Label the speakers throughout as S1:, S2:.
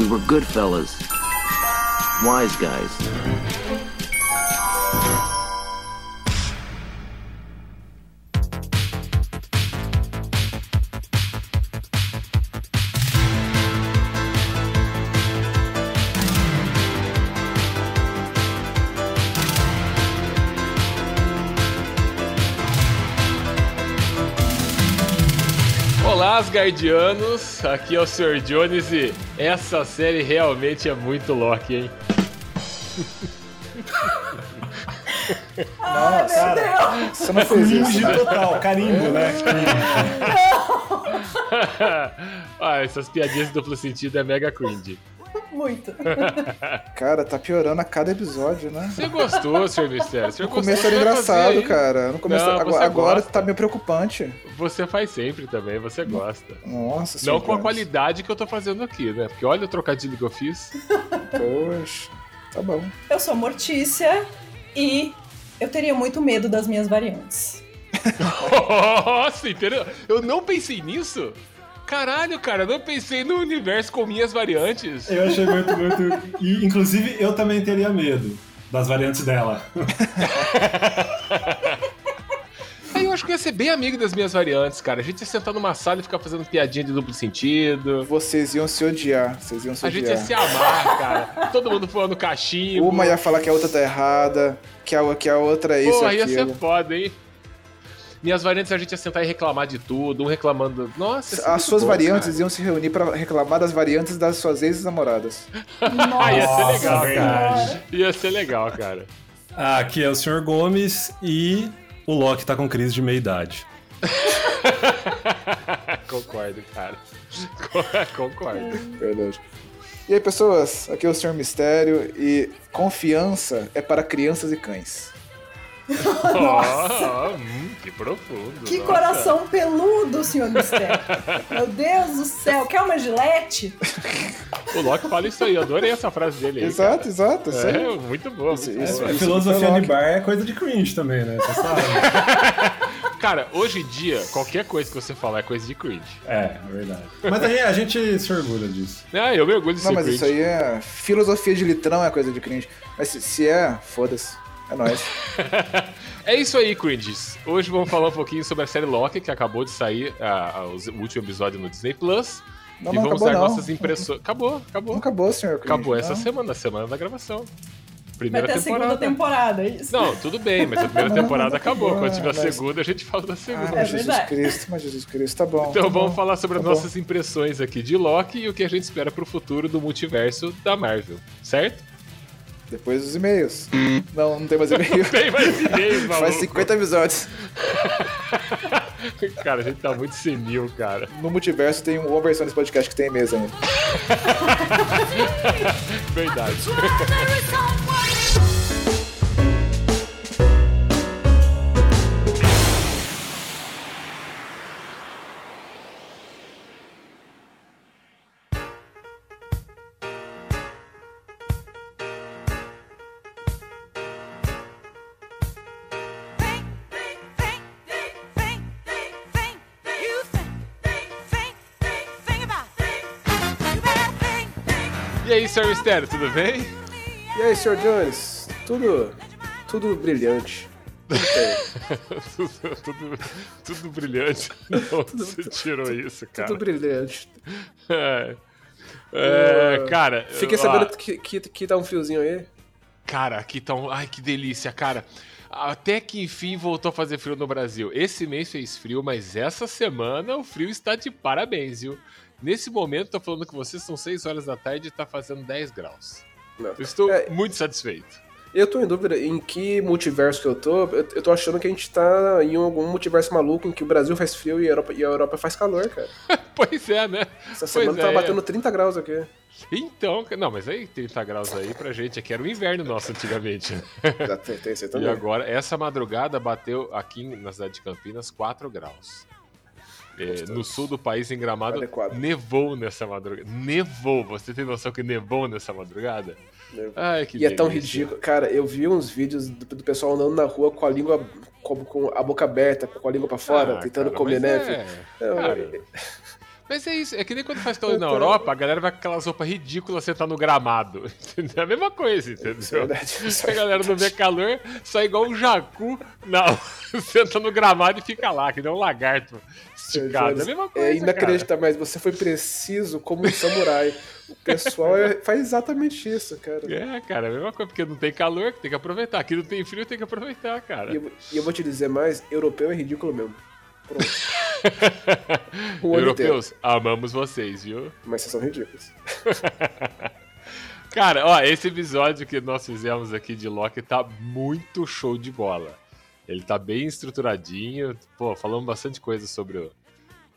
S1: We were good fellas. Wise guys.
S2: Asgardianos! Aqui é o Sr. Jones e essa série realmente é muito Loki, hein?
S3: Ai, meu Deus!
S4: Você não fez isso.
S5: Cringe
S4: né?
S5: total, carimbo, né?
S2: ah, essas piadinhas de duplo sentido é mega cringe.
S3: Muito.
S4: Cara, tá piorando a cada episódio, né?
S2: Você gostou, Sr. Mistério? Você
S4: No começo era engraçado, cara. No começo,
S2: Não,
S4: agora,
S2: você
S4: agora tá meio preocupante.
S2: Você faz sempre também, você gosta.
S4: Nossa
S2: Não com a qualidade que eu tô fazendo aqui, né? Porque olha o trocadilho que eu fiz.
S4: Poxa, tá bom.
S3: Eu sou Mortícia e eu teria muito medo das minhas variantes.
S2: Nossa, entendeu? Eu não pensei nisso. Caralho, cara, eu não pensei no universo com minhas variantes.
S5: Eu achei muito, muito. E, inclusive, eu também teria medo das variantes dela.
S2: Aí eu acho que eu ia ser bem amigo das minhas variantes, cara. A gente ia sentar numa sala e ficar fazendo piadinha de duplo sentido.
S4: Vocês iam se odiar. Vocês iam se
S2: A gente
S4: odiar.
S2: ia se amar, cara. Todo mundo falando cachimbo.
S4: Uma ia falar que a outra tá errada, que a, que a outra é isso
S2: Pô,
S4: e
S2: ia ser
S4: aquilo.
S2: foda, hein? Minhas variantes a gente ia sentar e reclamar de tudo, um reclamando. Nossa, isso é
S4: As suas
S2: bom,
S4: variantes
S2: cara.
S4: iam se reunir pra reclamar das variantes das suas ex-namoradas.
S2: Ah, ia ser
S5: Nossa,
S2: legal, cara. Ia ser legal, cara.
S5: Ah, aqui é o Sr. Gomes e o Loki tá com crise de meia-idade.
S2: Concordo, cara. Concordo.
S4: Verdade. E aí, pessoas, aqui é o Senhor Mistério e confiança é para crianças e cães.
S2: Nossa, hum, que profundo.
S3: Que
S2: nossa.
S3: coração peludo, senhor Mistério. Meu Deus do céu. Quer uma gilete?
S2: O Loki fala isso aí, eu adorei essa frase dele aí.
S4: Exato, exato.
S2: cara.
S4: isso
S2: É,
S4: aí.
S2: muito boa.
S4: Isso-
S2: muito
S4: isso-
S2: boa.
S5: A
S4: isso
S5: filosofia de bar é coisa de cringe também, né? Você sabe?
S2: Cara, hoje em dia, qualquer coisa que você falar é coisa de cringe.
S5: é, é verdade. Mas a gente, a gente se orgulha disso.
S2: Ah, eu mergulho de
S4: Não,
S2: ser
S4: mas
S2: cringe.
S4: isso aí é filosofia de litrão, é coisa de cringe. Mas se, se é, foda-se. É nóis.
S2: É isso aí, cringes. Hoje vamos falar um pouquinho sobre a série Loki, que acabou de sair, ah, ah, os- o último episódio no Disney Plus.
S4: Não,
S2: e
S4: não,
S2: vamos
S4: acabou
S2: dar
S4: não.
S2: nossas impressões. Acabou, acabou.
S4: Não acabou, senhor cringe.
S2: Acabou essa semana, semana da gravação.
S3: Vai
S2: Primeira
S3: ter a
S2: temporada.
S3: segunda temporada, é isso?
S2: Não, tudo bem, mas a primeira temporada acabou. Quando tiver a
S4: mas-
S2: segunda, a gente fala da
S4: Ah,
S2: segunda.
S4: mas Jesus
S3: verdade.
S4: Cristo, mas Jesus Cristo, tá bom.
S2: Então
S4: tá
S2: vamos
S4: bom.
S2: falar sobre as
S4: Tá bom.
S2: nossas impressões aqui de Loki e o que a gente espera pro futuro do multiverso da Marvel, certo?
S4: Depois dos e-mails. Não, não tem mais e-mail.
S2: Tem mais e-mails, maluco.
S4: Faz 50 episódios.
S2: Cara, a gente tá muito senil, cara.
S4: No multiverso tem uma versão desse podcast que tem e-mails ainda.
S2: Verdade. E aí, Sr. Mistério, tudo bem?
S4: E aí, Sr. Jones? Tudo. Tudo brilhante. Tudo
S2: tudo, tudo, tudo brilhante. Não, você tirou isso, cara.
S4: Tudo brilhante.
S2: É. É, cara.
S4: Fiquei
S2: ó,
S4: sabendo que, que, que tá um friozinho aí.
S2: Cara, aqui tá um. Ai, que delícia, cara. Até que enfim voltou a fazer frio no Brasil. Esse mês fez frio, mas essa semana o frio está de parabéns, viu? Nesse momento, tô falando com vocês, são 6 horas da tarde e tá fazendo 10 graus.
S4: Não.
S2: Eu estou
S4: É.
S2: muito satisfeito.
S4: Eu tô em dúvida em que multiverso que eu tô. Eu, eu tô achando que a gente tá em algum multiverso maluco em que o Brasil faz frio e a Europa, e a Europa faz calor, cara.
S2: pois é, né?
S4: Essa
S2: Pois
S4: semana
S2: é.
S4: tá batendo 30 graus aqui.
S2: Então, não, mas aí 30 graus aí pra gente aqui era o inverno nosso antigamente.
S4: Já tem, tem aí
S2: E agora, essa madrugada bateu aqui na cidade de Campinas 4 graus. É, no sul do país, em Gramado,
S4: Adequado.
S2: nevou nessa madrugada. Nevou! Você tem noção que nevou nessa madrugada?
S4: Nevou.
S2: Ai, que
S4: E é tão
S2: delícia.
S4: ridículo. Cara, eu vi uns vídeos do, do pessoal andando na rua com a língua. Com, com a boca aberta, com a língua pra fora,
S2: Ah,
S4: tentando
S2: cara,
S4: comer neve.
S2: é,
S4: Eu-
S2: cara, Mas é isso, é que nem quando faz calor na Europa, a galera vai com aquelas roupas ridículas sentar no gramado. Entendeu? É a mesma coisa, entendeu?
S4: verdade.
S2: A galera não vê calor, sai igual um jacu, não, senta no gramado e fica lá, que nem um lagarto esticado. É a mesma coisa.
S4: É inacreditável, mas você foi preciso como um samurai. O pessoal é- faz exatamente isso, cara.
S2: É, cara, é a mesma coisa, porque não tem calor, tem que aproveitar. Aqui não tem frio, tem que aproveitar, cara.
S4: E eu, e eu vou te dizer mais, europeu é ridículo mesmo. Pronto.
S2: Europeus, amamos vocês, viu?
S4: Mas vocês são ridículos.
S2: Cara, ó, esse episódio que nós fizemos aqui de Loki tá muito show de bola. Ele tá bem estruturadinho, pô, falamos bastante coisa sobre, o,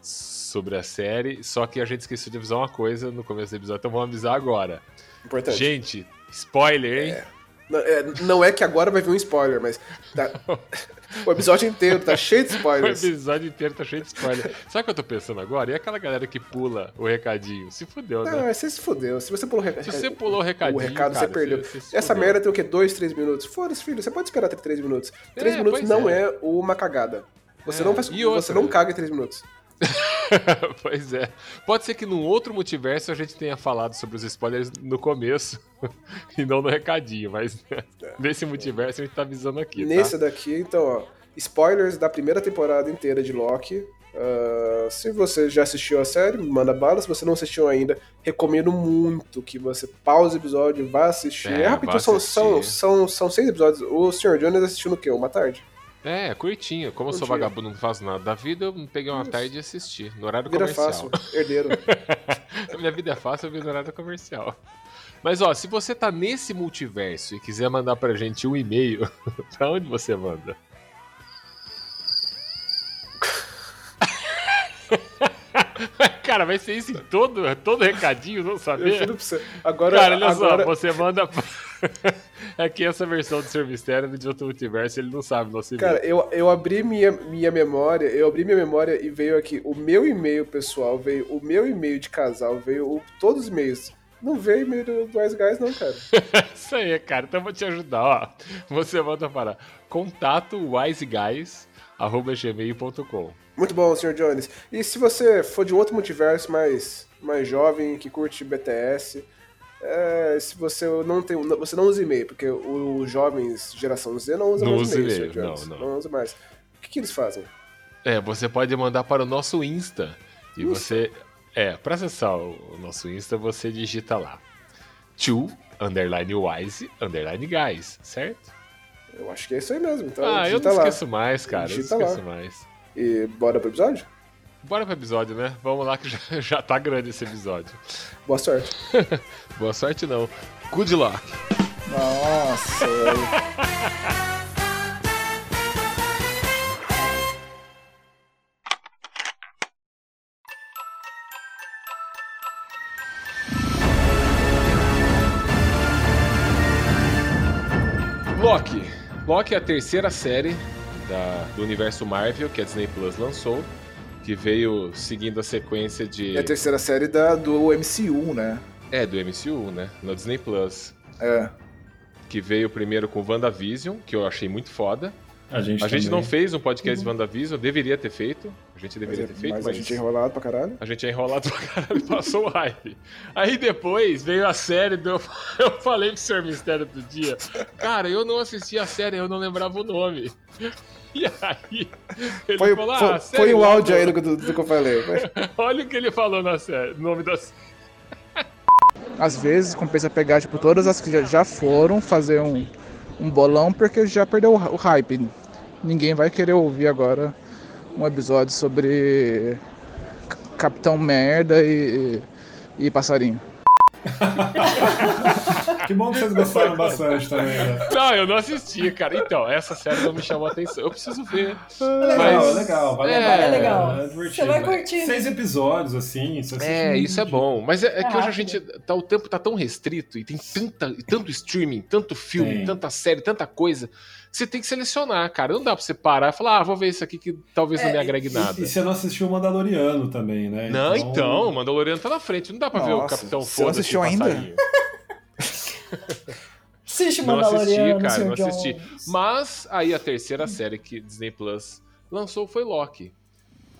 S2: sobre a série, só que a gente esqueceu de avisar uma coisa no começo do episódio, então vamos avisar agora.
S4: Importante.
S2: Gente, spoiler, hein?
S4: Não é, não é que agora vai vir um spoiler, mas tá- o episódio inteiro tá cheio de
S2: O
S4: spoilers.
S2: episódio inteiro tá cheio de spoiler. Sabe o que eu tô pensando agora? E aquela galera que pula o recadinho? Se fudeu,
S4: Não,
S2: né?
S4: mas você se fudeu. Se você pulou o recado,
S2: Se você pulou o recadinho,
S4: o recado,
S2: cara,
S4: você perdeu.
S2: você- você
S4: Essa merda tem o quê? Dois, três minutos? Foda-se, filho. Você pode esperar até três minutos. Três
S2: É,
S4: minutos não
S2: é.
S4: é. uma cagada. Você,
S2: É,
S4: não, faz, você não caga em três minutos.
S2: pois é. Pode ser que num outro multiverso a gente tenha falado sobre os spoilers no começo e não no recadinho, mas nesse multiverso a gente tá avisando aqui, tá?
S4: Nesse daqui, então, ó. Spoilers da primeira temporada inteira de Loki. Ah, se você já assistiu a série, manda bala. Se você não assistiu ainda, recomendo muito que você pause o episódio e vá assistir.
S2: É,
S4: É, rapidinho, são, são, são, são seis episódios. O Sr. Jones assistiu no quê? Uma tarde?
S2: É, curtinho. Como eu sou
S4: Curtinho.
S2: vagabundo não faço nada da vida, eu peguei uma
S4: Isso.
S2: tarde e assisti, no horário
S4: Vira
S2: comercial.
S4: fácil, herdeiro.
S2: A minha vida é fácil, eu vi no horário comercial. Mas ó, se você tá nesse multiverso e quiser mandar pra gente um e-mail, pra onde você manda? Cara, vai ser isso em todo, todo recadinho, não
S4: Eu
S2: saber?
S4: juro pra você. Agora,
S2: Cara, olha
S4: agora,
S2: só, você manda. é que essa versão do Ser Mistério de outro multiverso, ele não sabe o nosso e-mail.
S4: Cara, eu, eu abri minha, minha memória, eu abri minha memória e veio aqui o meu e-mail pessoal, veio o meu e-mail de casal, veio o- todos os e-mails. Não veio e-mail do, do Wise Guys, não, cara.
S2: Isso aí, cara. Então eu vou te ajudar, ó. Você manda para contato wiseguys.gmail.com.
S4: Muito bom, Sr. Jones. E se você for de um outro multiverso mais, mais jovem, que curte BTS, é, se você não tem. não- Você não usa e-mail, porque os jovens geração Z não usa
S2: Não
S4: mais
S2: usa
S4: e-mail,
S2: e-mail,
S4: Sr. Jones.
S2: não, não.
S4: usa mais. O que, que eles fazem?
S2: É, você pode mandar para o nosso Insta. E
S4: Insta?
S2: você. É, para acessar o nosso Insta, você digita lá. To underline wise underline guys, certo?
S4: Eu acho que é isso aí mesmo. Então,
S2: ah, eu não
S4: lá.
S2: esqueço mais, cara. Eu
S4: Digita
S2: não esqueço
S4: lá.
S2: mais.
S4: E bora pro episódio?
S2: Bora pro episódio, né? Vamos lá que já, já tá grande esse episódio.
S4: Boa sorte.
S2: Boa sorte não. Good luck.
S6: Nossa.
S2: Loki. Loki é a terceira série da- do universo Marvel que a Disney Plus lançou, que veio seguindo a sequência de
S6: É a terceira série da, do MCU, né?
S2: é do MCU, né, na Disney Plus,
S6: É.
S2: que veio primeiro com WandaVision, que eu achei muito foda.
S5: A gente,
S2: A gente não fez um podcast de WandaVision, deveria ter feito. A gente
S4: Mas,
S2: deveria ter feito,
S4: mas
S2: mas,
S4: a gente é enrolado pra caralho.
S2: a gente é enrolado pra caralho, passou o hype. Aí depois veio a série do. Eu falei pro Sr. Mistério outro dia. Cara, eu não assisti a série, eu não lembrava o nome. E aí. Ele
S4: Foi,
S2: falou,
S4: foi,
S2: ah,
S4: foi o áudio aí do, do- do que eu falei. Vai.
S2: Olha o que ele falou na série, no nome da série.
S6: Às vezes compensa pegar, tipo, todas as que já- já foram, fazer um, um bolão, porque já perdeu o, o hype. Ninguém vai querer ouvir agora um episódio sobre Capitão Merda e, e passarinho.
S5: Que bom que vocês gostaram bastante também, né?
S2: Não, eu não assisti, cara. Então, essa série não me chamou a atenção. Eu preciso ver.
S3: legal.
S2: Mas-
S5: é legal, vale a
S2: É,
S3: é legal.
S5: é divertido.
S3: Você vai curtir.
S5: Seis episódios, assim. você assiste
S2: É,
S5: muito
S2: isso é bom. Mas é, é que
S3: É
S2: hoje a gente. Tá, o tempo tá tão restrito e tem tanta, tanto streaming, tanto filme,
S5: Tem.
S2: tanta série, tanta coisa. Você tem que selecionar, cara. Não dá pra você parar e falar, ah, vou ver isso aqui que talvez não
S3: É,
S2: me agregue nada.
S5: E, e você não assistiu o Mandaloriano também, né?
S2: Não, então, o Mandaloriano tá na frente. Não dá pra ver o
S6: Nossa,
S2: Capitão
S6: você não assistiu ainda?
S3: Assiste
S2: Não assisti,
S3: Mandaloriano,
S2: cara, não
S3: Jones.
S2: assisti. Mas aí a terceira série que Disney Plus lançou foi Loki.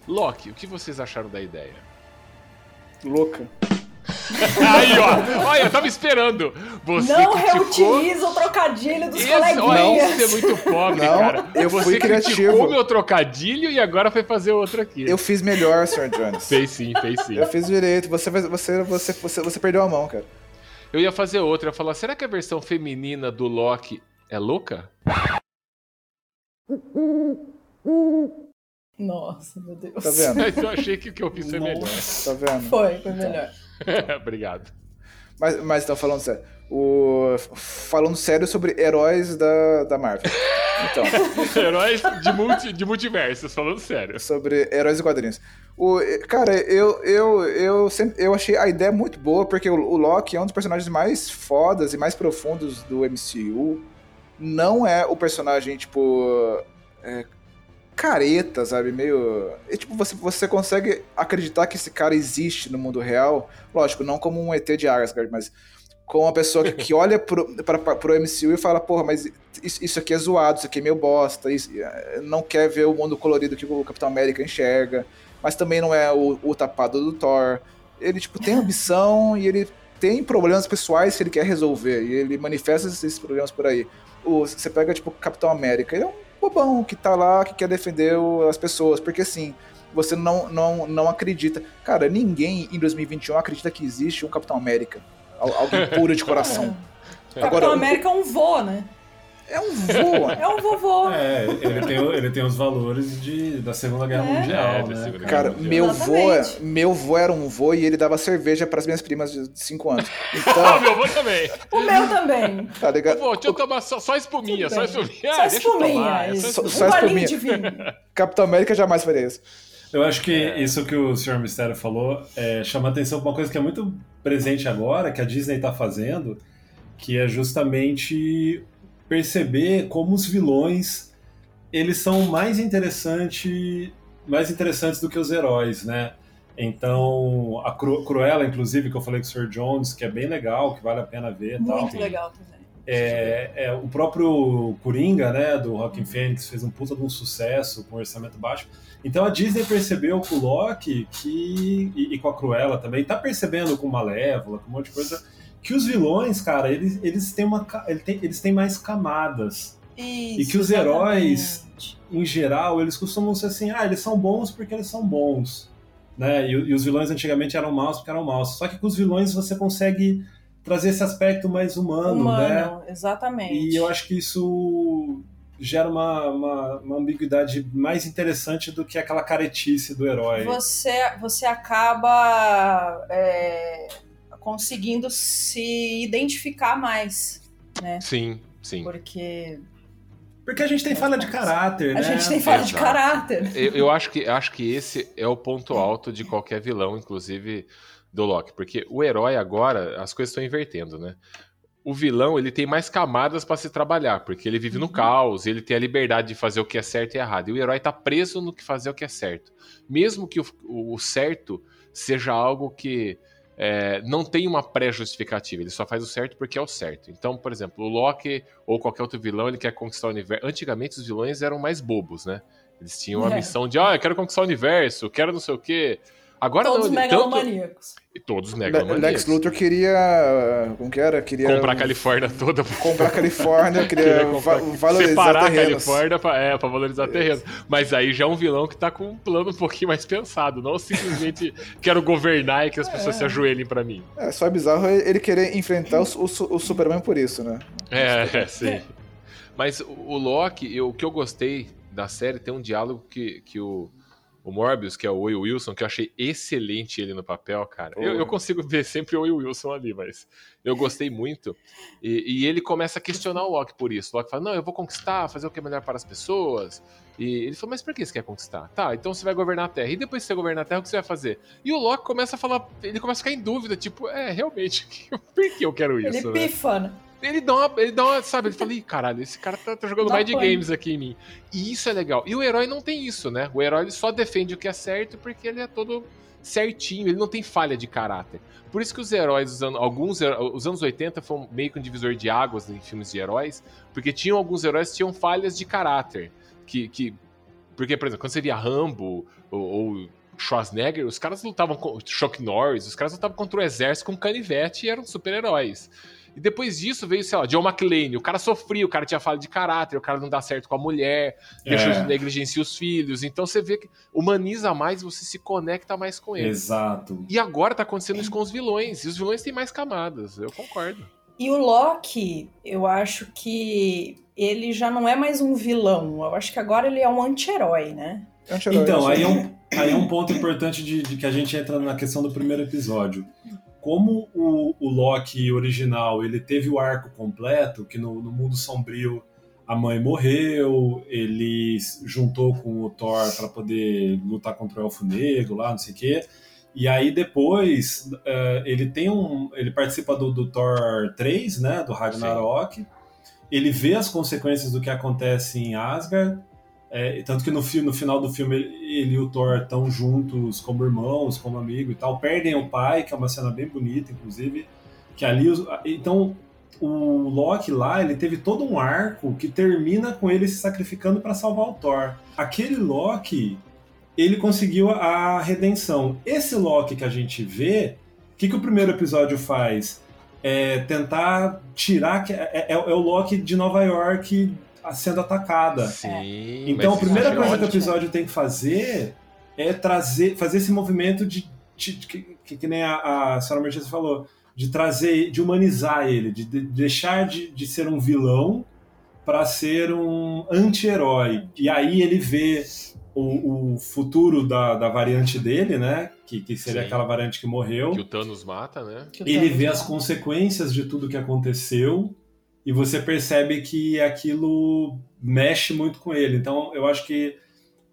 S2: Loki, o que vocês acharam da ideia?
S4: Louca.
S2: Aí, ó. Olha, eu tava esperando. Você
S3: Não
S2: criticou...
S3: reutiliza o trocadilho dos
S2: Esse, olha,
S3: coleguinhas.
S2: isso é muito pobre,
S4: Não,
S2: cara.
S4: eu
S2: Você
S4: fui
S2: criticou
S4: criativo.
S2: meu trocadilho e agora foi fazer outro aqui.
S4: Eu fiz melhor, Sr. Jones.
S2: Fez sim, fez sim.
S4: Eu fiz direito. Você, você, você, você, você perdeu a mão, cara.
S2: Eu ia fazer outra. Eu ia falar, será que a versão feminina do Loki é louca?
S3: Nossa, meu Deus.
S4: Tá vendo?
S2: Mas eu achei que o que eu fiz foi melhor.
S4: Tá vendo?
S3: Foi, foi melhor.
S2: Obrigado.
S4: Mas, mas então, falando sério. O, falando sério sobre heróis da, da Marvel. Então,
S2: Heróis de, multi, de multiversos, falando sério.
S4: sobre heróis e quadrinhos. O, cara, eu, eu, eu, sempre, eu achei a ideia muito boa, porque o, o Loki é um dos personagens mais fodas e mais profundos do MCU. Não é o personagem, tipo. é, careta, sabe? Meio. E, tipo, você, você consegue acreditar que esse cara existe no mundo real. Lógico, não como um ET de Asgard, mas como uma pessoa que, que olha pro, pra, pra, pro MCU e fala, porra, mas isso, isso aqui é zoado, isso aqui é meio bosta, isso, eh, não quer ver o mundo colorido que o Capitão América enxerga, mas também não é o, o tapado do Thor. Ele, tipo, tem ambição e ele tem problemas pessoais que ele quer resolver, e ele manifesta esses problemas por aí. O, você pega, tipo, Capitão América, ele é um bobão que tá lá, que quer defender as pessoas, porque assim, você não, não, não acredita. Cara, ninguém em 2021 acredita que existe um Capitão América. Al- Alguém puro de coração.
S3: Capitão
S4: Agora, o-
S3: América é um vô, né?
S4: É um voo.
S3: É um vovô.
S5: É, ele tem, o- ele tem os valores de, da Segunda Guerra
S3: É.
S5: Mundial,
S2: É,
S5: né?
S2: Segunda
S4: Cara,
S2: Mundial.
S4: meu vô,
S3: Exatamente.
S4: meu vô era um vô e ele dava cerveja pras minhas primas de 5 anos.
S2: Ah,
S4: Então,
S2: meu avô também.
S3: O meu também.
S4: tá ligado?
S2: Pô, deixa eu tomar só, só espuminha, só
S3: Tudo bem.
S2: espuminha.
S3: Só
S2: Ah,
S3: espuminha.
S2: é só.
S4: Só-
S3: Um
S4: só espuminha.
S3: de vinho.
S4: Capitão América jamais faria isso.
S5: Eu acho que isso que o Sr. Mistério falou é, chama atenção para uma coisa que é muito presente agora, que a Disney está fazendo, que é justamente perceber como os vilões eles são mais interessante, mais interessantes do que os heróis, né? Então, a Cru Cruella, inclusive, que eu falei com o Sr. Jones, que é bem legal, que vale a pena ver e tal.
S3: Muito legal também.
S5: É, é, o próprio Coringa, né, do Rockin' Phoenix, fez um puta de um sucesso com orçamento baixo. Então a Disney percebeu com o Loki que, e, e com a Cruella também, tá percebendo com Malévola, com um monte de coisa, que os vilões, cara, eles, eles, têm, uma, ca- ele tem- eles têm mais camadas.
S3: Isso,
S5: E que os heróis-
S3: exatamente.
S5: Em geral, eles costumam ser assim, ah, eles são bons porque eles são bons. Né? E, e os vilões antigamente eram maus porque eram maus. Só que com os vilões você consegue trazer esse aspecto mais humano, né?
S3: Humano, exatamente.
S5: E eu acho que isso gera uma, uma, uma ambiguidade mais interessante do que aquela caretice do herói.
S3: você, você acaba é, conseguindo se identificar mais, né?
S2: Sim, sim.
S3: Porque
S5: Porque a gente tem falha de caráter,
S3: a
S5: né?
S3: gente tem falta de
S2: Exato.
S3: caráter.
S2: Eu, eu acho, que, acho que esse é o ponto alto de qualquer vilão, inclusive do Loki. Porque o herói agora, as coisas estão invertendo, né? O vilão, ele tem mais camadas para se trabalhar, porque ele vive no caos, ele tem a liberdade de fazer o que é certo e errado. E o herói tá preso no que fazer o que é certo. Mesmo que o, o certo seja algo que é, não tem uma pré-justificativa, ele só faz o certo porque é o certo. Então, por exemplo, o Loki ou qualquer outro vilão, ele quer conquistar o universo. Antigamente os vilões eram mais bobos, né? Eles tinham a
S3: É.
S2: missão de, ah, eu quero conquistar o universo, quero não sei o quê. Agora
S3: Todos
S2: não, ele- tanto...
S3: megalomaníacos.
S2: E Todos megalomaníacos.
S4: Lex Luthor queria. Como que era? Queria
S2: Comprar a Califórnia toda.
S4: comprar a Califórnia, queria
S2: Queria comprar-
S4: va- valorizar
S2: separar a
S4: terrenos.
S2: Califórnia pra, é, pra valorizar terreno. Mas aí já é um vilão que tá com um plano um pouquinho mais pensado. Não simplesmente quero governar e que as pessoas se ajoelhem pra mim.
S4: É só bizarro ele querer enfrentar o, o- o Superman por isso, né?
S2: É, é, sim. Mas o o Loki, eu- o que eu gostei da série, tem um diálogo que, que o, o Morbius, que é o Will Wilson, que eu achei excelente ele no papel, cara. Eu, eu consigo ver sempre o Will Wilson ali, mas eu gostei muito. E, e ele começa a questionar o Loki por isso. O Loki fala, não, eu vou conquistar, fazer o que é melhor para as pessoas. E ele falou, mas por que você quer conquistar? Tá, então você vai governar a Terra. E depois que você governar a Terra, o que você vai fazer? E o Loki começa a falar, ele começa a ficar em dúvida, tipo, é, realmente, por que eu quero
S3: Ele
S2: isso, né?
S3: pifa, né?
S2: Ele dá uma, ele dá uma, sabe, ele fala, ih, caralho, esse cara tá, tá jogando
S3: Dá
S2: mind
S3: pane.
S2: games aqui em mim. E isso é legal. E o herói não tem isso, né? O herói só defende o que é certo porque ele é todo certinho, ele não tem falha de caráter. Por isso que os heróis, anos, alguns, os anos 80 foram meio que um divisor de águas em filmes de heróis, porque tinham alguns heróis que tinham falhas de caráter. Que, que, porque, por exemplo, quando você via Rambo ou, ou Schwarzenegger, os caras lutavam com Chuck Norris, os caras lutavam contra o exército com canivete e eram super-heróis. E depois disso veio, sei lá, John McClane. O cara sofria, o cara tinha falha de caráter, o cara não dá certo com a mulher, deixa
S5: É.
S2: de negligencia os filhos. Então você vê que humaniza mais, você se conecta mais com ele.
S5: Exato.
S2: E agora tá acontecendo isso com os vilões. E os vilões têm mais camadas, eu concordo.
S3: E o Loki, eu acho que ele já não é mais um vilão. Eu acho que agora ele é um anti-herói, né?
S7: Anti-herói,
S5: Então, aí é um, aí é um ponto importante de, de que a gente entra na questão do primeiro episódio. Como o, o Loki original ele teve o arco completo, que no, no mundo sombrio a mãe morreu, ele juntou com o Thor para poder lutar contra o Elfo Negro lá, não sei o quê. E aí depois eh, ele tem um. Ele participa do, do Thor 3, né? Do Ragnarok. Ele vê as consequências do que acontece em Asgard. É, tanto que no, no final do filme ele, e o Thor estão juntos como irmãos, como amigo e tal. Perdem o pai, que é uma cena bem bonita, inclusive. Que ali. Então, o Loki lá, ele teve todo um arco que termina com ele se sacrificando para salvar o Thor. Aquele Loki, ele conseguiu a redenção. Esse Loki que a gente vê, o que, que o primeiro episódio faz? É tentar tirar. É, é- é o Loki de Nova York sendo atacada.
S2: Sim.
S5: Então
S2: mas
S5: a primeira
S2: é
S5: coisa que o
S2: ótimo.
S5: episódio tem que fazer é trazer, fazer esse movimento de, de- de- que, que, que nem a, a senhora Mercedes falou, de trazer, de humanizar ele, de, de deixar de, de ser um vilão para ser um anti-herói. E aí ele vê o, o futuro da, da variante dele, né? Que, que seria
S2: Sim.
S5: aquela variante que morreu.
S2: Que o Thanos mata, né?
S5: Ele vê
S3: mata.
S5: as consequências de tudo que aconteceu e você percebe que aquilo mexe muito com ele. Então, eu acho que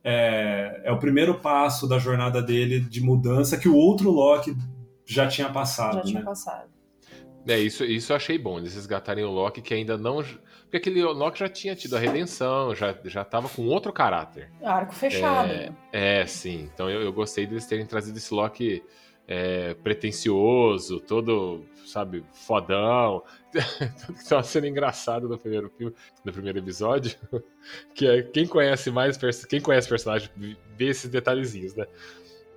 S5: é, é o primeiro passo da jornada dele de mudança que o outro Loki já tinha passado,
S3: Já tinha
S5: né?
S3: passado.
S2: É, isso, isso eu achei bom, eles resgatarem o Loki que ainda não. Porque aquele Loki já tinha tido a redenção, já, já tava com outro caráter.
S3: Arco fechado. né?
S2: É, sim. Então eu, eu gostei deles terem trazido esse Loki é, pretencioso, todo, sabe, fodão. Tanto que tem uma cena engraçada no primeiro filme, no primeiro episódio, que é quem conhece mais, quem conhece o personagem vê esses detalhezinhos, né?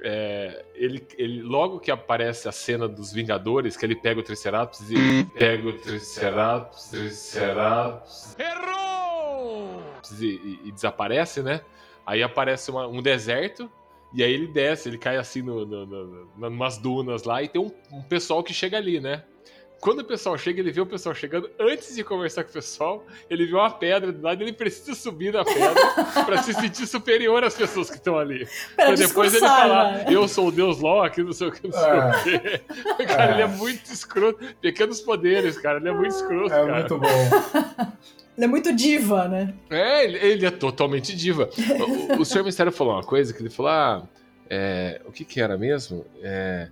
S2: É, ele, ele, logo que aparece a cena dos Vingadores, que ele pega o Triceratops e pega o Triceratops, Triceratops. Errou! E, e- e desaparece, né? Aí aparece uma- um deserto, e aí ele desce, ele cai assim no, no, no, no, numas dunas lá, e tem um, um pessoal que chega ali, né? Quando o pessoal chega, ele vê o pessoal chegando, antes de conversar com o pessoal, ele vê uma pedra do lado, ele precisa subir na pedra pra se sentir superior às pessoas que estão ali.
S3: Pra
S2: Pra depois ele falar,
S3: né?
S2: eu sou o Deus Loki, não sei o que, não sei
S5: É.
S2: o quê. Cara, ele é muito escroto. Pequenos poderes, cara, ele é muito escroto,
S5: É
S2: cara.
S5: muito bom.
S3: Ele é muito diva, né?
S2: É, ele, ele é totalmente diva. O, o, Sr. Mistério falou uma coisa que ele falou: ah, é, o que que era mesmo? É,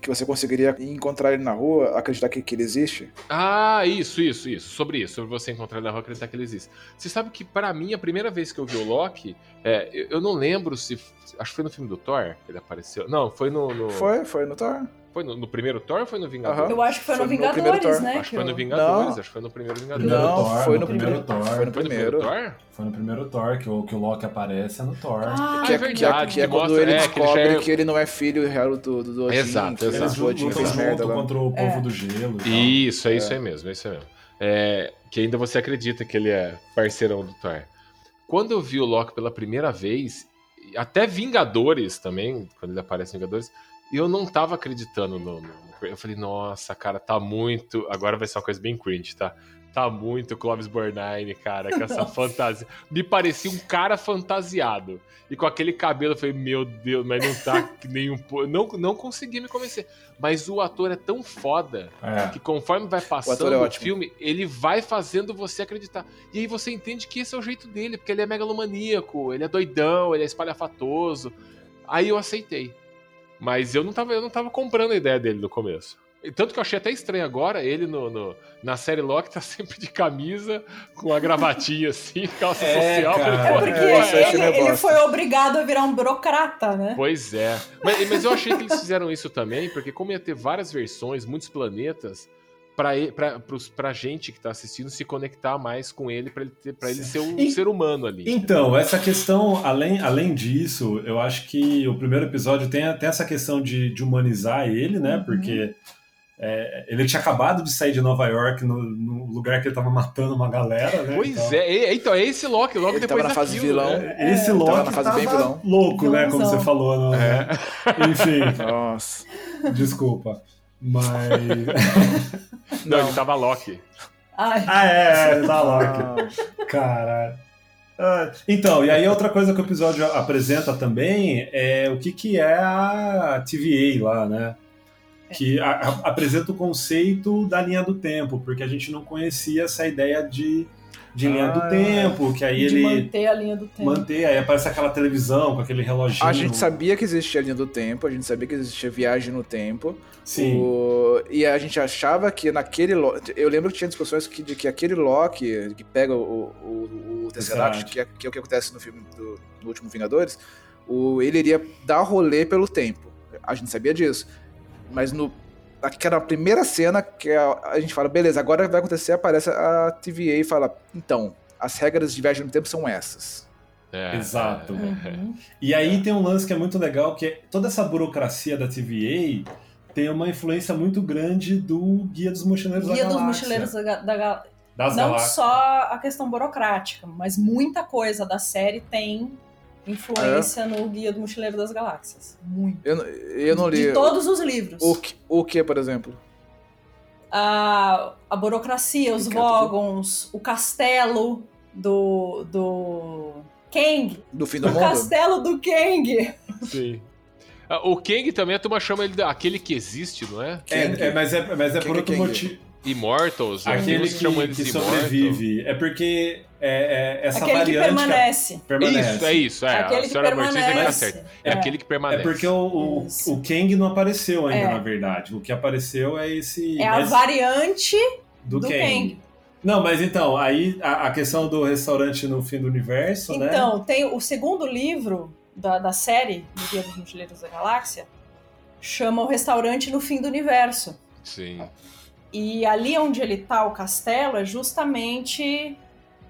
S8: Que você conseguiria encontrar ele na rua, acreditar que, que ele existe.
S2: Ah, isso, isso, isso. Sobre isso, sobre você encontrar ele na rua e acreditar que ele existe. Você sabe que, para mim, a primeira vez que eu vi o Loki, é, eu, eu não lembro se. Acho que foi no filme do Thor que ele apareceu. Não, foi no. no-
S8: Foi, foi no Thor.
S2: Foi no, no primeiro Thor ou foi no Vingador?
S8: Aham.
S3: Eu acho que foi,
S8: Foi
S3: no Vingadores, né?
S2: Acho que foi no Vingadores,
S8: Não.
S2: acho que foi no primeiro Vingador.
S5: Primeiro
S8: Não,
S5: Thor,
S8: foi
S5: no
S8: no
S5: primeiro
S8: primeiro.
S5: Thor.
S8: Foi no
S2: primeiro. Thor?
S5: Foi no primeiro Thor que o, que o Loki aparece, é no Thor.
S3: Ah,
S8: Que
S2: é
S8: é, que é-
S2: verdade,
S8: que é
S2: que
S8: quando
S2: mostra-
S8: ele
S2: é, que ele
S8: descobre
S2: é-
S8: que ele não é filho real do, do, do Odin.
S2: Exato,
S8: que
S2: exato.
S5: Eles lutam
S8: fez merda
S5: junto
S8: lá.
S5: contra o povo
S3: É.
S5: do gelo. e.
S2: Isso, é isso aí mesmo, é isso aí mesmo. É, que ainda você acredita que ele é parceirão do Thor. Quando eu vi o Loki pela primeira vez, até Vingadores também, quando ele aparece em Vingadores, eu não tava acreditando no, no- Eu falei, nossa, cara, tá muito. Agora vai ser uma coisa bem cringe, tá? Tá muito Clovis Bornine, cara, com essa fantasia. Me parecia um cara fantasiado. E com aquele cabelo, eu falei, meu Deus, mas não tá que nem um pouco. Não, não consegui me convencer. Mas o ator é tão foda
S5: É.
S2: que conforme vai passando
S8: ator é
S2: o, filme, ele vai fazendo você acreditar. E aí você entende que esse é o jeito dele, porque ele é megalomaníaco, ele é doidão, ele é espalhafatoso. Aí eu aceitei. Mas eu não tava, eu não tava comprando a ideia dele no começo. Tanto que eu achei até estranho agora, ele no, no- na série Loki tá sempre de camisa, com a gravatinha assim, calça
S5: É,
S2: social.
S5: cara.
S2: Falei,
S3: É porque
S8: É,
S3: ele, ele
S8: bosta.
S3: foi obrigado a virar um burocrata, né?
S2: Pois é. Mas, mas eu achei que eles fizeram isso também, porque como ia ter várias versões, muitos planetas, pros, pra gente que tá assistindo se conectar mais com ele, pra ele, ter- pra ele ser um
S5: E-
S2: ser humano ali.
S5: Então, essa questão, além, além disso, eu acho que o primeiro episódio tem até essa questão de, de humanizar ele, né?
S3: Uhum.
S5: Porque é, ele tinha acabado de sair de Nova York, no, no lugar que ele tava matando uma galera, né?
S2: Pois
S5: Então,
S2: é, então é esse Loki, logo
S7: Ele
S2: depois
S7: tava na fase
S2: daquilo,
S7: vilão.
S2: né?
S5: Esse
S3: É,
S5: Loki
S8: tava na fase bem
S5: tava
S8: vilão.
S5: louco, né? Como você falou. No...
S2: É.
S5: Enfim,
S8: Nossa.
S5: desculpa. Mas.
S2: Não, ele tava Loki.
S3: Ai,
S5: ah, é, é, tá Loki.
S8: Ah,
S5: Caralho. Ah, Então, e aí outra coisa que o episódio apresenta também é o que, que é a TVA lá, né? Que a- a- apresenta o conceito da linha do tempo, porque a gente não conhecia essa ideia de, de linha do
S8: Ah,
S5: tempo, que aí
S3: de
S5: ele
S3: manter a linha do tempo.
S5: manter, aí aparece aquela televisão com aquele reloginho.
S8: A gente sabia que existia a linha do tempo, a gente sabia que existia viagem no tempo.
S5: Sim.
S8: O- E a gente achava que naquele. Lo- Eu lembro que tinha discussões que, de que aquele Loki que pega o, o, o Tesseract, que é, que é o que acontece no filme do, do último Vingadores, o, ele iria dar rolê pelo tempo. A gente sabia disso. Mas no. Aquela primeira cena que a, a gente fala, beleza, agora vai acontecer, aparece a TVA e fala, então, as regras de viagem no tempo são essas.
S2: É,
S5: Exato.
S3: Uhum.
S5: E aí tem um lance que é muito legal, que é toda essa burocracia da TVA tem uma influência muito grande do Guia dos Mochileiros da
S3: Guia dos
S5: Galáxia.
S3: Mochileiros da, da Gal-
S5: das
S3: Não
S5: Galáxias.
S3: só a questão burocrática, mas muita coisa da série tem influência no Guia do Mochileiro das Galáxias. Muito.
S8: Eu, não- eu não li.
S3: De todos os livros.
S8: O que, o que, por exemplo?
S3: A, a burocracia, os Vogons, o castelo do. do. Kang.
S8: Do fim do
S3: O
S8: mundo?
S3: castelo do Kang.
S2: Sim. Ah, O Kang também a turma chama ele de- aquele que existe, não é?
S5: É, é, mas é, mas é
S8: Quem
S5: por
S8: que
S5: outro
S8: é Kang?
S5: motivo.
S2: Immortals, né?
S5: Aquele
S2: chamam
S5: que,
S2: eles
S5: que sobrevive. É porque é, é essa
S3: Aquele que
S5: variante
S3: permanece.
S5: permanece.
S2: Isso, é isso. É,
S3: Aquele
S2: a
S3: que
S2: senhora é que tá
S3: permanece.
S2: certa. É,
S3: É.
S2: aquele que
S5: É
S2: permanece.
S5: porque o, o, o Kang não apareceu ainda,
S3: É.
S5: na verdade. O que apareceu é esse.
S3: É a variante
S5: do,
S3: do
S5: Kang.
S3: Kang.
S5: Não, mas então, aí a, a questão do restaurante no fim do universo, né?
S3: Então, tem o segundo livro da, da série do Guia dos Mochileiros da Galáxia, chama O Restaurante no Fim do Universo.
S2: Sim.
S3: E ali onde ele tá, o castelo, é justamente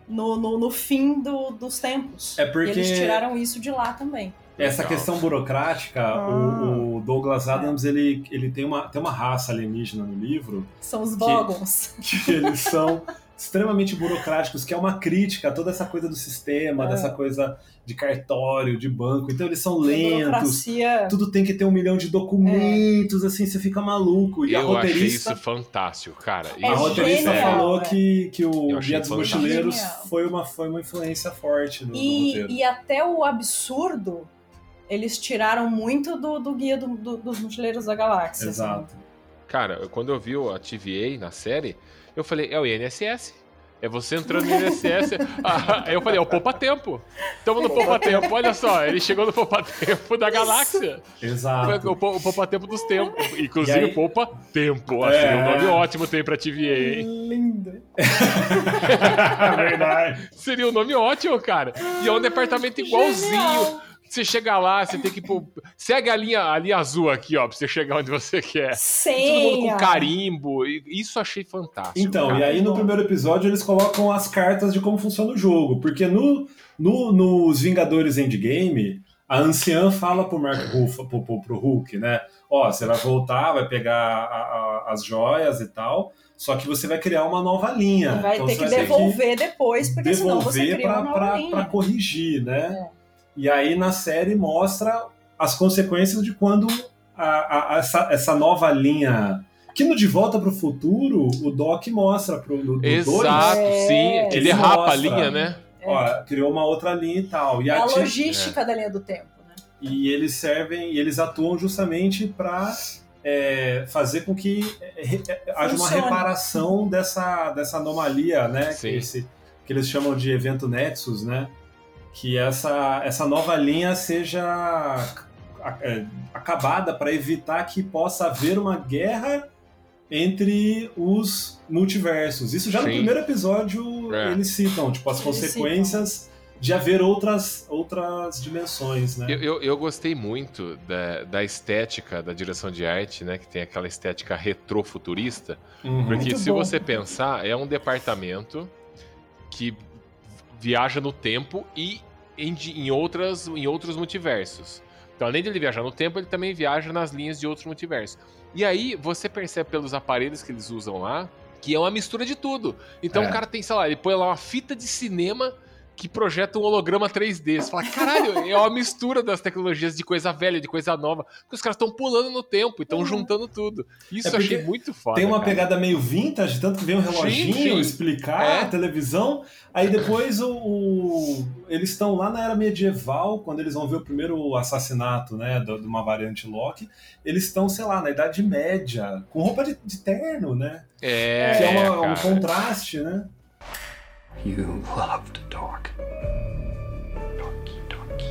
S3: no, no, no fim do- dos tempos.
S5: É porque-
S3: E eles tiraram isso de lá também.
S5: Essa
S2: Legal.
S5: questão burocrática,
S8: Ah.
S5: o, o Douglas Adams, ele, ele tem, uma, tem uma raça alienígena no livro
S3: São os Vogons.
S5: que eles são extremamente burocráticos, que é uma crítica a toda essa coisa do sistema,
S3: É.
S5: dessa coisa de cartório, de banco. Então eles são lentos, tudo tem que ter um milhão de documentos, assim, você fica maluco. E a
S2: Eu achei isso fantástico, cara.
S3: É
S5: a roteirista
S3: genial,
S5: falou
S3: é.
S5: que, que o Guia dos. Mochileiros foi uma, foi uma influência forte no, no
S3: E,
S5: roteiro.
S3: e até o absurdo, eles tiraram muito do, do Guia do- do- dos Mochileiros da Galáxia. assim.
S5: Exato.
S2: Cara, eu- quando eu vi a TVA na série, eu falei, é o INSS. É você entrando no INSS. Ah, Aí eu falei, é o poupa-tempo. Estamos no poupa-tempo. Olha só, ele chegou no poupa-tempo da galáxia.
S5: Exato.
S2: O, o poupa-tempo dos tempos. Inclusive,
S5: aí-
S2: poupa-tempo.
S5: É.
S2: Seria um nome ótimo tem pra TVA, hein?
S3: Lindo.
S5: Verdade.
S2: Seria um nome ótimo, cara. E é um departamento igualzinho.
S3: Genial.
S2: Você chega lá, você tem que. pôr- Segue a linha, a linha azul aqui, ó, pra você chegar onde você quer. Todo mundo com carimbo. Isso eu achei fantástico.
S5: Então,
S2: cara.
S5: e aí no primeiro episódio eles colocam as cartas de como funciona o jogo. Porque no, no, nos Vingadores Endgame, a anciã fala pro Mark Ruffalo, pro, pro, pro Hulk, né? Ó, você vai voltar, vai pegar a- a- as joias e tal, só que você vai criar uma nova linha.
S3: Vai
S5: Então
S3: ter que
S5: vai
S3: devolver depois, porque senão você
S5: devolver
S3: cria uma
S5: pra,
S3: nova
S5: pra,
S3: linha.
S5: pra corrigir, né?
S3: É.
S5: E aí na série mostra as consequências de quando a- a- essa, essa nova linha. Que no De Volta pro Futuro, o Doc mostra pro no, do
S2: Exato,
S5: dois,
S3: É,
S2: sim. Ele
S5: ele
S2: rapa a linha, né?
S5: ó, criou uma outra linha e tal. E,
S3: É a
S5: ati-
S3: logística da linha do tempo, né?
S5: e eles servem, e eles atuam justamente para fazer com que é, é, haja uma reparação dessa, dessa anomalia, né?
S2: Sim.
S5: Que, esse- que eles chamam de evento Nexus, né? Que essa, essa nova linha seja é, acabada para evitar que possa haver uma guerra entre os multiversos. Isso já no
S2: Sim.
S5: primeiro episódio
S2: É.
S5: eles citam, tipo, as
S3: Eles
S5: consequências de haver outras, outras dimensões, né?
S2: Eu, eu, eu gostei muito da, da estética da direção de arte, né? Que tem aquela estética retrofuturista.
S5: Uhum.
S2: Porque se
S3: bom.
S2: você pensar, é um departamento que viaja no tempo e em, em, outras, em outros multiversos. Então, além de ele viajar no tempo, ele também viaja nas linhas de outros multiversos. E aí, você percebe pelos aparelhos que eles usam lá, que é uma mistura de tudo. Então,
S8: É.
S2: o cara tem, sei lá, ele põe lá uma fita de cinema que projeta um holograma 3D. Você fala, caralho, é uma mistura das tecnologias de coisa velha, de coisa nova. Porque os caras estão pulando no tempo e estão juntando tudo. Isso
S5: É
S2: eu achei muito foda.
S5: Tem uma
S2: cara.
S5: pegada meio vintage, tanto que vem um reloginho
S2: Sim,
S5: explicar
S2: É.
S5: a televisão. Aí depois o, o- eles estão lá na era medieval, quando eles vão ver o primeiro assassinato né, de uma variante Loki. Eles estão, sei lá, na Idade Média, com roupa de, de terno, né?
S2: É,
S5: que é uma- um
S2: cara.
S5: contraste, né?
S1: You love to talk. Talky, talky.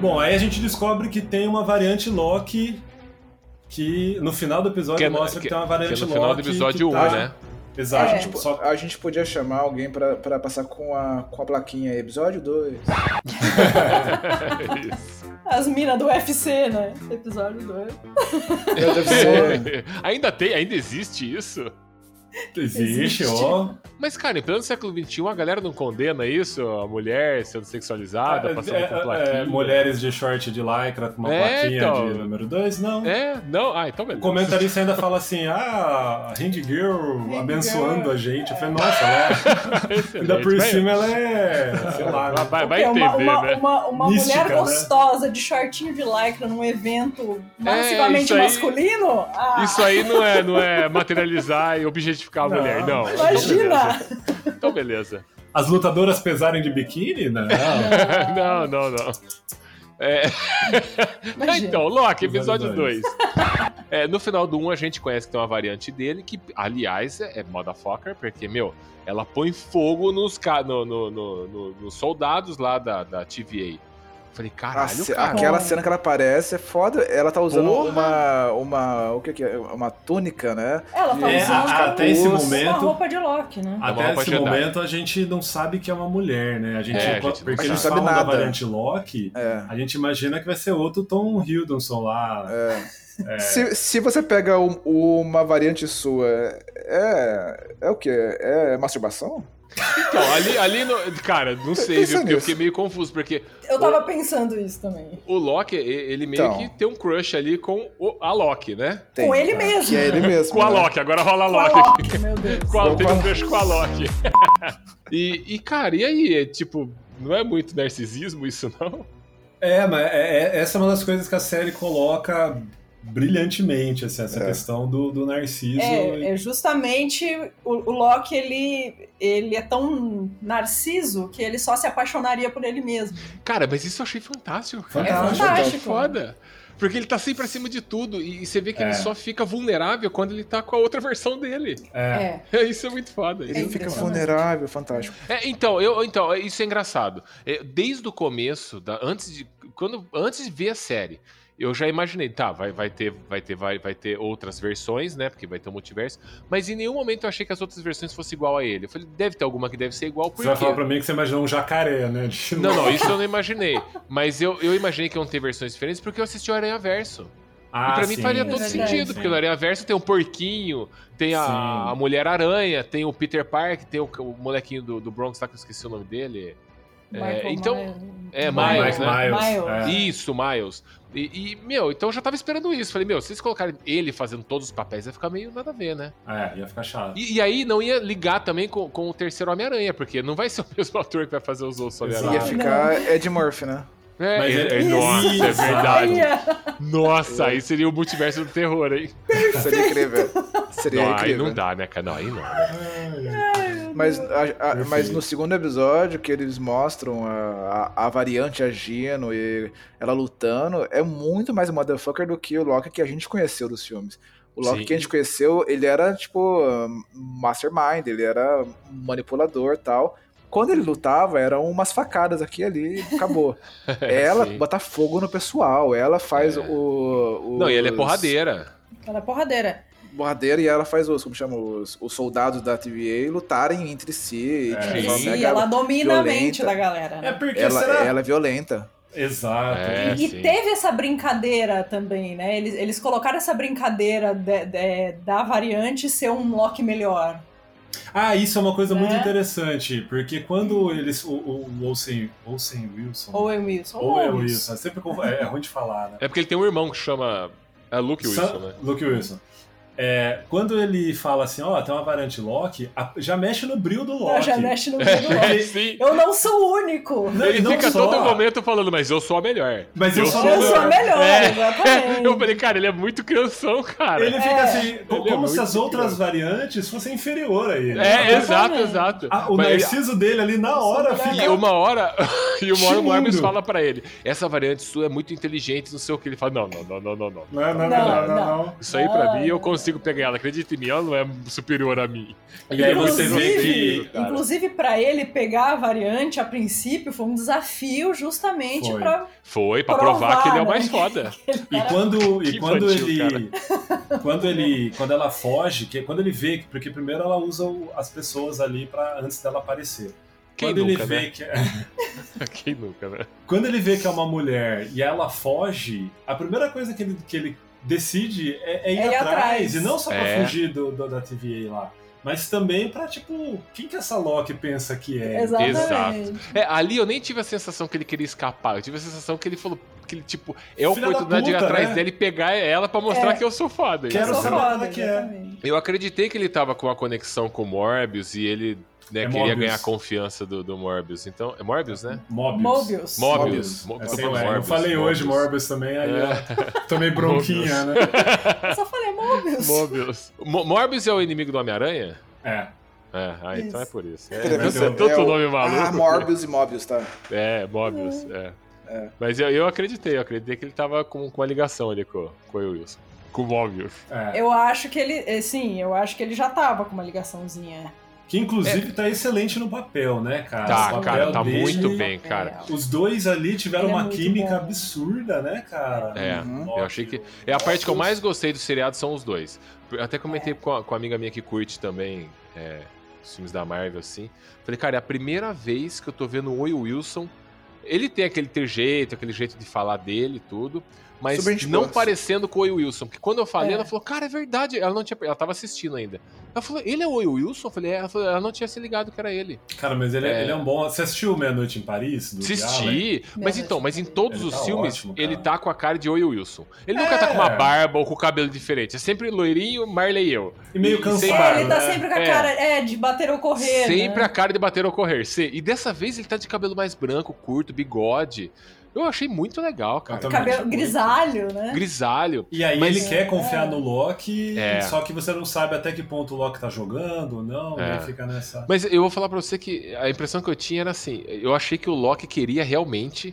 S5: Bom, aí a gente descobre que tem uma variante Loki que no final do episódio
S2: Que é
S5: mostra que,
S2: que-
S5: tem uma variante
S2: que é no
S5: Loki.
S2: final do episódio
S5: que
S2: 1,
S5: tá-
S2: né?
S5: Exato.
S3: É.
S5: tipo, só-
S7: A gente podia chamar alguém pra, pra passar com a, com a plaquinha aí, episódio 2.
S2: Isso.
S3: As minas do UFC, né? Episódio 2.
S7: Deve ser.
S2: ainda tem, ainda existe isso?
S5: Existe, ó.
S2: Mas, cara, em pleno século XXI, a galera não condena isso? A mulher sendo sexualizada, passando
S5: É,
S2: com
S5: é,
S2: plaquinha?
S5: é, mulheres de short de lycra com uma
S2: É,
S5: plaquinha
S2: então.
S5: de número 2, não.
S2: É, não? Ah, então
S5: O
S2: beleza.
S5: comentarista ainda fala assim: ah, a Hand Girl abençoando a gente. Eu falei, nossa, ela é... Ainda por cima ela é. Sei lá, né?
S2: Vai, vai entender,
S3: uma, uma,
S2: né?
S3: uma, uma
S5: Mística,
S3: mulher
S5: né?
S3: gostosa de shortinho de lycra num evento massivamente
S2: isso aí-
S3: masculino? Ah,
S2: Isso aí não é, não é materializar e objetificar a
S5: Não,
S2: mulher, não.
S3: Imagina!
S2: Então, beleza.
S5: As lutadoras pesarem de biquíni? Não.
S2: Não, não, não. É... Então, Loki, episódio
S5: Episódio
S2: 2. no final do 1, a gente conhece que tem uma variante dele, que, aliás, é, é motherfucker, porque, meu, ela põe fogo nos, ca- no, no- no- no- nos soldados lá da, da TVA. Falei,
S7: A
S2: caralho, cara.
S7: aquela cena que ela aparece é foda. Ela tá usando
S2: Porra.
S7: uma. uma. O que, que é? Uma túnica, né?
S3: Ela tá
S5: É,
S3: usando
S5: a- até esse
S3: uma
S5: momento-
S3: roupa de Loki, né?
S2: uma
S5: Até esse
S2: Jedi.
S5: momento a gente não sabe que é uma mulher, né? A gente,
S2: É, a gente não
S5: porque
S2: sabe.
S5: eles
S7: sabe
S5: falam da
S7: nada.
S5: variante Loki,
S7: É.
S5: a gente imagina que vai ser outro Tom Hiddleston lá.
S7: é. Se, se você pega um- uma variante sua, é. É o quê? É masturbação?
S2: Então, ali, ali no- cara, não sei, viu? Porque eu fiquei meio confuso, porque
S3: Eu tava pensando isso também.
S2: o Loki, ele meio
S7: Então.
S2: que tem um crush ali com o- a Loki, né?
S7: Tem,
S3: Com ele
S7: tá?
S3: mesmo.
S7: Que é ele mesmo.
S2: Com a
S7: né?
S2: Loki, agora rola a
S3: Com a
S2: Loki.
S3: Loki, meu Deus.
S2: Com a, tem
S7: a-
S2: um crush com a Loki. e, e, cara, e aí? É, tipo, não é muito narcisismo isso, não?
S5: É, mas é- é- essa é uma das coisas que a série coloca brilhantemente, assim, essa
S7: É.
S5: questão do, do narciso.
S3: É, é justamente o, o Loki, ele, ele é tão narciso que ele só se apaixonaria por ele mesmo.
S2: Cara, mas isso eu achei fantástico.
S3: É
S5: Fantástico.
S3: fantástico.
S2: Foda. Porque ele tá sempre acima de tudo. E, e você vê que
S5: É.
S2: ele só fica vulnerável quando ele tá com a outra versão dele.
S5: É.
S3: É.
S2: Isso é muito foda.
S7: Ele
S3: É
S7: fica vulnerável, fantástico.
S2: É, então, eu, então, isso é engraçado. É, desde o começo, da, antes, de, quando, antes de ver a série, eu já imaginei, tá, vai, vai, ter, vai, ter, vai, vai ter outras versões, né? Porque vai ter um multiverso. Mas em nenhum momento eu achei que as outras versões fossem igual a ele. Eu falei, deve ter alguma que deve ser igual, por
S5: Você vai falar pra mim que você imaginou um jacaré, né? de-
S2: Não, não, isso eu não imaginei. Mas eu, eu imaginei que iam ter versões diferentes porque eu assisti o Aranha Verso.
S5: Ah,
S2: e pra mim
S5: sim,
S2: faria
S3: É
S2: todo
S3: verdade.
S2: sentido,
S5: sim.
S2: porque no Aranha Verso tem o porquinho, tem a, a Mulher-Aranha, tem o Peter Parker, tem o, o molequinho do, do Bronx, tá, que eu esqueci o nome dele. É, então- é,
S3: Miles,
S2: Miles, né?
S5: Miles, é.
S2: Isso, Miles. E, e, meu, então eu já tava esperando isso. Falei, meu, se vocês colocarem ele fazendo todos os papéis, vai ficar meio nada a ver, né?
S5: É, ia ficar chato.
S2: E, e aí não ia ligar também com, com o terceiro Homem-Aranha, porque não vai ser o mesmo ator que vai fazer os outros
S5: Exato.
S7: Ia
S2: Homem-Aranha.
S7: ficar Ed Murphy, né?
S2: É,
S5: Mas
S2: é-
S5: é-
S2: é- nossa, é verdade. Nossa, aí seria o multiverso do terror, hein?
S7: Seria incrível. Seria
S2: Não, aí
S7: incrível.
S2: não dá, né, cara? Não, aí não. né?
S7: Mas, a- a- mas no segundo episódio, que eles mostram a, a, a variante agindo e ela lutando, é muito mais motherfucker do que o Loki que a gente conheceu dos filmes. O Loki
S2: Sim.
S7: que a gente conheceu, ele era, tipo, mastermind, ele era manipulador e tal.
S8: Quando ele lutava, eram umas facadas aqui e ali, acabou. ela
S2: Sim.
S8: bota fogo no pessoal, ela faz
S2: É.
S8: o, o.
S2: Não, e ele é porradeira.
S3: Ela é porradeira.
S8: Borradeira e ela faz os, como chama, os, os soldados da TVA lutarem entre si.
S5: É.
S8: tipo, ela
S3: sim,
S8: pega-
S3: ela domina a mente
S8: violenta.
S3: da galera.
S5: É
S3: Né?
S5: porque
S8: ela,
S5: será?
S8: ela é violenta.
S5: Exato.
S2: É.
S3: E
S2: sim.
S3: teve essa brincadeira também, né? Eles, eles colocaram essa brincadeira de- de- da variante ser um Loki melhor.
S5: Ah, isso é uma coisa muito
S3: Né?
S5: interessante, porque quando eles. O, o, o Olsen, Olsen Wilson.
S3: Owen Wilson.
S5: Owen
S3: Owen
S5: Wilson. É sempre é, é ruim de falar, né?
S2: É porque ele tem um irmão que chama. É Luke Wilson,
S5: Sam-
S2: né?
S5: Luke Wilson. É, quando ele fala assim, ó, tem uma variante Loki, a- já mexe no brilho do Loki.
S3: Já mexe no meio do Loki.
S2: É, sim.
S3: Eu não sou o único.
S5: Não,
S2: Ele
S5: não
S2: fica
S5: só-
S2: todo momento falando, mas eu sou a melhor.
S5: Mas eu, sou,
S3: Eu sou a melhor,
S2: É.
S3: exatamente.
S2: Eu falei, cara, ele é muito crianção, cara.
S5: Ele fica
S3: É.
S5: assim,
S2: Ele é
S5: como se as outras
S2: criança.
S5: variantes fossem inferior a ele.
S2: É, exato, exato.
S5: Ah, o
S2: Mas ele-
S5: narciso dele ali na hora
S3: sou
S5: fica.
S2: E uma hora, e uma hora o Morbius fala pra ele: essa variante sua é muito inteligente, não sei o que. Ele fala: não, não, não, não, não, não.
S5: Não, não, não,
S3: Não,
S5: não, não.
S3: não.
S2: Isso aí pra
S3: Não,
S2: mim eu
S3: não.
S2: Consigo pegar ela. Acredita em mim, ela não é superior a mim.
S5: E aí você vê
S3: Inclusive,
S5: que.
S2: cara.
S3: inclusive para ele pegar a variante a princípio foi um desafio justamente
S5: Foi.
S3: para
S2: Foi, pra provar,
S3: Provar,
S2: que ele é o
S3: né?
S2: mais foda.
S5: E quando, e quando
S2: infantil,
S5: ele. Quando ele. Quando ela foge, que quando ele vê, porque primeiro ela usa o- as pessoas ali para antes dela aparecer.
S2: Quem
S5: quando
S2: nunca,
S5: ele vê
S2: né?
S5: que
S2: Quem nunca, né?
S5: quando ele vê que é uma mulher e ela foge, a primeira coisa que ele, que ele decide é, é ir
S3: É ir
S5: atrás.
S3: atrás.
S5: E não só pra
S2: É.
S5: fugir do, do- da TVA lá. Mas também pra, tipo, quem que essa Loki pensa que é?
S3: Exatamente.
S2: É, ali eu nem tive a sensação que ele queria escapar. Eu tive a sensação que ele falou que ele, tipo, é a oportunidade de ir atrás
S5: né?
S2: dele e pegar ela pra mostrar
S3: É.
S2: que eu sou foda.
S5: Quero saber
S3: foda,
S5: que é.
S2: Eu acreditei que ele tava com uma conexão com o Morbius e ele né,
S5: É
S2: queria ganhar a confiança do, do Morbius. Então, é Morbius, né?
S5: Mobius.
S3: Mobius.
S2: Mobius. Mo-
S5: É, eu
S2: Morbius,
S5: falei hoje
S2: Morbius.
S5: Também, aí
S2: É.
S5: eu tomei bronquinha, né?
S3: Eu só falei Mobius.
S2: Morbius. Mo- Morbius é o inimigo do Homem-Aranha?
S5: É.
S2: É, ah, então é
S3: Isso.
S2: por isso. É,
S8: Peraí,
S2: mas é tanto
S8: é o-
S2: nome maluco.
S8: Ah, Morbius e Mobius, tá?
S2: É, Mobius, é.
S8: É.
S2: Mas eu, eu acreditei, eu acreditei que ele tava com, com uma ligação ali com, com o Wilson. Com o Mobius.
S5: é.
S3: Eu acho que ele, eh, sim, eu acho que ele já tava com uma ligaçãozinha.
S5: Que inclusive tá excelente no papel, né, cara?
S2: Tá, cara, tá
S5: dele-
S2: muito bem, cara.
S3: É,
S5: Os dois ali tiveram
S3: Ele é
S5: uma química
S3: bom.
S5: absurda, né, cara?
S2: É,
S8: Uhum.
S2: eu achei que. É a parte que eu mais gostei do seriado são os dois. Eu até comentei com, a, com a amiga minha que curte também é, os filmes da Marvel, assim. Falei, cara, é a primeira vez que eu tô vendo o Oi Wilson. Ele tem aquele trejeito, aquele jeito de falar dele e tudo. Mas não parecendo com o Oi Wilson. Porque quando eu falei,
S3: É.
S2: ela falou, cara, é verdade. Ela não tinha. Ela tava assistindo ainda. Ela falou, ele é o Oi Wilson? Eu falei, é. Ela, falou, ela não tinha se ligado que era ele.
S5: Cara, mas ele é,
S2: É.
S5: ele é um bom. Você assistiu Meia-Noite em Paris?
S2: Assisti. Mas então, mas em todos
S5: Ele
S2: os
S5: tá
S2: filmes,
S5: ótimo,
S2: ele tá com a cara de Oi Wilson. Ele nunca
S5: É.
S2: tá com uma barba ou com o cabelo diferente. É sempre loirinho, Marley e eu.
S5: E meio
S2: sem
S5: cansado,
S2: barba,
S3: ele tá
S5: né?
S3: sempre com a
S2: É.
S3: cara é, de bater ou correr.
S2: Sempre
S3: né?
S2: a cara de bater ou correr. E dessa vez ele tá de cabelo mais branco, curto, bigode. Eu achei muito legal, cara.
S3: Cabelo
S2: Muito.
S3: grisalho, né?
S2: Grisalho.
S5: E aí
S2: Mas-
S5: ele quer confiar no Loki,
S2: É.
S5: só que você não sabe até que ponto o Loki tá jogando ou não, e
S2: É.
S5: aí fica nessa.
S2: Mas eu vou falar pra você que a impressão que eu tinha era assim: eu achei que o Loki queria realmente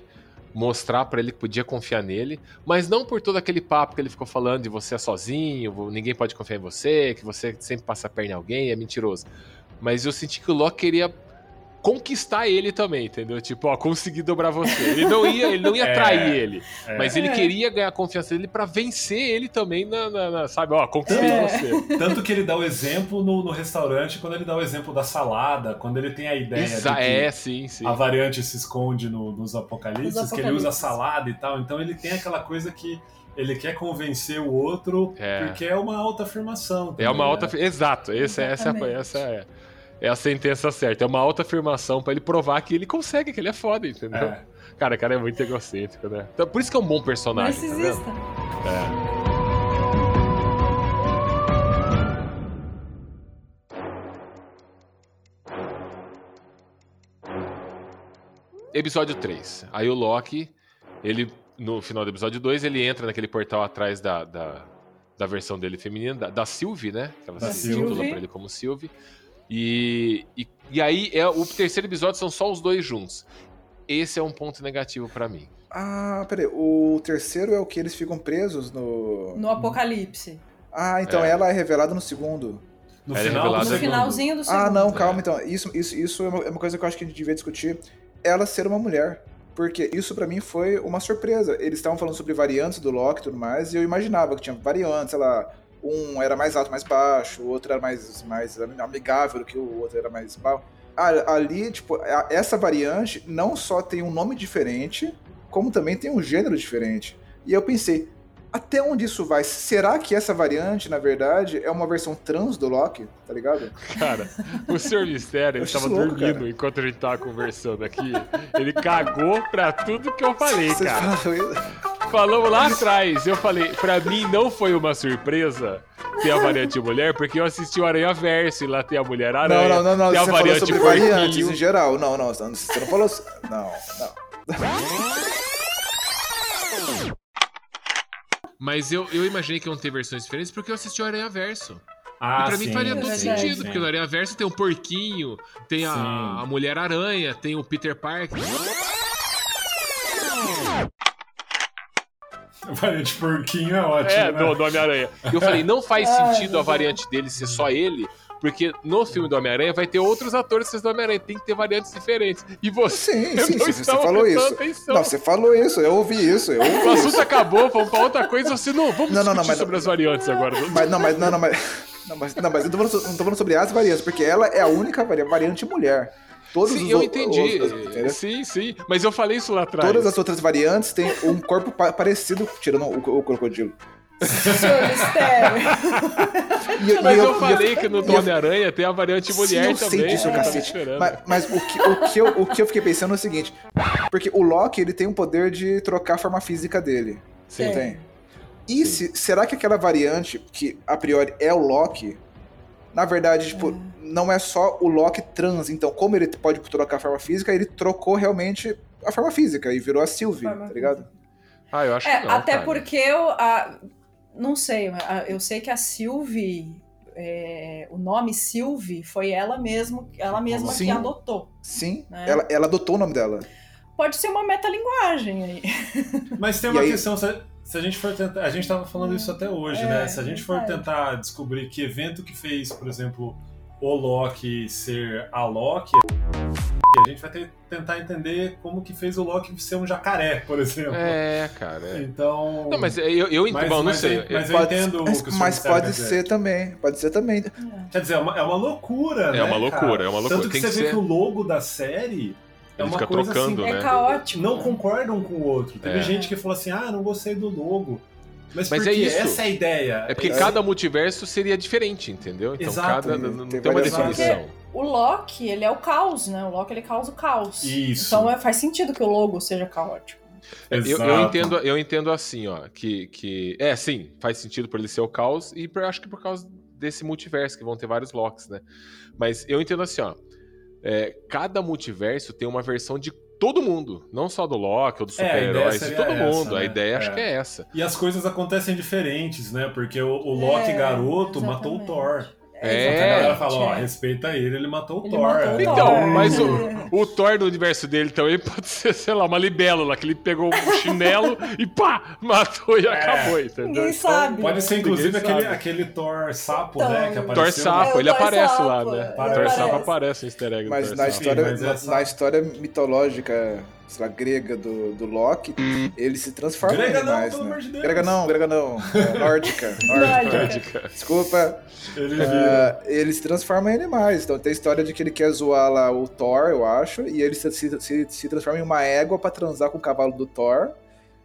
S2: mostrar pra ele que podia confiar nele, mas não por todo aquele papo que ele ficou falando de você é sozinho, ninguém pode confiar em você, que você sempre passa a perna em alguém, é mentiroso. Mas eu senti que o Loki queria conquistar ele também, entendeu? Tipo, ó, consegui dobrar você. Ele não ia, ele não ia
S5: É.
S2: trair ele,
S5: É.
S2: mas ele
S3: É.
S2: queria ganhar a confiança dele pra vencer ele também na, na- na- sabe, ó, conquistei
S3: É.
S2: você.
S5: Tanto que ele dá o exemplo no, no restaurante, quando ele dá o exemplo da salada, quando ele tem a ideia
S2: Exa
S5: de que
S2: é, sim, sim.
S5: a variante se esconde no- nos apocalipses,
S3: Nos
S5: que ele usa
S3: apocalipses.
S5: salada e tal. Então ele tem aquela coisa que ele quer convencer o outro
S2: É.
S5: porque é uma autoafirmação.
S2: É uma
S5: né?
S2: Exato, essa, essa,
S3: Exatamente.
S2: essa é, é a sentença certa. É uma alta afirmação pra ele provar que ele consegue, que ele é foda, entendeu?
S5: É.
S2: Cara, o cara é muito egocêntrico, né? Então, por isso que é um bom personagem, tá vendo?
S3: Narcisista.
S2: Episódio 3. Aí o Loki, ele, no final do episódio 2, ele entra naquele portal atrás da, da, da versão dele feminina, da, da Sylvie, né? Que ela
S5: Da
S2: se
S3: Sylvie.
S2: pra ele como Sylvie. E, e, e aí, é, o terceiro episódio são só os dois juntos. Esse é um ponto negativo pra mim.
S8: Ah, peraí. O terceiro é o que eles ficam presos no.
S3: No apocalipse.
S8: Ah, então
S2: É.
S8: ela é revelada no segundo.
S5: No
S2: Ela é
S5: final
S3: No
S2: segundo.
S3: finalzinho do segundo.
S4: Ah, não,
S2: É.
S4: calma então. Isso, isso, isso é uma é uma coisa que eu acho que a gente devia discutir. Ela ser uma mulher. Porque isso pra mim foi uma surpresa. Eles estavam falando sobre variantes do Loki e tudo mais, e eu imaginava que tinha variantes, sei lá, um era mais alto, mais baixo, o outro era mais, mais amigável do que o outro era mais baixo. Ah, Ali, tipo, essa variante não só tem um nome diferente, como também tem um gênero diferente. E eu pensei, até onde isso vai? Será que essa variante, na verdade, é uma versão trans do Loki? Tá ligado?
S2: Cara, o Senhor Mistério, ele tava
S4: louco,
S2: dormindo
S4: cara.
S2: enquanto a gente tava conversando aqui. Ele cagou pra tudo que eu falei,
S4: Vocês
S2: cara. Falamos lá atrás, eu falei, pra mim não foi uma surpresa ter a variante mulher, porque eu assisti o Aranha Verso e lá tem a Mulher
S4: Não,
S2: Aranha.
S4: não, não, não.
S2: tem a
S4: Você falou
S2: variante
S4: sobre variantes
S2: porquinho.
S4: em geral. Não, não, você não falou. Não, não.
S2: Mas eu, eu imaginei que iam ter versões diferentes porque eu assisti o Aranha Verso.
S5: Ah,
S2: e pra mim
S5: sim,
S2: faria todo
S3: sim,
S2: sentido,
S3: sim.
S2: porque no Aranha Verso tem o porquinho, tem a, a Mulher Aranha, tem o Peter Parker.
S5: Variante porquinho é ótimo.
S2: É,
S5: né?
S2: do, do Homem-Aranha. E eu falei, não faz sentido a variante dele ser só ele, porque no filme do Homem-Aranha vai ter outros atores do Homem-Aranha, tem que ter variantes diferentes. E você
S4: Sim, sim, sim, você falou isso.
S2: atenção.
S4: Não, você falou isso, eu ouvi isso, eu
S2: O
S4: ouvi
S2: assunto
S4: isso.
S2: acabou, vamos pra outra coisa, você não, vamos
S4: Não, não, não,
S2: discutir
S4: mas-
S2: sobre as variantes agora.
S4: Mas não, mas não, não, mas. Não, mas, não, mas eu não tô, falando, não tô falando sobre as variantes, porque ela é a única vari- variante mulher. Todos
S2: Sim,
S4: os
S2: eu entendi.
S4: os-
S2: sim, sim. Mas eu falei isso lá atrás.
S4: Todas as outras variantes têm um corpo pa- parecido, tirando o, o crocodilo. E, e
S2: Mas eu,
S4: e
S2: falei que no Homem-Aranha tem a variante mulher
S4: Sim, eu
S2: também.
S4: sei disso,
S2: eu
S4: cacete. Mas, mas o, que, o, que eu, o que eu fiquei pensando é o seguinte: porque o Loki ele tem o poder de trocar a forma física dele.
S2: Sim.
S3: Sim.
S4: Tem. E se, será que aquela variante, que a priori é o Loki, na verdade, tipo, não é só o Loki trans? Então, como ele pode trocar a forma física, ele trocou realmente a forma física e virou a Sylvie,
S3: Forma
S4: tá ligado?
S2: Ah, eu acho
S3: É,
S2: que não,
S3: até
S2: cara.
S3: porque eu. a- não sei, eu sei que a Sylvie. é, o nome Sylvie foi ela mesmo, ela mesma
S4: Sim.
S3: que adotou.
S4: Sim,
S3: Né?
S4: ela, ela adotou o nome dela.
S3: Pode ser uma metalinguagem aí.
S5: Mas tem
S4: E
S5: uma
S4: aí-
S5: questão, se, se a gente for tentar. A gente tava falando isso até hoje,
S3: É,
S5: né? Se a gente for
S3: verdade.
S5: tentar descobrir que evento que fez, por exemplo, o Loki ser a Loki, a gente vai ter, tentar entender como que fez o Loki ser um jacaré, por exemplo.
S2: É, cara. é.
S5: Então.
S2: Não, mas eu, eu entendo.
S5: mas,
S2: Bom, não
S5: mas
S2: sei.
S5: eu- mas eu
S4: Pode-
S5: entendo o
S4: mas
S5: que o
S4: mas pode
S5: quer dizer.
S4: ser também, pode ser também.
S5: Quer dizer, é uma, é uma loucura, né?
S2: É uma loucura,
S5: cara?
S2: é uma loucura.
S5: Tanto que
S2: Tem
S5: você
S2: que
S5: vê
S2: ser-
S5: que o logo da série é
S2: Ele
S5: uma
S2: fica
S5: coisa
S2: trocando,
S5: assim,
S2: né?
S3: É caótico.
S5: não concordam com o outro. Teve
S2: É.
S5: gente que falou assim: ah, não gostei do logo. Mas,
S2: Mas é isso.
S5: essa é a ideia.
S2: É porque
S5: Esse-
S2: cada multiverso seria diferente, entendeu? Então
S5: Exato.
S2: cada. Não
S4: Tem
S2: tem uma definição.
S3: O Loki, ele é o caos, né? O Loki, ele causa o caos.
S5: Isso.
S3: Então é- faz sentido que o logo seja caótico.
S2: Eu, eu entendo, eu entendo assim, ó, que, que. É, sim, faz sentido por ele ser o caos, e por- acho que por causa desse multiverso, que vão ter vários Locks, né? Mas eu entendo assim, ó. É, cada multiverso tem uma versão de todo mundo, não só do Loki ou dos
S5: É, a
S2: super-heróis, de
S5: seria
S2: todo
S5: essa,
S2: mundo. A
S5: né?
S2: ideia acho
S5: É.
S2: que é essa.
S5: E as coisas acontecem diferentes, né? Porque o, o Loki
S3: É,
S5: garoto matou o
S3: exatamente.
S5: Thor.
S2: É,
S5: Só que a galera fala, ó,
S3: é.
S5: respeita ele, ele matou o
S3: Ele
S5: Thor.
S3: matou o
S5: né?
S3: Thor.
S2: Então, mas o,
S3: É.
S2: o Thor do universo dele também pode ser, sei lá, uma libélula, que ele pegou um chinelo e pá, matou e
S5: É.
S2: acabou, entendeu?
S3: Ninguém
S2: Então,
S3: sabe.
S5: Pode ser, inclusive,
S2: Ninguém
S5: aquele,
S2: sabe.
S5: aquele Thor sapo,
S3: Então,
S5: né? Que
S2: Thor
S5: apareceu.
S2: Sapo,
S3: É,
S2: ele
S3: Thor
S2: aparece lá,
S3: Sapo,
S2: né?
S3: ele
S2: Thor
S5: aparece.
S2: Sapo aparece no easter egg
S4: Mas
S2: do
S4: na
S2: Thor Sapo.
S4: história,
S5: mas
S4: na-
S5: essa-
S4: na história mitológica, lá, grega do, do Loki, ele se transforma em
S5: Grega não,
S4: animais,
S5: pelo
S4: né?
S5: amor de.
S4: Grega não, grega não. É, nórdica, nórdica.
S3: Nórdica.
S4: Desculpa.
S5: Ele vira.
S4: É, ele se transforma em animais. Então tem a história de que ele quer zoar lá o Thor, eu acho, e ele se, se, se, se transforma em uma égua pra transar com o cavalo do Thor.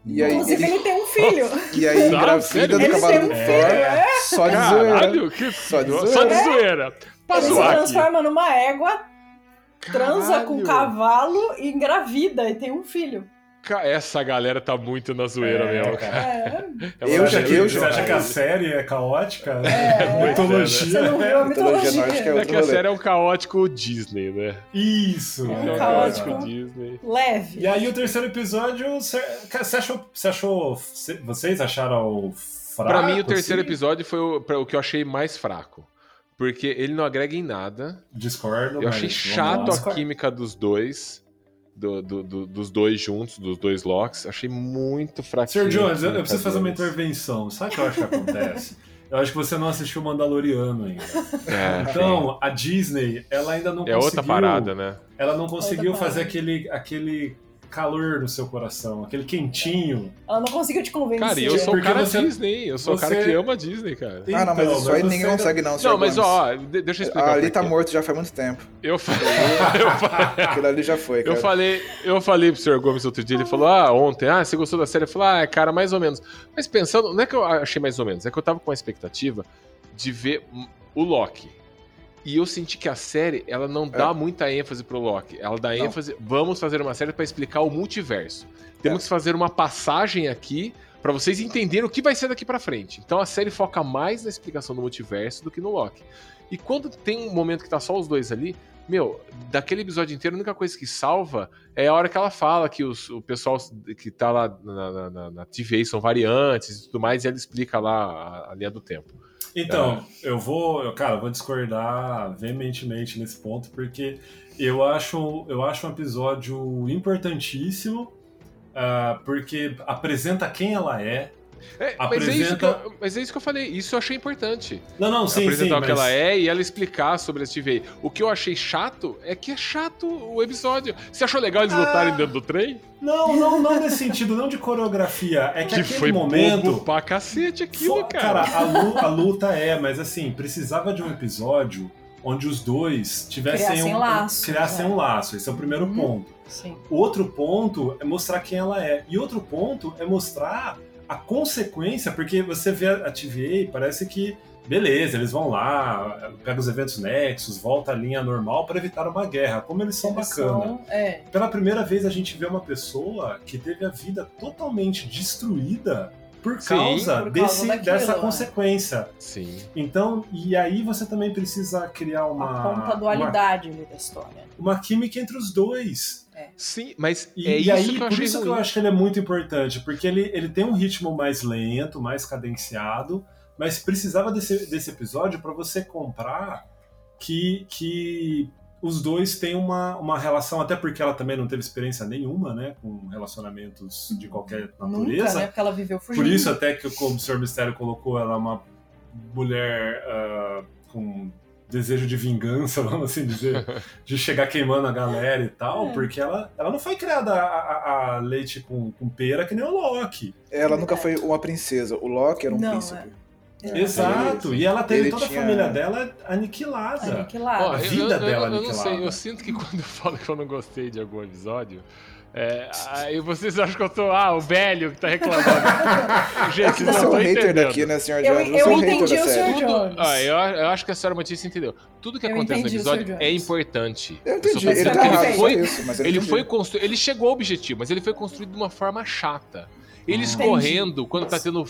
S4: E aí,
S3: Inclusive,
S4: ele,
S3: ele tem um filho.
S4: e aí
S2: Não,
S4: engravida do cavalo do
S3: um
S5: É.
S3: filho,
S4: Thor. Só de zoeira.
S2: Caralho, que
S4: Só de
S2: Só
S4: zoeira.
S2: de zoeira. Pra
S3: Ele se
S2: zoar aqui.
S3: transforma numa égua, transa com cavalo e engravida e tem um filho.
S2: Essa galera tá muito na zoeira
S5: É,
S2: mesmo,
S5: cara.
S3: É.
S2: É
S4: Eu já- eu já-
S5: Você acha que a série é caótica?
S3: É.
S5: Mitologia.
S3: Você não viu a
S4: Mitologia é
S2: É que a série é um caótico Disney, né?
S5: Isso.
S3: É um
S2: É um
S3: caótico.
S2: caótico Disney.
S3: Leve.
S5: E aí o terceiro episódio, você você achou, você achou, você- vocês acharam fraco?
S2: Pra mim, o terceiro
S5: assim?
S2: episódio foi o, pra- o que eu achei mais fraco. Porque ele não agrega em nada.
S5: Discordo.
S2: Eu achei chato a química dos dois. do- do- do- dos dois juntos, dos dois locks. Achei muito fraquinho.
S5: Sr. Jones, eu, eu preciso fazer uma intervenção. Sabe o que eu acho que acontece? Eu acho que você não assistiu Mandaloriano ainda.
S2: É,
S5: Então, a Disney, ela ainda não
S2: é
S5: conseguiu.
S2: outra parada, né?
S5: Ela não conseguiu fazer aquele, aquele calor no seu coração, aquele quentinho.
S3: Ela não conseguiu te convencer.
S2: Cara, eu sou o cara
S5: você-
S2: Disney, eu sou o cara
S5: você-
S2: que ama a Disney, cara.
S8: Ah, não, mas
S5: Então,
S8: isso aí
S5: você
S8: ninguém
S5: ainda-
S8: consegue não,
S2: Não, mas
S8: Gomes.
S2: ó, de- deixa eu explicar.
S8: Ali
S2: por
S8: tá
S2: quê.
S8: morto já faz muito tempo.
S2: Eu falei, eu falei,
S8: Aquilo ali já foi, cara.
S2: eu falei, eu falei pro senhor Gomes outro dia, ele falou, ah, ontem, ah, você gostou da série? Eu falei, ah, cara, mais ou menos. Mas pensando, não é que eu achei mais ou menos, é que eu tava com a expectativa de ver o Loki. E eu senti que a série, ela não dá muita ênfase pro Loki. Ela dá
S8: Não.
S2: ênfase, vamos fazer uma série pra explicar o multiverso. Temos
S8: É.
S2: que fazer uma passagem aqui pra vocês entenderem o que vai ser daqui pra frente. Então a série foca mais na explicação do multiverso do que no Loki. E quando tem um momento que tá só os dois ali, meu, daquele episódio inteiro, a única coisa que salva é a hora que ela fala que os- o pessoal que tá lá na, na, na, na TVA são variantes e tudo mais, e ela explica lá a, a linha do tempo.
S5: Então, eu vou, eu, cara, eu vou discordar veementemente nesse ponto, porque eu acho, eu acho um episódio importantíssimo, ah, porque apresenta quem ela é.
S2: É, mas, é isso que
S5: Apresenta-
S2: eu, mas é isso que eu falei, isso eu achei importante.
S5: Não, não, sim, sim,
S2: apresentar o
S5: mas...
S2: que ela é e ela explicar sobre a TVA. O que eu achei chato é que é chato o episódio. Você achou legal eles
S5: Ah.
S2: lutarem dentro do trem?
S5: Não, não, não nesse sentido, não de coreografia. É que,
S2: Que
S5: aquele
S2: foi
S5: momento.
S2: bobo pra cacete aquilo,
S5: Fo-
S2: cara.
S5: a, lu- a luta é, mas assim, precisava de um episódio onde os dois tivessem
S3: Criassem
S5: um,
S3: laços,
S5: criassem
S3: é.
S5: um laço. Esse é o primeiro
S3: Uhum.
S5: ponto.
S3: Sim.
S5: O outro ponto é mostrar quem ela é. E outro ponto é mostrar a consequência, porque você vê a TVA, parece que, beleza, eles vão lá, pega os eventos nexos, volta à linha normal para evitar uma guerra. Como eles são
S3: Eles
S5: bacanas.
S3: são- é.
S5: Pela primeira vez a gente vê uma pessoa que teve a vida totalmente destruída por
S2: Sim,
S5: causa,
S3: por causa
S5: desse,
S3: daquilo,
S5: dessa
S3: é.
S5: consequência.
S2: Sim.
S5: Então, e aí você também precisa criar uma,
S3: a ponta dualidade ali da história.
S5: uma, uma química entre os dois.
S2: Sim, mas
S5: E,
S2: é
S5: e
S2: isso
S5: aí,
S2: que eu
S5: por
S2: achei
S5: isso que
S2: ruim.
S5: eu acho que ele é muito importante, porque ele, ele tem um ritmo mais lento, mais cadenciado, mas precisava desse, desse episódio para você comprar que, que os dois têm uma, uma relação, até porque ela também não teve experiência nenhuma, né, com relacionamentos de qualquer natureza.
S3: Nunca, né? Porque ela viveu fugindo.
S5: Por isso, até que, como o Sr. Mistério colocou, ela é uma mulher ah, com desejo de vingança, vamos assim dizer, de chegar queimando a galera e tal,
S3: É.
S5: porque ela, ela não foi criada a, a- a leite com, com pera que nem o Loki.
S8: Ela nunca foi uma princesa. O Loki era um
S3: Não,
S8: príncipe.
S3: É.
S5: Exato. E ela teve
S8: Ele
S5: toda
S8: tinha-
S5: a família dela aniquilada.
S3: Aniquilada.
S2: Ó,
S5: a
S2: eu-
S5: vida
S2: eu,
S5: dela
S2: eu, eu não
S5: aniquilada.
S2: sei, eu sinto que quando eu falo que eu não gostei de algum episódio, é, aí vocês acham que eu tô, ah, o velho que tá reclamando. Gente, vocês não
S8: Você é um
S2: estão
S8: hater
S2: entendendo.
S8: daqui, né, senhor
S3: Eu-
S8: Jones?
S3: Eu
S8: é hater
S3: entendi o. Sr. Jones.
S2: Ah, eu, eu acho que a senhora Matisse entendeu. Tudo que
S3: Eu
S2: acontece no episódio é importante.
S8: Eu entendi,
S2: tô
S8: ele tá errado,
S2: ele foi,
S8: isso, mas eu
S2: ele
S8: entendi.
S2: foi constru... ele chegou ao objetivo, mas ele foi construído de uma forma chata. Eles
S3: Entendi.
S2: correndo, quando tá tendo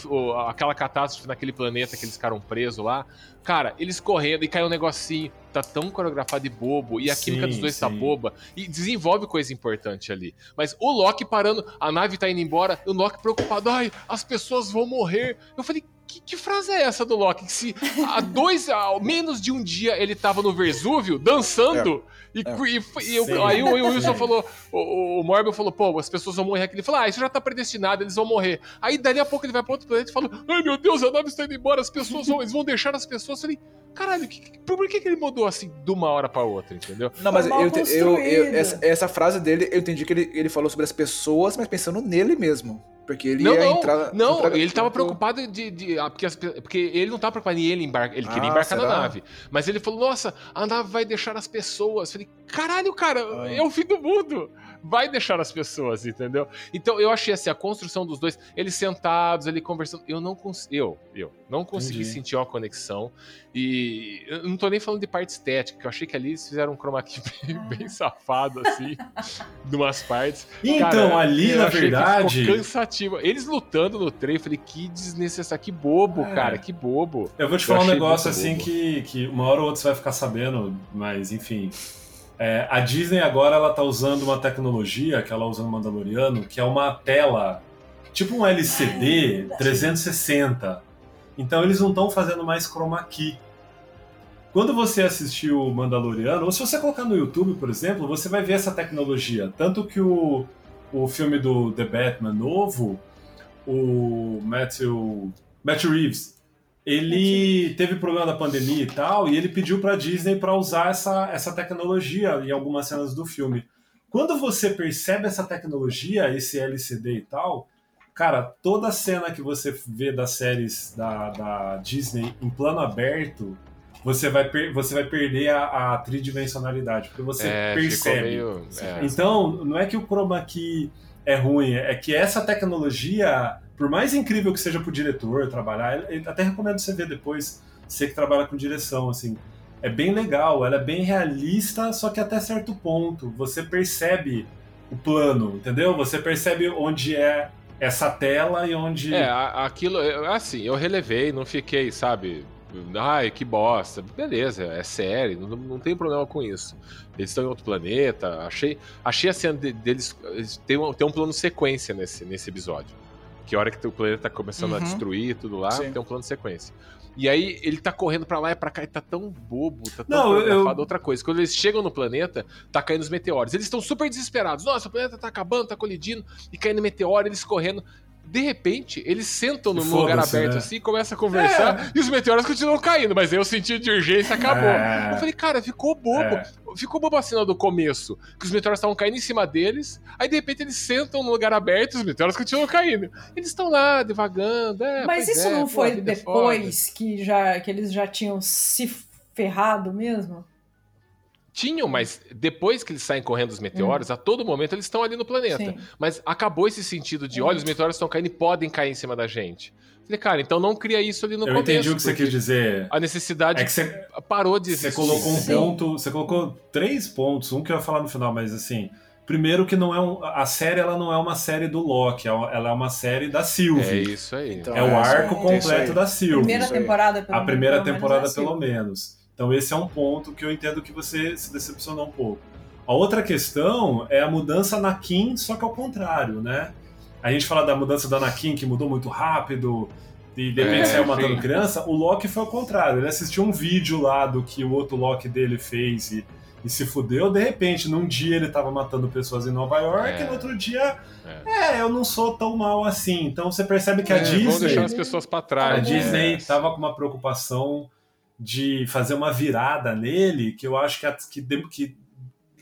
S2: aquela catástrofe naquele planeta que eles ficaram presos lá, cara, eles correndo e cai um negocinho, tá tão coreografado e bobo, e a
S5: Sim,
S2: química dos dois tá
S5: sim.
S2: boba, e desenvolve coisa importante ali. Mas o Loki parando, a nave tá indo embora, o Loki preocupado, ai, as pessoas vão morrer. Eu falei, que, que frase é essa do Loki? Que se há dois, há menos de um dia ele tava no Vesúvio dançando. E,
S8: É.
S2: e- e aí o, o Wilson falou, o, o Morbius falou, pô, as pessoas vão morrer aqui. Ele falou, ah, isso já tá predestinado, eles vão morrer. Aí dali a pouco ele vai pra outro planeta e fala, ai meu Deus, a nave está indo embora, as pessoas vão, eles vão deixar as pessoas. Eu falei, caralho, que, por que, que ele mudou assim de uma hora pra outra, entendeu?
S8: Não, mas eu, eu, eu- essa, essa frase dele, eu entendi que ele, ele falou sobre as pessoas, mas pensando nele mesmo. Porque ele
S2: não,
S8: ia
S2: não,
S8: entrar.
S2: não,
S8: entrar-
S2: ele tava preocupado de. de- ah, porque, as porque ele não tava preocupado em ele embarcar. Ele queria
S8: Ah,
S2: embarcar na
S8: será?
S2: nave. Mas ele falou: Nossa, a nave vai deixar as pessoas. Eu falei: Caralho, cara,
S8: Ah.
S2: é o fim do mundo. Vai deixar as pessoas, entendeu? Então eu achei assim: a construção dos dois, eles sentados ali conversando. Eu não consegui. Eu, eu não consegui
S5: Entendi.
S2: sentir uma conexão. E eu não tô nem falando de parte estética, que eu achei que ali eles fizeram um chroma key bem, bem safado, assim, de umas partes.
S5: Então,
S2: Cara,
S5: ali,
S2: eu
S5: na
S2: achei que
S5: verdade.
S2: Ficou cansativo. Eles lutando no trem, eu falei, que desnecessário, que bobo,
S5: É.
S2: cara, que bobo.
S5: Eu vou te
S2: Eu
S5: falar um negócio assim que, que uma hora ou outra você vai ficar sabendo, mas enfim. É, a Disney agora ela tá usando uma tecnologia que ela usa no Mandaloriano, que é uma tela, tipo um LCD 360. Então eles não estão fazendo mais chroma key. Quando você assistiu o Mandaloriano, ou se você colocar no YouTube, por exemplo, você vai ver essa tecnologia. Tanto que o, o filme do The Batman novo, o Matthew, Matthew Reeves, ele teve problema da pandemia e tal, e ele pediu pra Disney pra usar essa, essa tecnologia em algumas cenas do filme. Quando você percebe essa tecnologia, esse LCD e tal, cara, toda cena que você vê das séries da, da Disney em plano aberto, você vai, per- você vai perder a, a tridimensionalidade, porque você
S2: É, ficou
S5: percebe.
S2: meio. é.
S5: Então, não é que o chroma key é ruim, é que essa tecnologia, por mais incrível que seja pro diretor trabalhar, até recomendo você ver depois, você que trabalha com direção, assim, é bem legal, ela é bem realista, só que até certo ponto, você percebe o plano, entendeu? Você percebe onde é essa tela e onde...
S2: É, aquilo, assim, eu relevei, não fiquei, sabe? Ai, que bosta. Beleza, é série, não, não tem problema com isso. Eles estão em outro planeta. Achei, achei a cena de- deles. eles- Tem um, tem um plano sequência nesse, nesse episódio. Que a hora que o planeta tá começando a
S8: Uhum.
S2: destruir tudo lá,
S8: Sim.
S2: tem um plano de sequência. E aí ele tá correndo pra lá e pra cá e tá tão bobo, tá tão
S5: Não, eu-.
S2: Outra coisa, quando eles chegam no planeta, tá caindo os meteoros. Eles estão super desesperados. Nossa, o planeta tá acabando, tá colidindo e caindo meteoro, eles correndo. De repente, eles sentam num lugar aberto
S5: né?
S2: assim, começam a conversar e os meteoros continuam caindo, mas aí o sentido de urgência acabou.
S5: É.
S2: Eu falei, cara, ficou bobo.
S5: É.
S2: Ficou bobo a cena do começo, que os meteoros estavam caindo em cima deles, aí de repente eles sentam num lugar aberto e os meteoros continuam caindo. Eles estão lá, devagando. é,
S3: Mas isso
S2: é,
S3: não
S2: pô,
S3: foi
S2: é
S3: depois que, já, que eles já tinham se ferrado mesmo?
S2: Tinham, mas depois que eles saem correndo dos meteoros, a todo momento eles estão ali no planeta.
S3: Sim.
S2: Mas acabou esse sentido de,
S3: Uhum.
S2: olha, os meteoros estão caindo e podem cair em cima da gente. Falei, cara, então não cria isso ali no
S5: Eu
S2: começo.
S5: entendi o que você quis dizer.
S2: A necessidade
S5: É que você
S2: parou de
S5: Você
S2: existir.
S5: colocou um
S3: Sim.
S5: ponto, você colocou três pontos, um que eu ia falar no final, mas assim, primeiro que não é um, a série ela não é uma série do Loki, ela ela é uma série da
S2: É
S5: Sylvie.
S2: isso aí.
S7: Então,
S5: É, o
S7: É,
S5: arco
S3: isso aí.
S5: completo da Sylvie.
S3: Primeira temporada, pelo
S5: a primeira
S3: pelo menos,
S5: temporada
S3: é
S5: pelo menos. Então esse é um ponto que eu entendo que você se decepcionou um pouco. A outra questão é a mudança na Kim, só que ao contrário, né? A gente fala da mudança da Anakin, que mudou muito rápido, e de repente
S2: É,
S5: saiu matando criança. O Loki foi ao contrário. Ele assistiu um vídeo lá do que o outro Loki dele fez e, e se fudeu. De repente, num dia ele tava matando pessoas em Nova York,
S2: É.
S5: e no outro dia, é. eu não sou tão mal assim. Então você percebe que a
S2: É,
S5: Disney.
S2: deixar as pessoas pra
S5: A
S2: trás.
S5: Disney
S2: É.
S5: estava com uma preocupação de fazer uma virada nele que eu acho que, que, que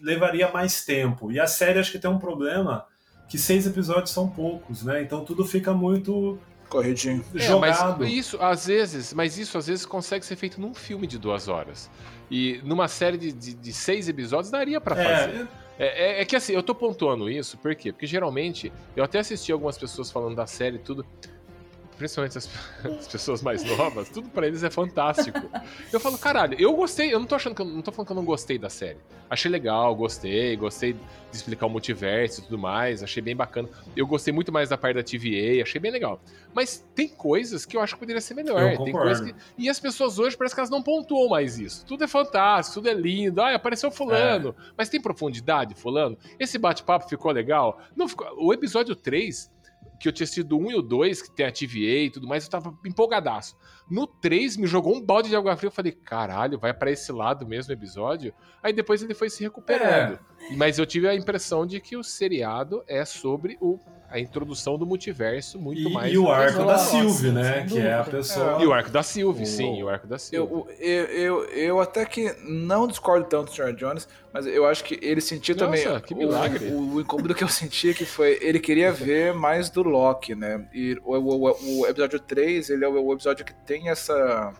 S5: levaria mais tempo. E a série acho que tem um problema que seis episódios são poucos, né? Então tudo fica muito
S8: Corridinho.
S2: É,
S5: jogado.
S2: mas isso, às vezes, mas isso às vezes consegue ser feito num filme de duas horas. E numa série de, de- de seis episódios daria pra fazer.
S5: É,
S2: É, é- é que assim, eu tô pontuando isso, por quê? Porque geralmente, eu até assisti algumas pessoas falando da série e tudo, principalmente as, as pessoas mais novas, tudo pra eles é fantástico. Eu falo, caralho, eu gostei, eu não tô achando que eu não tô falando que eu não gostei da série. Achei legal, gostei, gostei de explicar o multiverso e tudo mais, achei bem bacana. Eu gostei muito mais da parte da TVA, achei bem legal. Mas tem coisas que eu acho que poderia ser melhor. Tem coisas que... E as pessoas hoje parece que elas não pontuam mais isso. Tudo é fantástico, tudo é lindo. Ah, apareceu fulano. Mas tem profundidade, fulano? Esse bate-papo ficou legal? Não ficou. O episódio 3, que eu tinha assistido o 1 e o 2, que tem a TVA e tudo mais, eu tava empolgadaço. No 3, me jogou um balde de água fria. Eu falei, caralho, vai pra esse lado mesmo o episódio? Aí depois ele foi se recuperando. Mas eu tive a impressão de que o seriado é sobre o, a introdução do multiverso muito
S5: E,
S2: mais.
S5: e o arco da. Sylvie, né? Que é a pessoa.
S2: E o arco da Sylvie,
S5: O-
S2: sim, o arco da Sylvie.
S8: Eu, eu, eu, eu até que não discordo tanto do Sr. Jones, mas eu acho que ele sentiu
S2: Nossa,
S8: também.
S2: que
S8: o-
S2: milagre.
S8: O, o incômodo que eu senti que foi. Ele queria ver mais do Loki, né? E o, o, o- episódio 3, ele é o episódio que tem essa.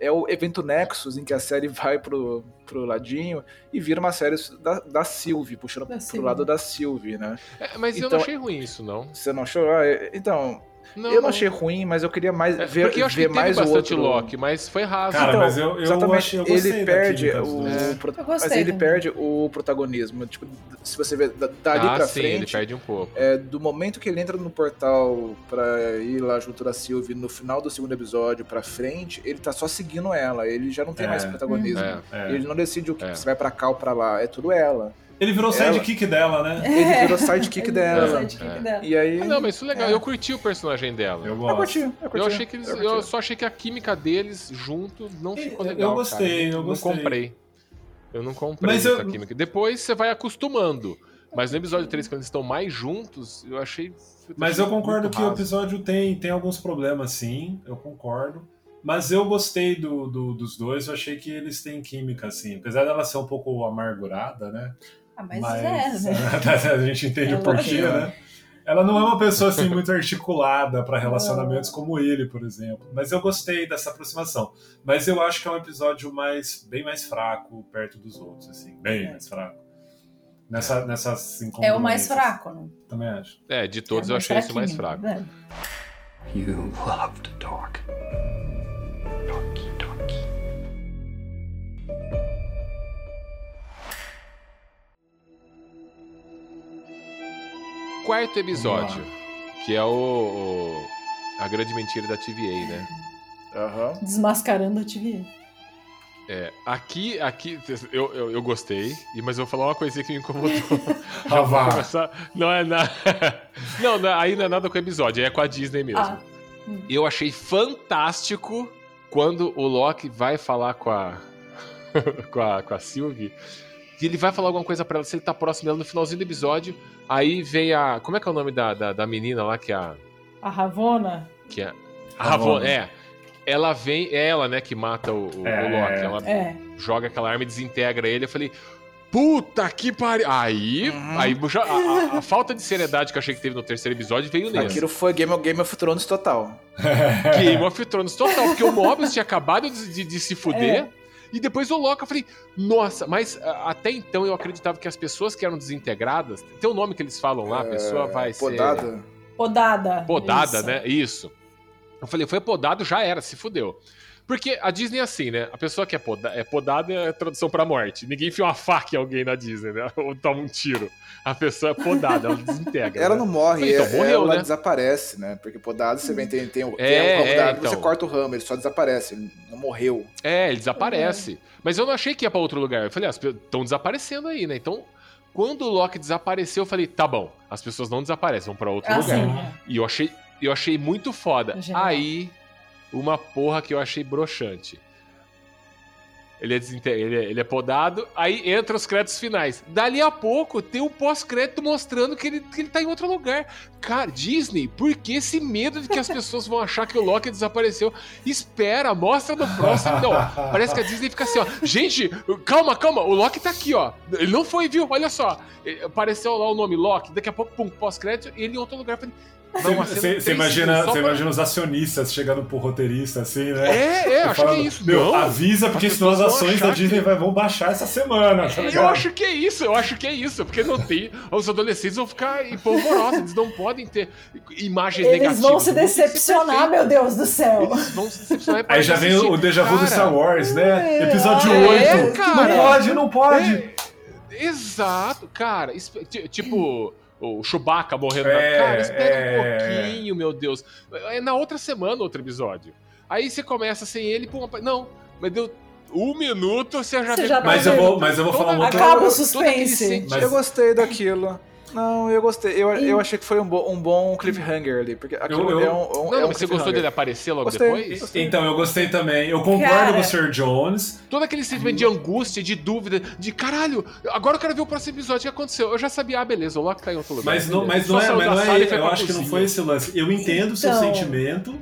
S8: É o evento Nexus, em que a série vai pro, pro ladinho e vira uma série da, da Sylvie, puxando
S3: Da
S8: pro
S3: Sylvie.
S8: lado da Sylvie, né?
S2: É, mas eu
S8: Então-
S2: não achei ruim isso, não.
S8: Você não achou? Ah, é- então,
S2: Não,
S8: eu não achei ruim, mas eu queria mais
S2: É,
S8: ver,
S2: porque eu acho
S8: ver
S2: que
S8: mais o
S2: bastante
S8: outro.
S2: Loki, mas foi raso.
S5: Cara,
S8: Então,
S5: mas eu, eu,
S8: exatamente,
S5: achei, eu gostei
S8: ele perde o,
S5: dois.
S8: pro-
S3: Eu gostei
S8: mas ele
S3: também.
S8: perde o protagonismo. Tipo, se você ver da- dali
S2: ah,
S8: pra
S2: sim, ele
S8: frente,
S2: perde um pouco.
S8: é, do momento que ele entra no portal pra ir lá junto da Sylvie, no final do segundo episódio pra frente, ele tá só seguindo ela. Ele já não tem
S5: É.
S8: mais protagonismo.
S2: É,
S5: É.
S8: Ele não decide o que
S2: É.
S8: se vai pra cá ou pra lá. É tudo ela.
S5: Ele virou
S8: Ela-
S5: sidekick dela, né?
S8: Ele virou sidekick
S3: Ele
S8: dela.
S3: virou sidekick
S2: É.
S3: dela.
S8: E aí.
S2: Ah, não, mas isso é legal.
S3: É.
S2: Eu curti o personagem dela.
S5: Eu
S8: Eu
S5: gosto.
S8: curti, eu curti.
S2: Eu achei que eles,
S8: eu
S2: eu, só achei que a química deles junto não
S5: Eu-
S2: ficou
S5: eu
S2: legal.
S5: gostei,
S2: cara.
S5: eu
S2: Não
S5: gostei.
S2: comprei. Eu não comprei
S5: Mas
S2: essa
S5: eu-
S2: química. Depois você vai acostumando. Mas no episódio 3, quando eles estão mais juntos, eu achei.
S5: Mas eu concordo que o
S2: raso.
S5: episódio tem, tem alguns problemas, sim, eu concordo. Mas eu gostei do, do- dos dois, eu achei que eles têm química, assim. Apesar dela ser um pouco amargurada, né?
S3: Ah, mas, é, né?
S5: a gente entende o
S3: Ela
S5: porquê,
S3: é.
S5: né? Ela não é uma pessoa assim muito articulada para relacionamentos como ele, por exemplo. Mas eu gostei dessa aproximação. Mas eu acho que é um episódio mais bem mais fraco perto dos outros, assim, bem mais fraco. Nessa, nessas
S3: É o mais fraco, né?
S5: Também acho.
S2: É, de todos
S3: É
S2: eu achei esse o mais fraco.
S3: né?
S1: You love to talk.
S2: Quarto episódio, que é o, o- a grande mentira da TVA, né?
S7: Aham.
S3: Desmascarando a TV.
S2: É, aqui, aqui eu, eu, eu gostei, mas eu vou falar uma coisinha que me incomodou. Já vou começar. Não é nada. Não, não, aí não é nada com o episódio, aí é com a Disney mesmo.
S3: Ah,
S2: Eu achei fantástico quando o Loki vai falar com a. com a, com a Sylvie. Que ele vai falar alguma coisa pra ela, se ele tá próximo dela no finalzinho do episódio. Aí vem a. Como é que é o nome da, da, da menina lá que é a.
S3: a Ravona.
S2: Que é, a
S5: Ravonna.
S2: Ravonna, é. Ela vem, é ela, né, que mata o, o- o
S5: É.
S2: Loki. Ela
S3: É.
S2: joga aquela arma e desintegra ele. Eu falei, puta que pariu. Aí,
S4: Uhum.
S2: aí já- a, a- a falta de seriedade que eu achei que teve no terceiro episódio veio nesse.
S4: Aquilo foi Game of, Game of Thrones total.
S2: Game of Thrones total, porque o Mobius tinha acabado de, de- de se fuder.
S3: É.
S2: E depois o Loki, eu falei, nossa, mas a- até então eu acreditava que as pessoas que eram desintegradas, tem um nome que eles falam lá, a pessoa vai ser.
S7: É, Podada.
S3: Podada.
S2: Podada, né? Isso. Eu falei, foi podado, já era, se fudeu. Porque a Disney é assim, né? A pessoa que é, poda é podada é tradução pra morte. Ninguém enfia uma faca em alguém na Disney, né? Ou toma um tiro. A pessoa é podada, ela desintegra.
S4: Ela
S2: né?
S4: não morre,
S2: Então,
S4: é-
S2: morreu,
S4: ela
S2: né?
S4: desaparece, né? Porque podado você vem, tem, tem, tem
S2: É,
S4: o ramo
S2: é,
S4: da árvore,
S2: então.
S4: você corta o ramo, ele só desaparece, ele não morreu.
S2: É, ele desaparece. Mas eu não achei que ia pra outro lugar. Eu falei, ah, as pessoas estão desaparecendo aí, né? Então, quando o Loki desapareceu, eu falei, tá bom, as pessoas não desaparecem, vão pra outro
S3: Ah,
S2: lugar.
S3: sim.
S2: E eu achei, eu achei muito foda. Aí, uma porra que eu achei broxante. Ele é, ele, é, ele é podado, aí entra os créditos finais. Dali a pouco tem um pós-crédito mostrando que ele, que ele tá em outro lugar. Cara, Disney, por que esse medo de que as pessoas vão achar que o Loki desapareceu? Espera, mostra no próximo. Não, parece que a Disney fica assim, ó. Gente, calma, calma, o Loki tá aqui, ó. Ele não foi, viu? Olha só. Apareceu lá o nome Loki, daqui a pouco, pum, pós-crédito, ele em outro lugar. Falei,
S5: Você, imagina,
S2: pra-
S5: imagina os acionistas chegando pro roteirista assim, né?
S2: É, é, acho que é
S5: Falando,
S2: isso.
S5: Meu,
S2: não,
S5: avisa, porque senão as ações da Disney
S2: que-
S5: vai- vão baixar essa semana, tá
S2: Eu acho que é isso, eu acho que é isso, porque não tem. Os adolescentes vão ficar empolvorosos, eles não podem ter imagens
S3: Eles
S2: negativas.
S3: vão se decepcionar, meu Deus do céu.
S2: Eles vão se decepcionar. e
S5: Aí já vem
S2: assistir.
S5: o déjà vu do Star Wars, né?
S3: É,
S5: Episódio
S2: é,
S5: 8.
S2: cara.
S5: Não pode, não pode.
S2: É, exato, cara. Tipo. O Chewbacca morrendo
S5: É,
S2: na cara, espera
S5: é,
S2: um pouquinho, meu Deus. É na outra semana outro episódio. Aí você começa sem ele, pum, não, mas deu um minuto, você já
S3: Você já tá
S5: Mas eu vou, mas eu vou falar uma outra
S3: Acaba o suspense.
S5: Mas-
S4: Eu gostei daquilo. Não, eu gostei. Eu, eu achei que foi um, bo- um bom cliffhanger ali. Porque aquilo
S5: eu-
S4: é um, um-
S2: Não,
S4: é um
S2: mas você gostou dele aparecer logo
S4: Gostei.
S2: depois?
S5: Então, eu gostei também. Eu concordo
S3: Cara.
S5: com o Sr. Jones.
S2: Todo aquele sentimento de angústia, de dúvida, de caralho, agora eu quero ver o próximo episódio, o que aconteceu? Eu já sabia, ah, beleza, o Loki tá em outro lugar.
S5: Mas não, mas não é, mas não é eu acho que não
S2: cozinha.
S5: foi esse lance. Eu entendo o seu
S3: Então.
S5: sentimento,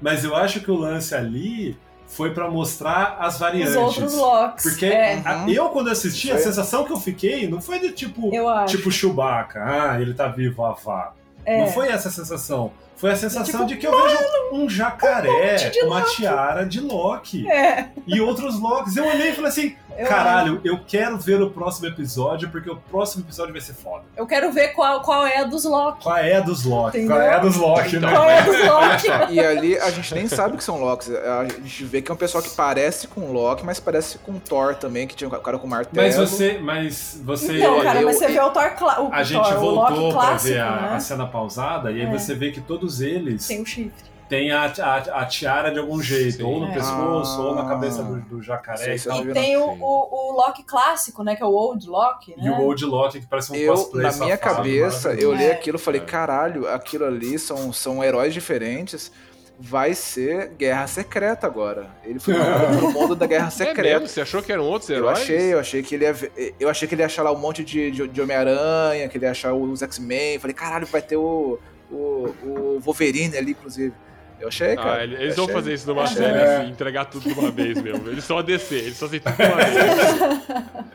S5: mas eu acho que o lance ali foi pra mostrar as variantes.
S3: Os outros locks.
S5: Porque
S3: É,
S5: a- eu, quando assisti, a sensação que eu fiquei não foi de tipo,
S3: eu acho.
S5: tipo Chewbacca, ah, ele tá vivo, avá.
S3: É.
S5: Não foi essa a sensação. Foi a sensação
S3: Tipo,
S5: de que eu vejo um jacaré,
S3: de
S5: uma
S3: Loki.
S5: tiara de Loki.
S3: É,
S5: E outros Locks. Eu olhei e falei assim:
S3: eu,
S5: caralho, eu quero ver o próximo episódio, porque o próximo episódio vai ser foda.
S3: eu quero ver qual, qual é a dos Loki.
S5: Qual é a dos Loki?
S3: Entendeu?
S5: Qual é a dos Loki,
S2: Então,
S5: né?
S3: Qual é a dos Loki?
S4: E ali a gente nem sabe que são Locks. A gente vê que é um pessoal que parece com Loki, mas parece com Thor também, que tinha um cara com martelo.
S5: Mas você. Mas você.
S3: Então, cara,
S4: eu-
S3: mas você vê o Thor, o,
S5: a
S3: Thor,
S5: gente
S3: o
S5: voltou
S3: Loki
S5: pra
S3: clássico,
S5: ver a,
S3: né?
S5: a cena pausada, e aí
S3: É.
S5: você vê que todos eles
S3: Tem o chifre.
S5: têm a, a, a tiara de algum jeito,
S2: Sim.
S5: ou no
S3: É.
S5: pescoço, ou na cabeça do, do jacaré
S4: Sei
S5: e
S4: eu
S3: tem o,
S2: Sim.
S3: o, o Loki clássico, né? Que é o Old Loki, né?
S5: E o Old Loki, que parece um
S4: Eu,
S5: cosplay
S4: na minha
S5: safado,
S4: cabeça, eu olhei
S3: É.
S4: aquilo e falei,
S5: É.
S4: caralho, aquilo ali são, são heróis diferentes. Vai ser Guerra Secreta agora. Ele foi pro mundo da Guerra
S2: É
S4: Secreta.
S2: mesmo? Você achou que eram outros
S4: Eu
S2: heróis?
S4: achei, eu achei que ele ia ver- eu achei que ele ia achar lá um monte de, de, de Homem-Aranha, que ele ia achar os X-Men. Falei, caralho, vai ter o, o, o Wolverine ali, inclusive. Eu achei, cara.
S2: Ah, eles vão fazer isso numa
S4: Achei.
S2: série,
S5: É.
S2: assim, entregar tudo de uma vez mesmo. Eles só descer, eles só aceitam tudo de uma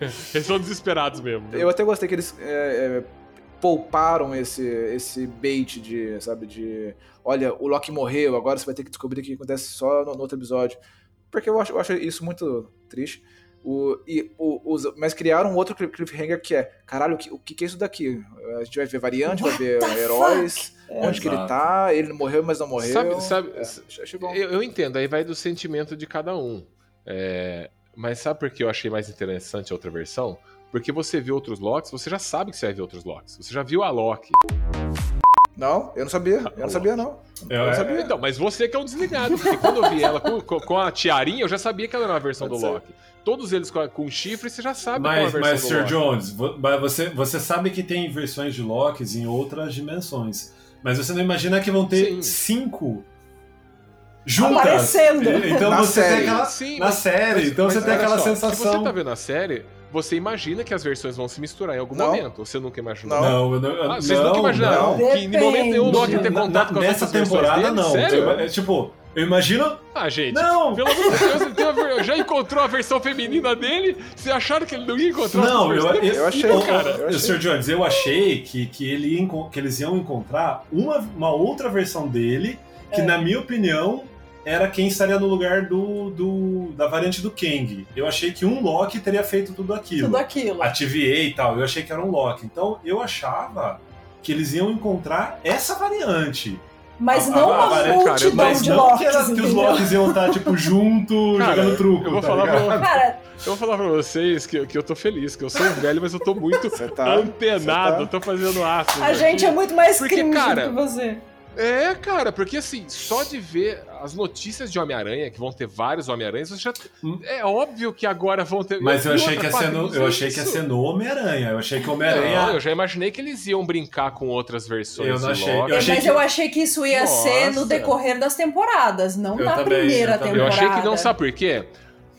S2: vez. eles são desesperados mesmo.
S4: Eu até gostei que eles é, é, pouparam esse, esse bait de, sabe, de. Olha, o Loki morreu, agora você vai ter que descobrir o que acontece só no, no outro episódio. Porque eu acho, eu acho isso muito triste. O, e, o, os- mas criaram um outro cliff- cliffhanger que é: caralho, o que, o que é isso daqui? A gente vai ver variante, vai ver
S3: What
S4: heróis,
S3: É.
S4: onde que ele
S5: Exato.
S4: tá, ele morreu, mas não morreu.
S2: Sabe- sabe-
S4: É, achei bom.
S2: Eu, eu entendo, aí vai do sentimento de cada um. É, mas sabe por que eu achei mais interessante a outra versão? Porque você viu outros Locks, você já sabe que você vai ver outros Locks. Você já viu a Loki.
S4: Não, eu não sabia, eu não sabia, não.
S5: Eu,
S4: Eu não
S5: é-
S4: sabia.
S2: Então, mas você que é um desligado. Porque quando eu vi ela com, com- a tiarinha, eu já sabia que ela era uma versão
S4: Pode
S2: do
S4: ser.
S2: Loki. Todos eles com, com chifre, você já sabe qual é a
S5: Mas,
S2: versão
S5: mas.
S2: Loki.
S5: Jones, mas você, você sabe que tem versões de Locks em outras dimensões. Mas você não imagina que vão ter
S2: Sim.
S5: cinco juntas.
S3: Aparecendo.
S5: Então
S4: Na
S5: você
S4: série.
S5: tem aquela.
S2: Sim,
S5: na
S2: mas-
S5: série, então
S2: mas
S5: você tem aquela
S2: só, Se
S5: sensação.
S2: você tá vendo a série, você imagina que as versões vão se misturar em algum
S4: Não.
S2: momento. Você nunca imaginou.
S5: Não, eu não, eu-
S2: Ah, vocês
S5: não,
S2: nunca imaginaram
S5: não.
S2: que em momento nenhum o Loki ter contato
S5: na-
S2: com as
S5: nessa temporada, não.
S2: Sério?
S5: Eu- é, tipo, eu imagino.
S2: Ah, gente.
S5: Não!
S2: Pelo amor de Deus, já encontrou a versão feminina dele? Vocês acharam que ele não ia encontrar
S5: Não, eu, eu,
S4: Eu achei,
S5: eu-
S4: cara,
S5: eu-
S4: achei.
S5: Sr. Jones, eu achei que, que, ele que eles iam encontrar uma, uma outra versão dele, que
S3: É.
S5: na minha opinião era quem estaria no lugar do, do da variante do Kang. Eu achei que um Loki teria feito tudo aquilo.
S3: Tudo aquilo.
S5: A TVA e tal, eu achei que era um Loki. Então eu achava que eles iam encontrar essa variante.
S3: Mas
S5: a-
S3: não
S5: a-
S3: uma
S5: a- cara,
S3: multidão
S5: Mas
S3: de
S5: não
S3: Locks,
S5: que, que os? Locks iam estar, tipo, junto,
S2: Cara,
S5: jogando truco.
S2: eu vou
S5: tá
S2: falar pra?
S3: Cara,
S2: Eu vou falar pra vocês que, que eu tô feliz, que eu sou velho, mas eu tô muito
S7: tá.
S2: antenado, eu tô fazendo aço.
S3: a gente é muito mais
S2: Porque,
S3: cringe
S2: cara,
S3: do que você.
S2: É, cara, porque assim, só de ver as notícias de Homem-Aranha, que vão ter vários Homem-Aranhas, você já.
S5: Hum.
S2: É óbvio que agora vão ter.
S5: Mas eu
S2: E
S5: achei, que ia ser no, eu
S2: é
S5: achei que ia ser no Homem-Aranha. Eu achei que o
S2: Não,
S5: Homem-Aranha.
S2: eu já imaginei que eles iam brincar com outras versões.
S5: Eu não achei-
S2: Loki.
S5: eu achei
S3: Mas
S5: que-
S3: eu achei que isso ia ser no
S2: Nossa.
S3: decorrer das temporadas, não
S5: Eu
S3: na
S5: também,
S3: primeira
S5: eu também.
S2: Eu
S3: temporada.
S2: achei que não, sabe por quê?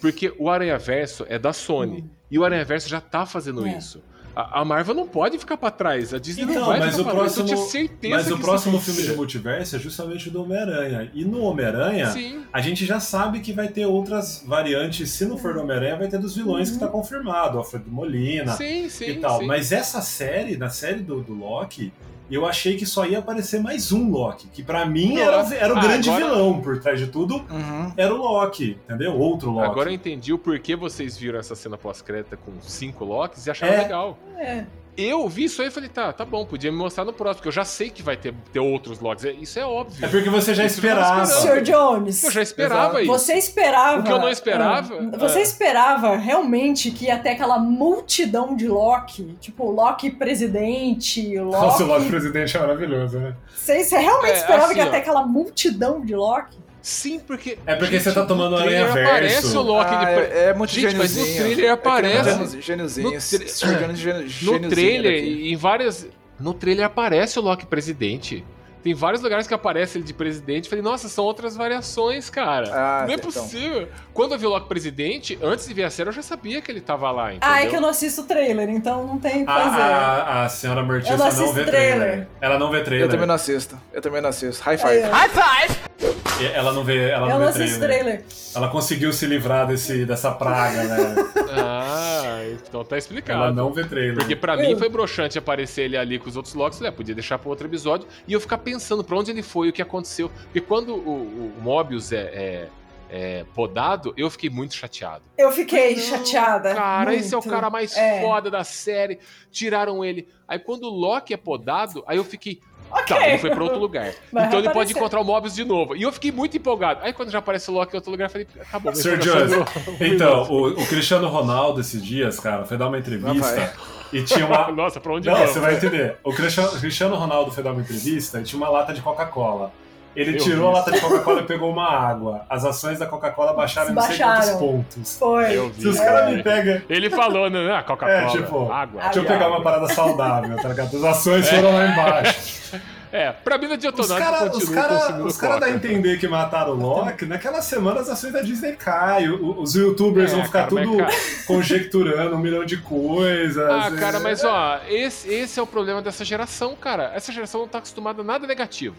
S2: Porque o Aranha Verso é da Sony. E o Aranha Verso já tá fazendo
S3: Hum. É.
S2: isso. A, a Marvel não pode ficar pra trás. A Disney
S5: Então,
S2: não vai
S5: mas
S2: ficar
S5: o
S2: pra trás. Eu
S5: próximo-
S2: tinha certeza
S5: Mas o próximo filme de multiverso é justamente o do Homem-Aranha. E no Homem-Aranha, a gente já sabe que vai ter outras variantes. Se não for do Homem-Aranha, vai ter dos vilões que tá confirmado. Alfredo Molina
S2: Sim, sim.
S5: e tal.
S2: sim.
S5: Mas essa série, na série do, do Loki, eu achei que só ia aparecer mais um Loki. Que pra mim era, o- era o
S2: ah,
S5: grande
S2: agora-
S5: vilão. Por trás de tudo,
S4: Uhum.
S5: era o Loki. Entendeu? Outro Loki.
S2: Agora eu entendi o porquê vocês viram essa cena pós-crédita com cinco Locks e acharam
S5: É.
S2: legal.
S3: É.
S2: Eu vi isso aí e falei, tá, tá bom, podia me mostrar no próximo, porque eu já sei que vai ter, ter outros Locks. É- Isso é óbvio.
S5: É porque você já
S2: Isso
S5: esperava.
S3: Sr. Jones,
S2: Eu já esperava isso.
S3: você esperava.
S2: O que eu não esperava,
S3: Ah, Você
S2: é.
S3: esperava realmente que ia ter aquela multidão de Loki? Tipo, Loki presidente,
S5: Nossa, o Loki
S3: Loki.
S5: presidente é maravilhoso, né?
S3: Você, você realmente
S2: É,
S3: esperava
S2: assim,
S3: que ia
S2: ó.
S3: ter aquela multidão de Loki?
S2: Sim, porque.
S5: É porque você tá tomando Aranha Verso.
S2: aparece o Loki de
S4: Ah,
S2: pre-
S4: é, é muito
S2: Gente, mas no trailer aparece.
S4: É gêniozinho.
S2: No tra- No trailer,
S4: daqui.
S2: em várias. No trailer aparece o Loki presidente. Tem vários lugares que aparece ele de presidente. Falei, nossa, são outras variações, cara.
S4: Ah,
S2: não é
S4: então.
S2: possível. Quando eu vi o Loki presidente, antes de ver a série, eu já sabia que ele tava lá, entendeu?
S3: Ah, é que eu não assisto o trailer, então não tem o que
S5: A,
S3: fazer.
S5: a, a senhora
S3: Eu
S5: Mortícia
S3: não
S5: não, vê
S3: trailer.
S5: trailer. Ela não vê trailer.
S4: Eu também não assisto. Eu também não assisto. High five.
S3: Aí, ó.
S5: Ela não vê, ela
S3: eu
S5: não
S3: não
S5: vê
S3: assisto
S5: trailer.
S3: trailer.
S5: Ela conseguiu se livrar desse, dessa praga, né?
S2: Ah, então tá explicado.
S5: Ela não vê trailer.
S2: Porque pra mim foi broxante aparecer ele ali com os outros Locks. Falei, ah, podia deixar pra outro episódio. E eu ficar pensando pra onde ele foi, o que aconteceu. Porque quando o, o Mobius é, é- é podado, eu fiquei muito chateado.
S3: Eu fiquei
S2: Não,
S3: chateada.
S2: Cara, esse é o
S3: muito.
S2: cara mais
S3: É.
S2: foda da série. Tiraram ele. Aí quando o Loki é podado, aí eu fiquei.
S3: Ok.
S2: Tá, ele foi pra outro lugar.
S3: Vai
S2: então ele pode encontrar o Mobius de novo. E eu fiquei muito empolgado. Aí quando já aparece o Loki em outro lugar, eu falei, tá.
S5: Sr.
S2: mas eu
S5: Jones, Então, o, o Cristiano Ronaldo esses dias, cara, foi dar uma entrevista e tinha uma.
S2: Nossa, pra onde
S5: Não, você vai entender. O Cristiano, o Cristiano Ronaldo foi dar uma entrevista e tinha uma lata de Coca-Cola. Ele
S2: Eu
S5: tirou a
S2: vi
S5: lata de Coca-Cola e pegou uma água. As ações da Coca-Cola baixaram em não sei
S3: Baixaram.
S5: quantos pontos.
S3: Foi.
S2: Eu vi.
S5: Se os
S2: é.
S5: caras me pegam.
S2: Ele falou, né? Ah, Coca-Cola,
S5: É, tipo,
S2: água.
S5: Deixa eu pegar uma parada saudável, tá ligado? As ações foram lá embaixo.
S2: É, pra mim não adiantou nada,
S5: caras
S2: continua
S5: os cara,
S2: consumindo
S5: os cara dá a entender que mataram o Loki, naquela semana as ações da Disney caem, os youtubers
S2: É,
S5: vão ficar
S2: cara,
S5: tudo
S2: cara-
S5: conjecturando um milhão de coisas.
S2: Ah, cara,
S5: é.
S2: mas ó, esse, esse é o problema dessa geração, cara. Essa geração não tá acostumada a nada negativo.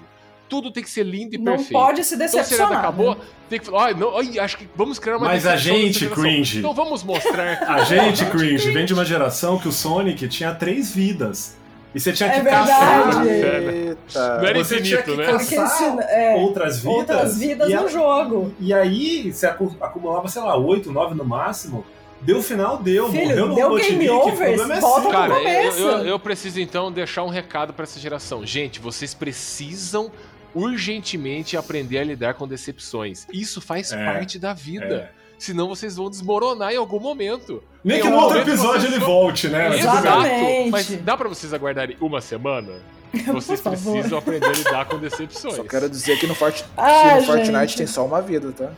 S2: Tudo tem que ser lindo e
S3: Não
S2: perfeito.
S3: pode se
S2: Então,
S3: decepcionar.
S2: acabou,
S3: né?
S2: tem que falar, "Ai, não, ai, acho que vamos criar uma
S5: Mas a gente, cringe.
S2: Então vamos mostrar.
S5: A gente, cringe, vem de uma geração que o Sonic tinha três vidas. E você tinha
S3: É
S5: que
S3: verdade.
S5: caçar
S7: Eita.
S2: Não era
S5: Você
S2: infinito,
S5: tinha que
S2: né?
S5: Caçar
S3: é,
S5: outras vidas.
S3: outras vidas
S5: e,
S3: no
S5: a-
S3: jogo.
S5: e aí você acu- acumulava, sei lá, oito, nove no máximo. Deu final, deu.
S3: Filho,
S5: morreu no
S3: deu
S5: Robotnik,
S3: game over,
S5: é
S3: volta
S5: seu.
S3: pro
S2: Cara, eu,
S3: começo.
S2: eu- eu preciso então deixar um recado pra essa geração. Gente, vocês precisam urgentemente aprender a lidar com decepções. Isso faz
S5: É,
S2: parte da vida.
S5: é.
S2: Senão vocês vão desmoronar em algum momento.
S5: Nem
S2: Em
S5: que no outro episódio ele
S2: vão-
S5: volte, né?
S3: Exatamente.
S2: Exato. Mas dá pra vocês aguardarem uma semana? Vocês
S3: Por favor.
S2: precisam aprender a lidar com decepções.
S7: Só quero dizer que no, Fort...
S3: Ah,
S7: que no Fortnite tem só uma vida, tá?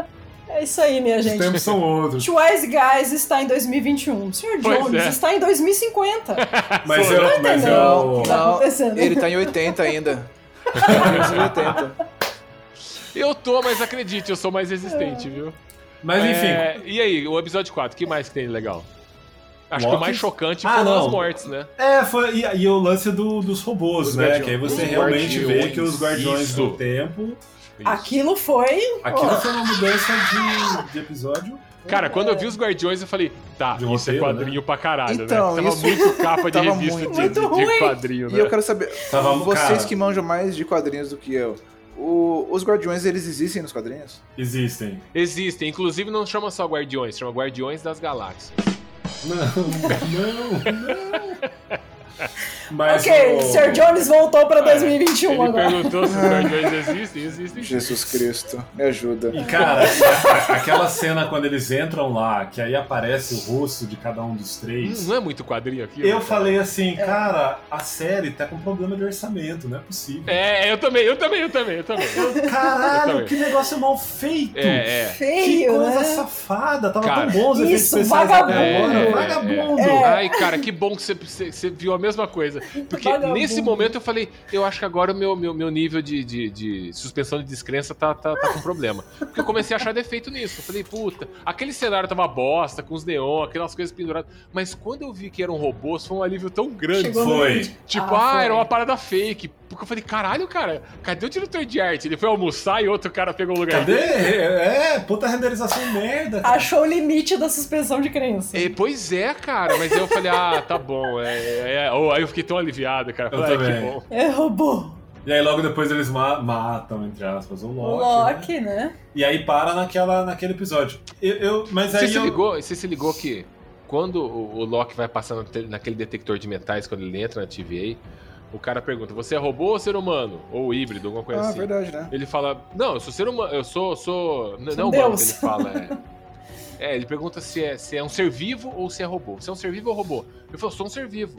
S3: É isso aí, minha
S5: Os
S3: gente.
S5: tempos são outros.
S3: Twice Guys está em 2021. O Sr. Jones
S2: é.
S3: está em 2050.
S5: Mas eu,
S3: Não
S5: mas
S3: entendeu
S5: eu,
S3: o que tá acontecendo.
S7: Ele tá em 80 ainda. 1980.
S2: Eu tô, mas acredite, eu sou mais resistente, viu?
S5: mas enfim,
S2: É, e aí, o episódio 4, o que mais que tem de legal? Acho que o mais chocante
S5: Ah,
S2: foram
S5: não.
S2: as mortes, né?
S5: É, foi, e, e o lance do- dos robôs,
S7: Os
S5: né?
S7: guardiões.
S5: Que aí você
S2: Os
S5: realmente vê que os guardiões
S2: isso.
S5: do tempo.
S3: Aquilo foi.
S5: Aquilo foi uma mudança de, de episódio.
S2: Cara, quando eu vi os Guardiões, eu falei, tá,
S5: De
S2: isso
S5: roteiro,
S2: é quadrinho pra caralho,
S7: Então,
S2: né? Tava
S7: isso-
S2: muito capa de revista
S7: muito-
S2: de,
S3: muito
S2: de- de quadrinho,
S7: E
S2: né?
S7: eu quero saber,
S5: Tava-
S7: vocês
S5: cara.
S7: que manjam mais de quadrinhos do que eu, o- os Guardiões, eles existem nos quadrinhos?
S5: Existem.
S2: Existem, inclusive não chama só Guardiões, chama Guardiões das Galáxias.
S5: Não, não, não. Mas
S3: ok,
S5: o-
S3: Sr. Jones voltou pra 2021
S2: Ele
S3: agora.
S2: perguntou se os Guardiões existem, existem. sim.
S7: Jesus Cristo, me ajuda.
S5: E cara, aquela cena quando eles entram lá, que aí aparece o rosto de cada um dos três.
S2: Não é muito quadrinho aqui?
S5: Eu falei assim, cara, a série tá com problema de orçamento, não é possível.
S2: É, eu também, eu também, eu também, eu também. Eu
S5: Caralho,
S2: também.
S5: que negócio mal feito!
S2: É, é.
S5: Que
S3: Feio,
S5: coisa
S3: né?
S5: safada, tava
S2: Cara,
S5: tão bons os efeitos
S3: isso,
S5: especiais
S3: vagabundo.
S5: agora.
S2: É,
S5: Vagabundo!
S3: é.
S2: Ai, cara, que bom que você, você- você viu a mesma coisa. Porque
S3: Vagabundo.
S2: nesse momento eu falei, eu acho que agora o meu, meu, meu nível de, de, de suspensão de descrença tá, tá, tá com problema. Porque eu comecei a achar defeito nisso. Eu falei, puta, aquele cenário tava bosta, com os neon, aquelas coisas penduradas. Mas quando eu vi que eram robôs, foi um alívio tão grande.
S3: Chegou
S5: Foi.
S2: Tipo,
S3: Ah,
S2: ah,
S3: foi.
S2: era uma parada fake. Porque eu falei, caralho, cara, cadê o diretor de arte? Ele foi almoçar e outro cara pegou o lugar
S5: Cadê?
S2: dele.
S5: É, puta renderização merda. cara.
S3: Achou o limite da suspensão de crença.
S2: É, pois é, cara, mas eu falei, ah, tá bom. É, é, oh, aí eu fiquei tão aliviado, cara.
S5: Eu
S2: Falei, que bom.
S3: É robô.
S5: E aí logo depois eles ma- matam, entre aspas, o
S3: O
S5: Loki.
S3: Loki,
S5: né?
S3: né?
S5: E aí para naquela, naquele episódio. Eu, eu- mas
S2: Você
S5: aí
S2: se,
S5: eu...
S2: ligou, você se ligou que quando o, o Loki vai te- naquele detector de metais, quando ele entra na TVA, o cara pergunta: você é robô ou ser humano? Ou híbrido, alguma coisa
S7: Ah,
S2: assim.
S7: verdade, né?
S2: Ele fala: Não, eu sou ser humano, eu sou. sou n-
S3: Sou
S2: não humano ele fala. É. É, ele pergunta se é, se é um ser vivo ou se é robô. Se é um ser vivo ou robô? Eu falo, sou um ser vivo.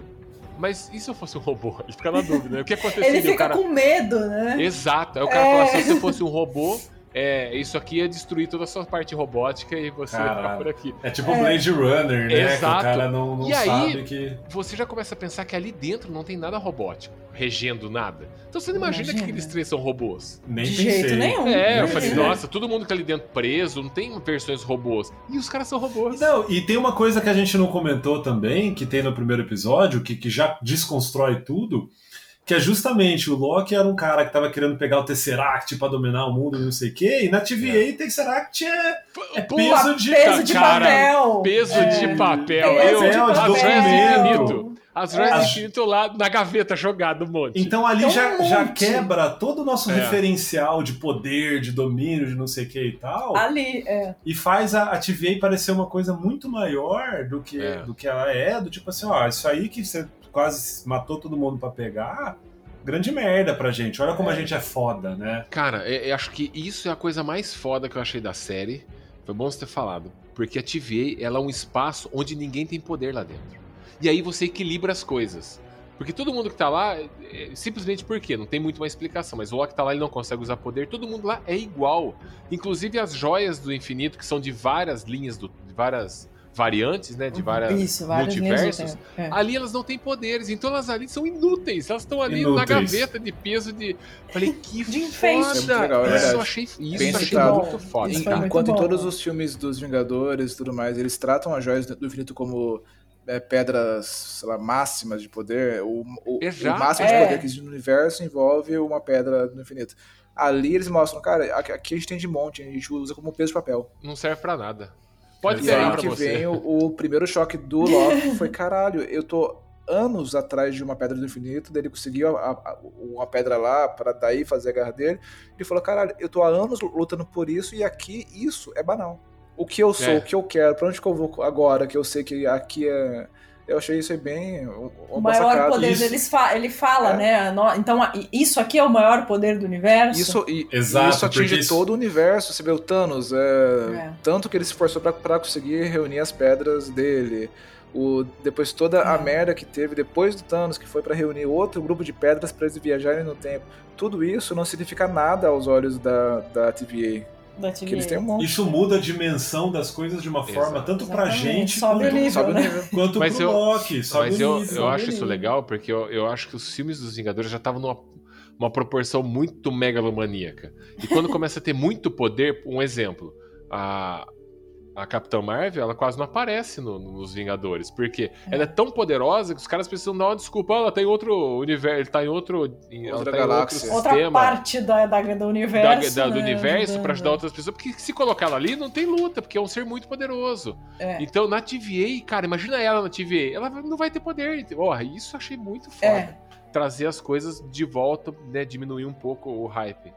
S2: Mas e se eu fosse um robô? Ele fica na dúvida, né? O que aconteceria?
S3: Ele
S2: o
S3: fica
S2: cara...
S3: com medo, né?
S2: Exato. Aí o cara
S3: É.
S2: fala assim: se eu fosse um robô, é, isso aqui ia destruir toda a sua parte robótica e você ia ficar
S5: Caralho.
S2: por aqui.
S5: É tipo
S3: É.
S5: Blade Runner, né? Que
S2: Exato.
S5: o cara não, não
S2: E aí-
S5: sabe que...
S2: Você já começa a pensar que ali dentro não tem nada robótico, regendo nada. Então você não imagina,
S3: Imagina.
S2: que aqueles três são robôs.
S5: Nem
S3: De
S5: pensei.
S3: jeito nenhum.
S2: É, eu falei, nossa, todo mundo que tá ali dentro preso, não tem versões robôs. E os caras são robôs.
S5: Não, e tem uma coisa que a gente não comentou também, que tem no primeiro episódio, que, que já desconstrói tudo, que é justamente o Loki era um cara que tava querendo pegar o Tesseract pra dominar o mundo e não sei o quê, e na TVA Tesseract é, é
S2: Pô,
S5: peso de...
S3: Peso de
S2: cara,
S3: papel.
S2: Peso
S3: É.
S2: de papel.
S3: Peso
S2: eu,
S3: de
S2: as
S3: papel.
S2: do infinito. As
S5: As-
S2: infinito lá na gaveta jogado um monte.
S5: Então ali
S3: É um
S5: já, já
S3: monte.
S5: quebra todo o nosso
S2: É.
S5: referencial de poder, de domínio, de não sei o que e tal,
S3: Ali, é.
S5: e faz a, a TVA parecer uma coisa muito maior do que,
S2: É.
S5: do que ela é, do tipo assim, ó, isso aí que você quase matou todo mundo pra pegar, grande merda pra gente. Olha como a gente é foda, né?
S2: Cara, eu, eu acho que isso é a coisa mais foda que eu achei da série. Foi bom você ter falado. Porque a TVA, ela é um espaço onde ninguém tem poder lá dentro. E aí você equilibra as coisas. Porque todo mundo que tá lá, é, é, simplesmente porque, não tem muito uma explicação, mas o Loki tá lá, ele não consegue usar poder, todo mundo lá é igual. Inclusive as joias do infinito, que são de várias linhas, do, de várias variantes, né? De várias
S3: Isso, várias do
S2: multiversos.
S3: É.
S2: Ali elas não têm poderes, então elas ali são inúteis. Elas estão ali na
S5: Inúteis.
S2: gaveta de peso de. Falei, que
S3: De
S2: foda!
S4: Isso é legal, é
S2: isso
S4: verdade.
S2: eu achei, isso
S4: Bem
S2: achei
S4: citado.
S2: muito foda,
S3: Isso
S4: Enquanto em todos os filmes dos Vingadores e tudo mais, eles tratam as joias do infinito como é, pedras, sei lá, máximas de poder. O, o, o
S2: Exato.
S4: máximo de
S3: É.
S4: poder que existe no universo envolve uma pedra do infinito. Ali eles mostram, cara, aqui aqui a gente tem de monte, a gente usa como peso de papel.
S2: Não serve pra nada. Pode pegar
S4: aí que
S2: você.
S4: vem o, o primeiro choque do Loki foi, caralho, eu tô anos atrás de uma pedra do infinito, daí ele conseguiu a- a- uma pedra lá pra daí fazer a garra dele. Ele falou, caralho, eu tô há anos lutando por isso e aqui isso é banal. O que eu sou,
S2: É.
S4: o que eu quero, pra onde que eu vou agora, que eu sei que aqui é... Eu achei isso aí bem...
S3: O maior
S4: sacada.
S3: poder
S5: Isso.
S3: deles fa ele fala,
S4: É.
S3: né? Então, isso aqui é o maior poder do universo.
S4: Isso, e,
S5: Exato,
S4: isso atinge
S5: porque isso-
S4: todo o universo. Você vê o Thanos, é,
S3: É.
S4: tanto que ele se esforçou pra, pra conseguir reunir as pedras dele. O, depois toda a
S3: É.
S4: merda que teve depois do Thanos, que foi pra reunir outro grupo de pedras pra eles viajarem no tempo. Tudo isso não significa nada aos olhos da, da TVA.
S3: Da
S4: Que eles têm um monte.
S5: Isso muda a dimensão das coisas de uma forma,
S2: Exato.
S5: tanto pra
S3: Exatamente.
S5: gente
S3: Sobe
S5: quanto,
S3: nível,
S4: Sobe o
S3: né?
S4: nível.
S5: quanto
S2: Mas
S5: pro
S2: eu-
S5: Loki. Sobe
S2: Mas eu,
S5: nível.
S2: eu acho isso
S3: nível.
S2: legal porque eu, eu acho que os filmes dos Vingadores já estavam numa uma proporção muito megalomaníaca. E quando começa a ter muito poder, um exemplo, a, a Capitã Marvel, ela quase não aparece no- nos Vingadores, porque ela é tão poderosa que os caras precisam dar uma desculpa, "Ah, ela tá em outro universo, tá em outro, em,
S4: Outra
S2: tá em outro
S4: galáxia.
S3: Outra
S2: sistema
S3: parte da, da- do
S2: da-
S3: universo.
S2: da- do
S3: né,
S2: universo pra ajudar outras pessoas, porque se colocar ela ali, não tem luta, porque é um ser muito poderoso.
S3: É.
S2: Então, na TVA, cara, imagina ela na TVA, ela não vai ter poder. Porra, isso eu achei muito foda.
S3: É.
S2: Trazer as coisas de volta, né, diminuir um pouco o hype.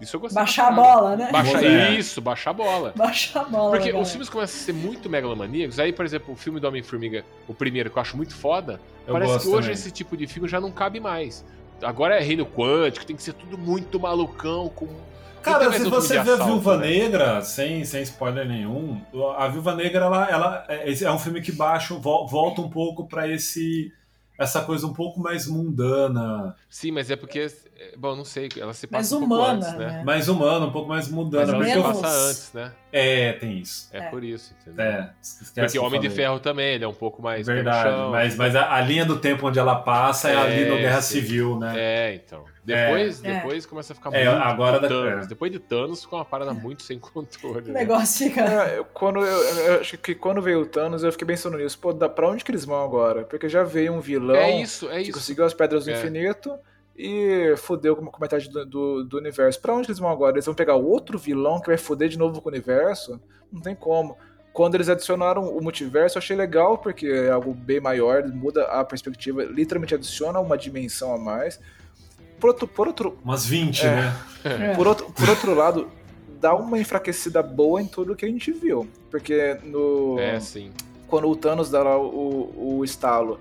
S2: Isso eu gostei.
S3: Baixar a bola, né?
S2: Baixar
S5: É.
S2: isso, baixar a bola.
S3: Baixar a bola.
S2: Porque os filmes começam a ser muito megalomaníacos. Aí, por exemplo, o filme do Homem-Formiga, o primeiro, que eu acho muito foda,
S5: Eu
S2: parece
S5: gosto
S2: que hoje
S5: também.
S2: esse tipo de filme já não cabe mais. Agora é reino quântico, tem que ser tudo muito malucão, com.
S5: Cara, se você vê
S2: de
S5: a
S2: assalto,
S5: Viúva
S2: né?
S5: Negra, sem, sem spoiler nenhum, a Viúva Negra, ela, ela é, é um filme que baixa, vol- volta um pouco pra esse essa coisa um pouco mais mundana,
S2: Sim, mas é porque. É, Bom, não sei, ela se
S3: Mais
S2: passa um pouco
S3: humana,
S2: antes, né?
S3: né?
S5: mais humana, um pouco mais
S2: Mas
S5: mundana.
S2: ela se passa antes, né?
S5: É, tem isso.
S2: É,
S3: É.
S2: por isso, entendeu?
S5: É,
S2: Porque
S5: que
S2: o Homem de. Ferro também, ele é um pouco mais.
S5: Verdade,
S2: chão.
S5: mas, mas a, a linha do tempo onde ela passa é,
S2: É,
S5: ali no Guerra
S2: sim.
S5: Civil, né?
S2: É, então. Depois,
S3: É.
S2: depois começa a ficar
S5: É,
S2: muito
S5: agora da-
S2: Thanos.
S5: é.
S2: Depois de Thanos, fica uma parada muito sem controle.
S3: O
S2: né?
S3: negócio fica.
S4: É, eu- quando eu, eu acho que quando veio o Thanos, eu fiquei pensando nisso. Pô, da, pra onde que eles vão agora? Porque já veio um vilão
S2: É isso, é
S4: que
S2: isso.
S4: conseguiu as pedras do
S2: É.
S4: infinito e fudeu com com metade do, do, do universo. Pra onde eles vão agora? Eles vão pegar outro vilão que vai fuder de novo com o universo? Não tem como. Quando eles adicionaram o multiverso, eu achei legal, porque é algo bem maior, muda a perspectiva, literalmente adiciona uma dimensão a mais. Por outro, por outro,
S5: Umas 20,
S4: É.
S5: né?
S3: É.
S4: por outro, por outro lado, dá uma enfraquecida boa em tudo que a gente viu. Porque no
S2: É, sim.
S4: quando o Thanos dá lá o, o estalo,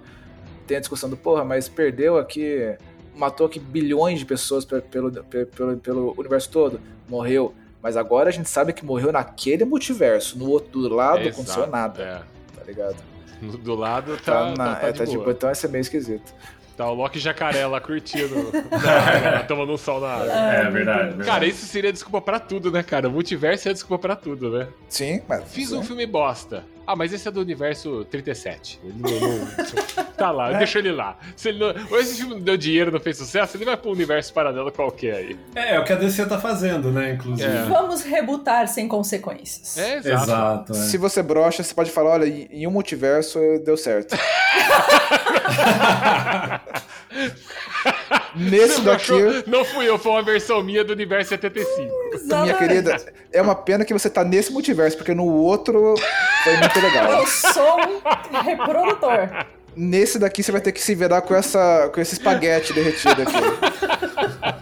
S4: tem a discussão do porra, mas perdeu aqui, matou aqui bilhões de pessoas pe- pelo, pe- pelo, pelo universo todo, morreu. Mas agora a gente sabe que morreu naquele multiverso, no outro do lado não aconteceu nada,
S2: É.
S4: tá ligado?
S2: Do lado
S4: Tá,
S2: tá,
S4: na,
S2: tá, tá
S4: tipo, então esse é meio esquisito.
S2: Tá o Loki Jacaré lá curtindo, na- tomando um sol na água.
S5: É,
S3: meu
S5: verdade, verdade.
S2: Cara, isso seria desculpa pra tudo, né, cara? Multiverso é desculpa pra tudo, né?
S4: Sim, mas.
S2: Fiz um filme bosta. Ah, mas esse é do universo 37. Ele não- não- tá lá, deixa ele lá. Se ele não... ou esse filme não deu dinheiro, não fez sucesso, ele vai pro universo paralelo qualquer aí.
S5: É, é o que a DC tá fazendo, né, inclusive.
S2: É.
S3: Vamos rebutar sem consequências.
S2: É, exato.
S5: Exato. é.
S4: Se você brocha, você pode falar, olha, em um multiverso deu certo. Nesse
S2: Você
S4: daqui,
S2: achou? Não fui eu, foi uma versão minha do universo 75.
S4: minha
S3: Exatamente.
S4: querida, é uma pena que você tá nesse multiverso, porque no outro foi muito legal.
S3: Eu sou um reprodutor.
S4: Nesse daqui você vai ter que se virar com, essa, com esse espaguete derretido aqui.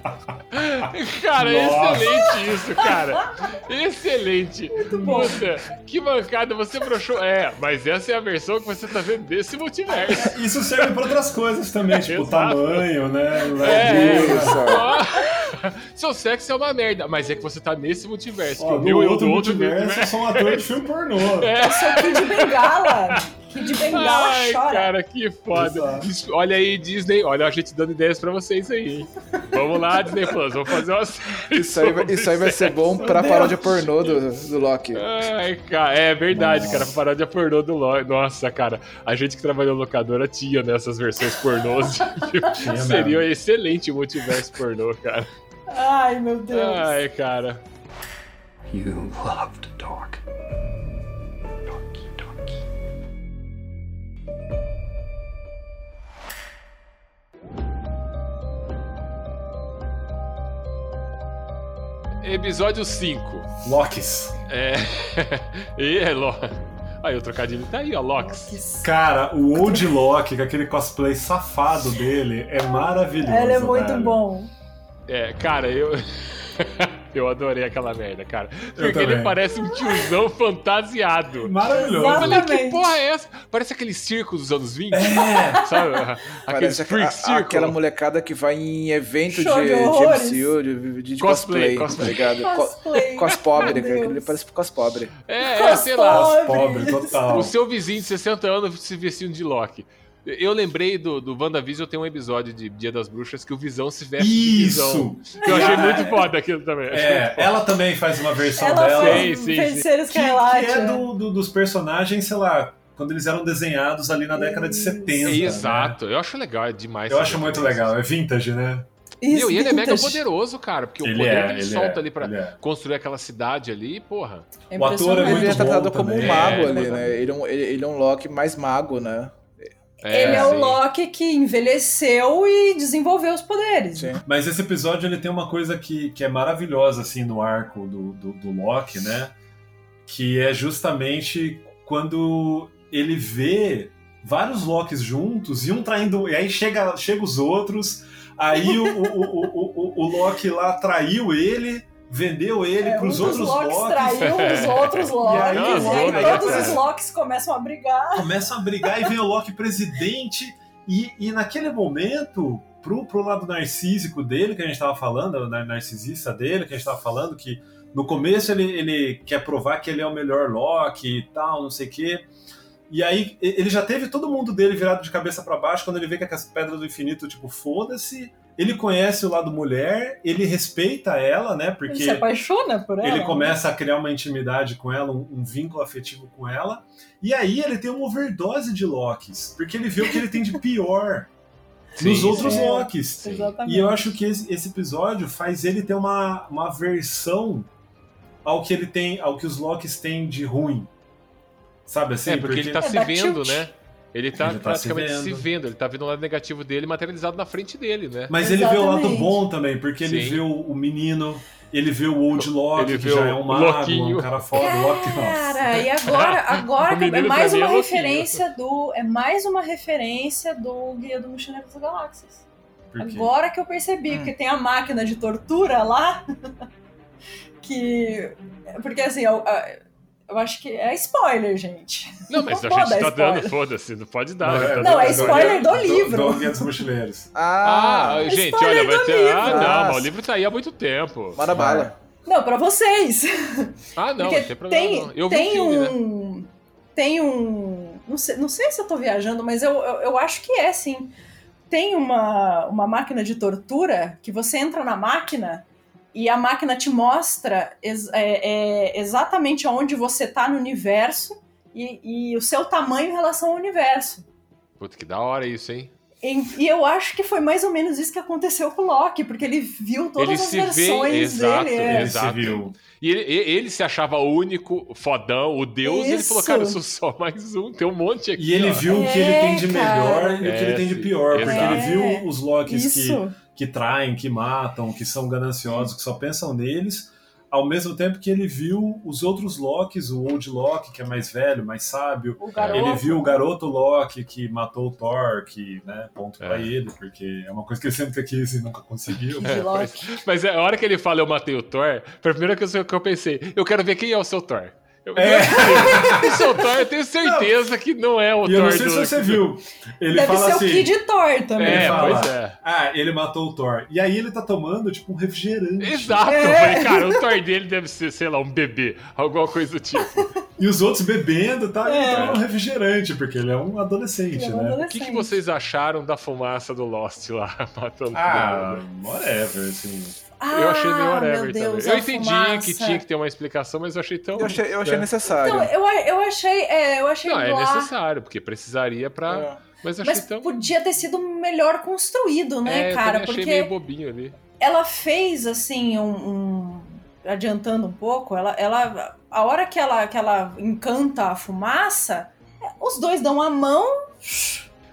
S2: Cara,
S5: Nossa.
S2: excelente isso, cara. Excelente.
S3: bom.
S2: Puta, que mancada, você broxou. É, mas essa é a versão que você tá vendo desse multiverso.
S5: Isso serve pra outras coisas também, tipo o
S2: Exato.
S5: tamanho, né?
S2: É,
S4: Isso.
S2: Ó, Seu sexo é uma merda, mas é que você tá nesse multiverso.
S5: Ó,
S2: que o meu
S5: outro
S2: do outro
S5: multiverso, eu sou um ator de filme pornô.
S2: É.
S3: Eu sou Kid Bengala. De bengala
S2: Ai,
S3: chora.
S2: cara, que foda. Isso- Olha aí, Disney. Olha a gente dando ideias pra vocês aí, hein? Vamos lá, Disney Plus. Vamos fazer uma série
S4: Isso aí, vai- isso aí vai ser bom pra
S3: Deus.
S4: paródia pornô do, do Loki.
S2: Ai, cara, é verdade, cara. Paródia pornô do LOL. Nossa, cara, a gente que trabalhou locadora tinha nessas versões pornôs.
S5: Tinha
S2: Seria um excelente multiverso pornô, cara.
S3: Ai, meu Deus.
S2: Ai, cara.
S1: You love to talk.
S2: Episódio 5.
S5: Locks.
S2: É. e é Lo... Aí o trocadilho tá aí, ó.
S3: Que
S5: Cara, o Old Loki, com aquele cosplay safado dele, é maravilhoso.
S3: Ele é muito
S5: velho.
S3: bom.
S2: É, cara, eu. eu adorei aquela merda, cara. Porque ele parece um tiozão fantasiado.
S5: Maravilhoso.
S2: Eu falei, que porra é essa? Parece aquele circo dos anos 20,
S5: É,
S2: sabe? Aquele
S4: Parece a-
S2: freak
S4: a-
S2: circle.
S4: aquela molecada que vai em evento de,
S3: Show de.
S4: MCU, de, de, de
S2: Cosplay,
S4: cosplay,
S2: cosplay.
S4: tá ligado? Co-
S3: Cosplay.
S4: Cos pobre,
S3: Meu
S4: cara,
S3: Deus.
S4: ele parece cos pobre.
S2: É, é, sei lá.
S5: pobre, total.
S2: O seu vizinho de 60 anos se vestindo de Loki. Eu lembrei do, do WandaVision, tem um episódio de Dia das Bruxas que o Visão se veste de Visão.
S5: Isso!
S2: Que eu achei muito foda aquilo também.
S5: É, ela também faz uma versão
S3: Ela
S5: dela.
S3: fez
S2: Sim, sim,
S3: Feiticeiros
S5: que, que é
S3: né?
S5: do, do- dos personagens, sei lá, quando eles eram desenhados ali na década de
S3: Isso.
S5: 70. né?
S2: Exato, eu acho legal, é demais.
S5: Eu acho muito legal, é vintage, né?
S3: Isso,
S2: Meu, e ele é mega poderoso, cara, porque o
S5: Ele
S2: poder
S5: é,
S2: que ele,
S5: ele
S2: solta
S5: é,
S2: ali pra
S5: é.
S2: construir aquela cidade ali, porra.
S3: É
S5: O ator é muito
S4: ele é tratado
S5: bom
S4: como um
S5: também.
S4: mago
S2: É,
S4: ali, né? Ele é, um, ele, ele é um Loki mais mago, né?
S3: Ele é o
S2: sim.
S3: Loki que envelheceu e desenvolveu os poderes.
S4: Sim.
S5: Mas esse episódio ele tem uma coisa que, que é maravilhosa assim no arco do, do, do Loki, né? Que é justamente quando ele vê vários Lokis juntos e um traindo. E aí chega, chega os outros, aí o, o, o, o, o, o Loki lá traiu ele, vendeu ele
S3: É,
S5: pros
S3: um dos
S5: outros
S3: Locks
S5: Lokis.
S3: traiu dos outros Locks.
S5: aí,
S3: E aí,
S2: louco,
S3: todos os Locks começam a brigar.
S5: começam a brigar e vem o Loki presidente. E, e naquele momento, pro, pro lado narcísico dele, que a gente tava falando, na- narcisista dele, que a gente tava falando, que no começo ele, ele quer provar que ele é o melhor Loki e tal, não sei o quê. E aí e- ele já teve todo mundo dele virado de cabeça para baixo quando ele vê que as pedras do infinito, tipo, foda-se. Ele conhece o lado mulher, ele respeita ela, né?
S3: Ele
S5: Porque
S3: se apaixona por ela.
S5: ele começa a criar uma intimidade com ela, um, um vínculo afetivo com ela. E aí ele tem uma overdose de Lokis, porque ele vê o que ele tem de pior nos
S2: Sim,
S5: outros
S3: sim.
S5: Lokis.
S3: Exatamente.
S5: E eu acho que esse, esse episódio faz ele ter uma, uma versão ao que ele tem, ao que os Lokis têm de ruim. Sabe assim?
S2: é, porque, ele tá
S3: É,
S2: se vendo,
S3: tilt.
S2: né? Ele tá
S5: Ele tá se
S2: praticamente se
S5: vendo.
S2: vendo. ele tá vendo o lado negativo dele materializado na frente dele, né?
S5: Mas ele vê o lado
S3: Exatamente.
S5: bom também, porque ele
S2: Sim.
S5: vê o, menino, ele vê o Old Loki,
S2: Ele
S5: que já
S2: o
S5: é um mago, um cara foda, Loki, nossa.
S3: Cara, e agora, agora é mais
S2: mim
S3: uma
S2: é
S3: referência do. É mais uma referência do Guia do Mochileiro das Galáxias. Agora que eu percebi,
S4: Hum.
S3: porque tem a máquina de tortura lá. que. Porque assim, eu, eu acho que é spoiler, gente.
S2: Não, mas
S3: Não
S2: a gente tá dando, fosse, não pode dar.
S5: Não,
S2: né?
S5: é-
S2: Tá
S3: Não, é spoiler do livro.
S5: Do Guia dos Mochileiros.
S2: Ah,
S4: Ah,
S2: gente,
S3: spoiler
S2: olha, vai
S3: do
S2: ter.
S3: livro.
S2: Ah, não,
S4: Ah,
S2: mas o livro tá aí há muito tempo.
S4: manda bala.
S3: Não, pra vocês.
S2: Ah, não,
S3: Porque
S2: não tem problema.
S3: tem,
S2: não. Eu vi
S3: tem
S2: o filme, né?
S3: um. Tem um. Não sei, não sei se eu tô viajando, mas eu, eu, eu acho que é, sim. Tem uma, uma máquina de tortura que você entra na máquina e a máquina te mostra ex- é- é exatamente onde você tá no universo e, e o seu tamanho em relação ao universo.
S2: Puta, que da hora isso, hein?
S3: E, e eu acho que foi mais ou menos isso que aconteceu com o Loki, porque ele viu todas
S2: Ele
S3: as
S2: se vê-
S3: versões
S2: exato,
S3: dele. é.
S5: Ele
S2: Exato.
S5: se viu.
S2: E ele, ele se achava o único, fodão, o deus, e ele falou,
S3: Isso.
S2: cara, eu sou só mais um, tem um monte aqui.
S5: E ele
S2: ó.
S5: viu o que ele
S3: É,
S5: tem de melhor
S3: cara.
S5: e o que
S2: É,
S5: ele tem de
S2: sim.
S5: pior. Porque
S2: Exato.
S5: ele viu os Lokis
S3: Isso.
S5: que traem, que matam, que são gananciosos, que só pensam neles, ao mesmo tempo que ele viu os outros Lokis, o Old Loki, que é mais velho, mais sábio. Ele viu o garoto Loki que matou o Thor, que, né, ponto pra
S2: É.
S5: ele, porque é uma coisa que ele sempre quis e nunca conseguiu.
S2: É,
S3: Loki.
S2: Mas é, a hora que ele fala eu matei o Thor, foi a primeira coisa que eu pensei, eu quero ver quem é o seu Thor. Eu,
S5: É.
S2: o seu Thor, eu tenho certeza que não é o
S5: E eu não sei se você viu. Ele
S3: Deve
S5: fala
S3: ser
S5: assim.
S3: o Kid Thor também.
S2: É,
S5: fala.
S2: pois é.
S5: Ah, ele matou o Thor. E aí ele tá tomando, tipo, um refrigerante.
S2: Exato,
S3: É.
S2: falei, cara, o Thor dele deve ser, sei lá, um bebê, alguma coisa do tipo.
S5: E os outros bebendo, tá?
S3: É.
S5: Ele toma um refrigerante, porque ele é um adolescente,
S3: Ele é um
S5: né?
S2: O
S3: adolescente.
S2: que, que vocês acharam da fumaça do Lost lá, matando
S5: Ah, whatever, assim.
S2: Eu achei meio
S3: Ah,
S2: whatever
S3: meu Deus,
S2: também. Eu entendi
S3: fumaça.
S2: que tinha que ter uma explicação, mas eu achei tão.
S4: Eu achei, eu achei
S2: né?
S4: necessário.
S3: Então, eu, eu achei, é, eu achei
S2: Não, é necessário, porque precisaria pra.
S4: É.
S2: Mas eu achei
S3: mas
S2: tão.
S3: podia ter sido melhor construído, né,
S2: é, eu
S3: cara?
S2: também achei
S3: Porque
S2: meio bobinho ali.
S3: ela fez assim um, um- adiantando um pouco, ela, ela a hora que ela que ela encanta a fumaça, os dois dão a mão,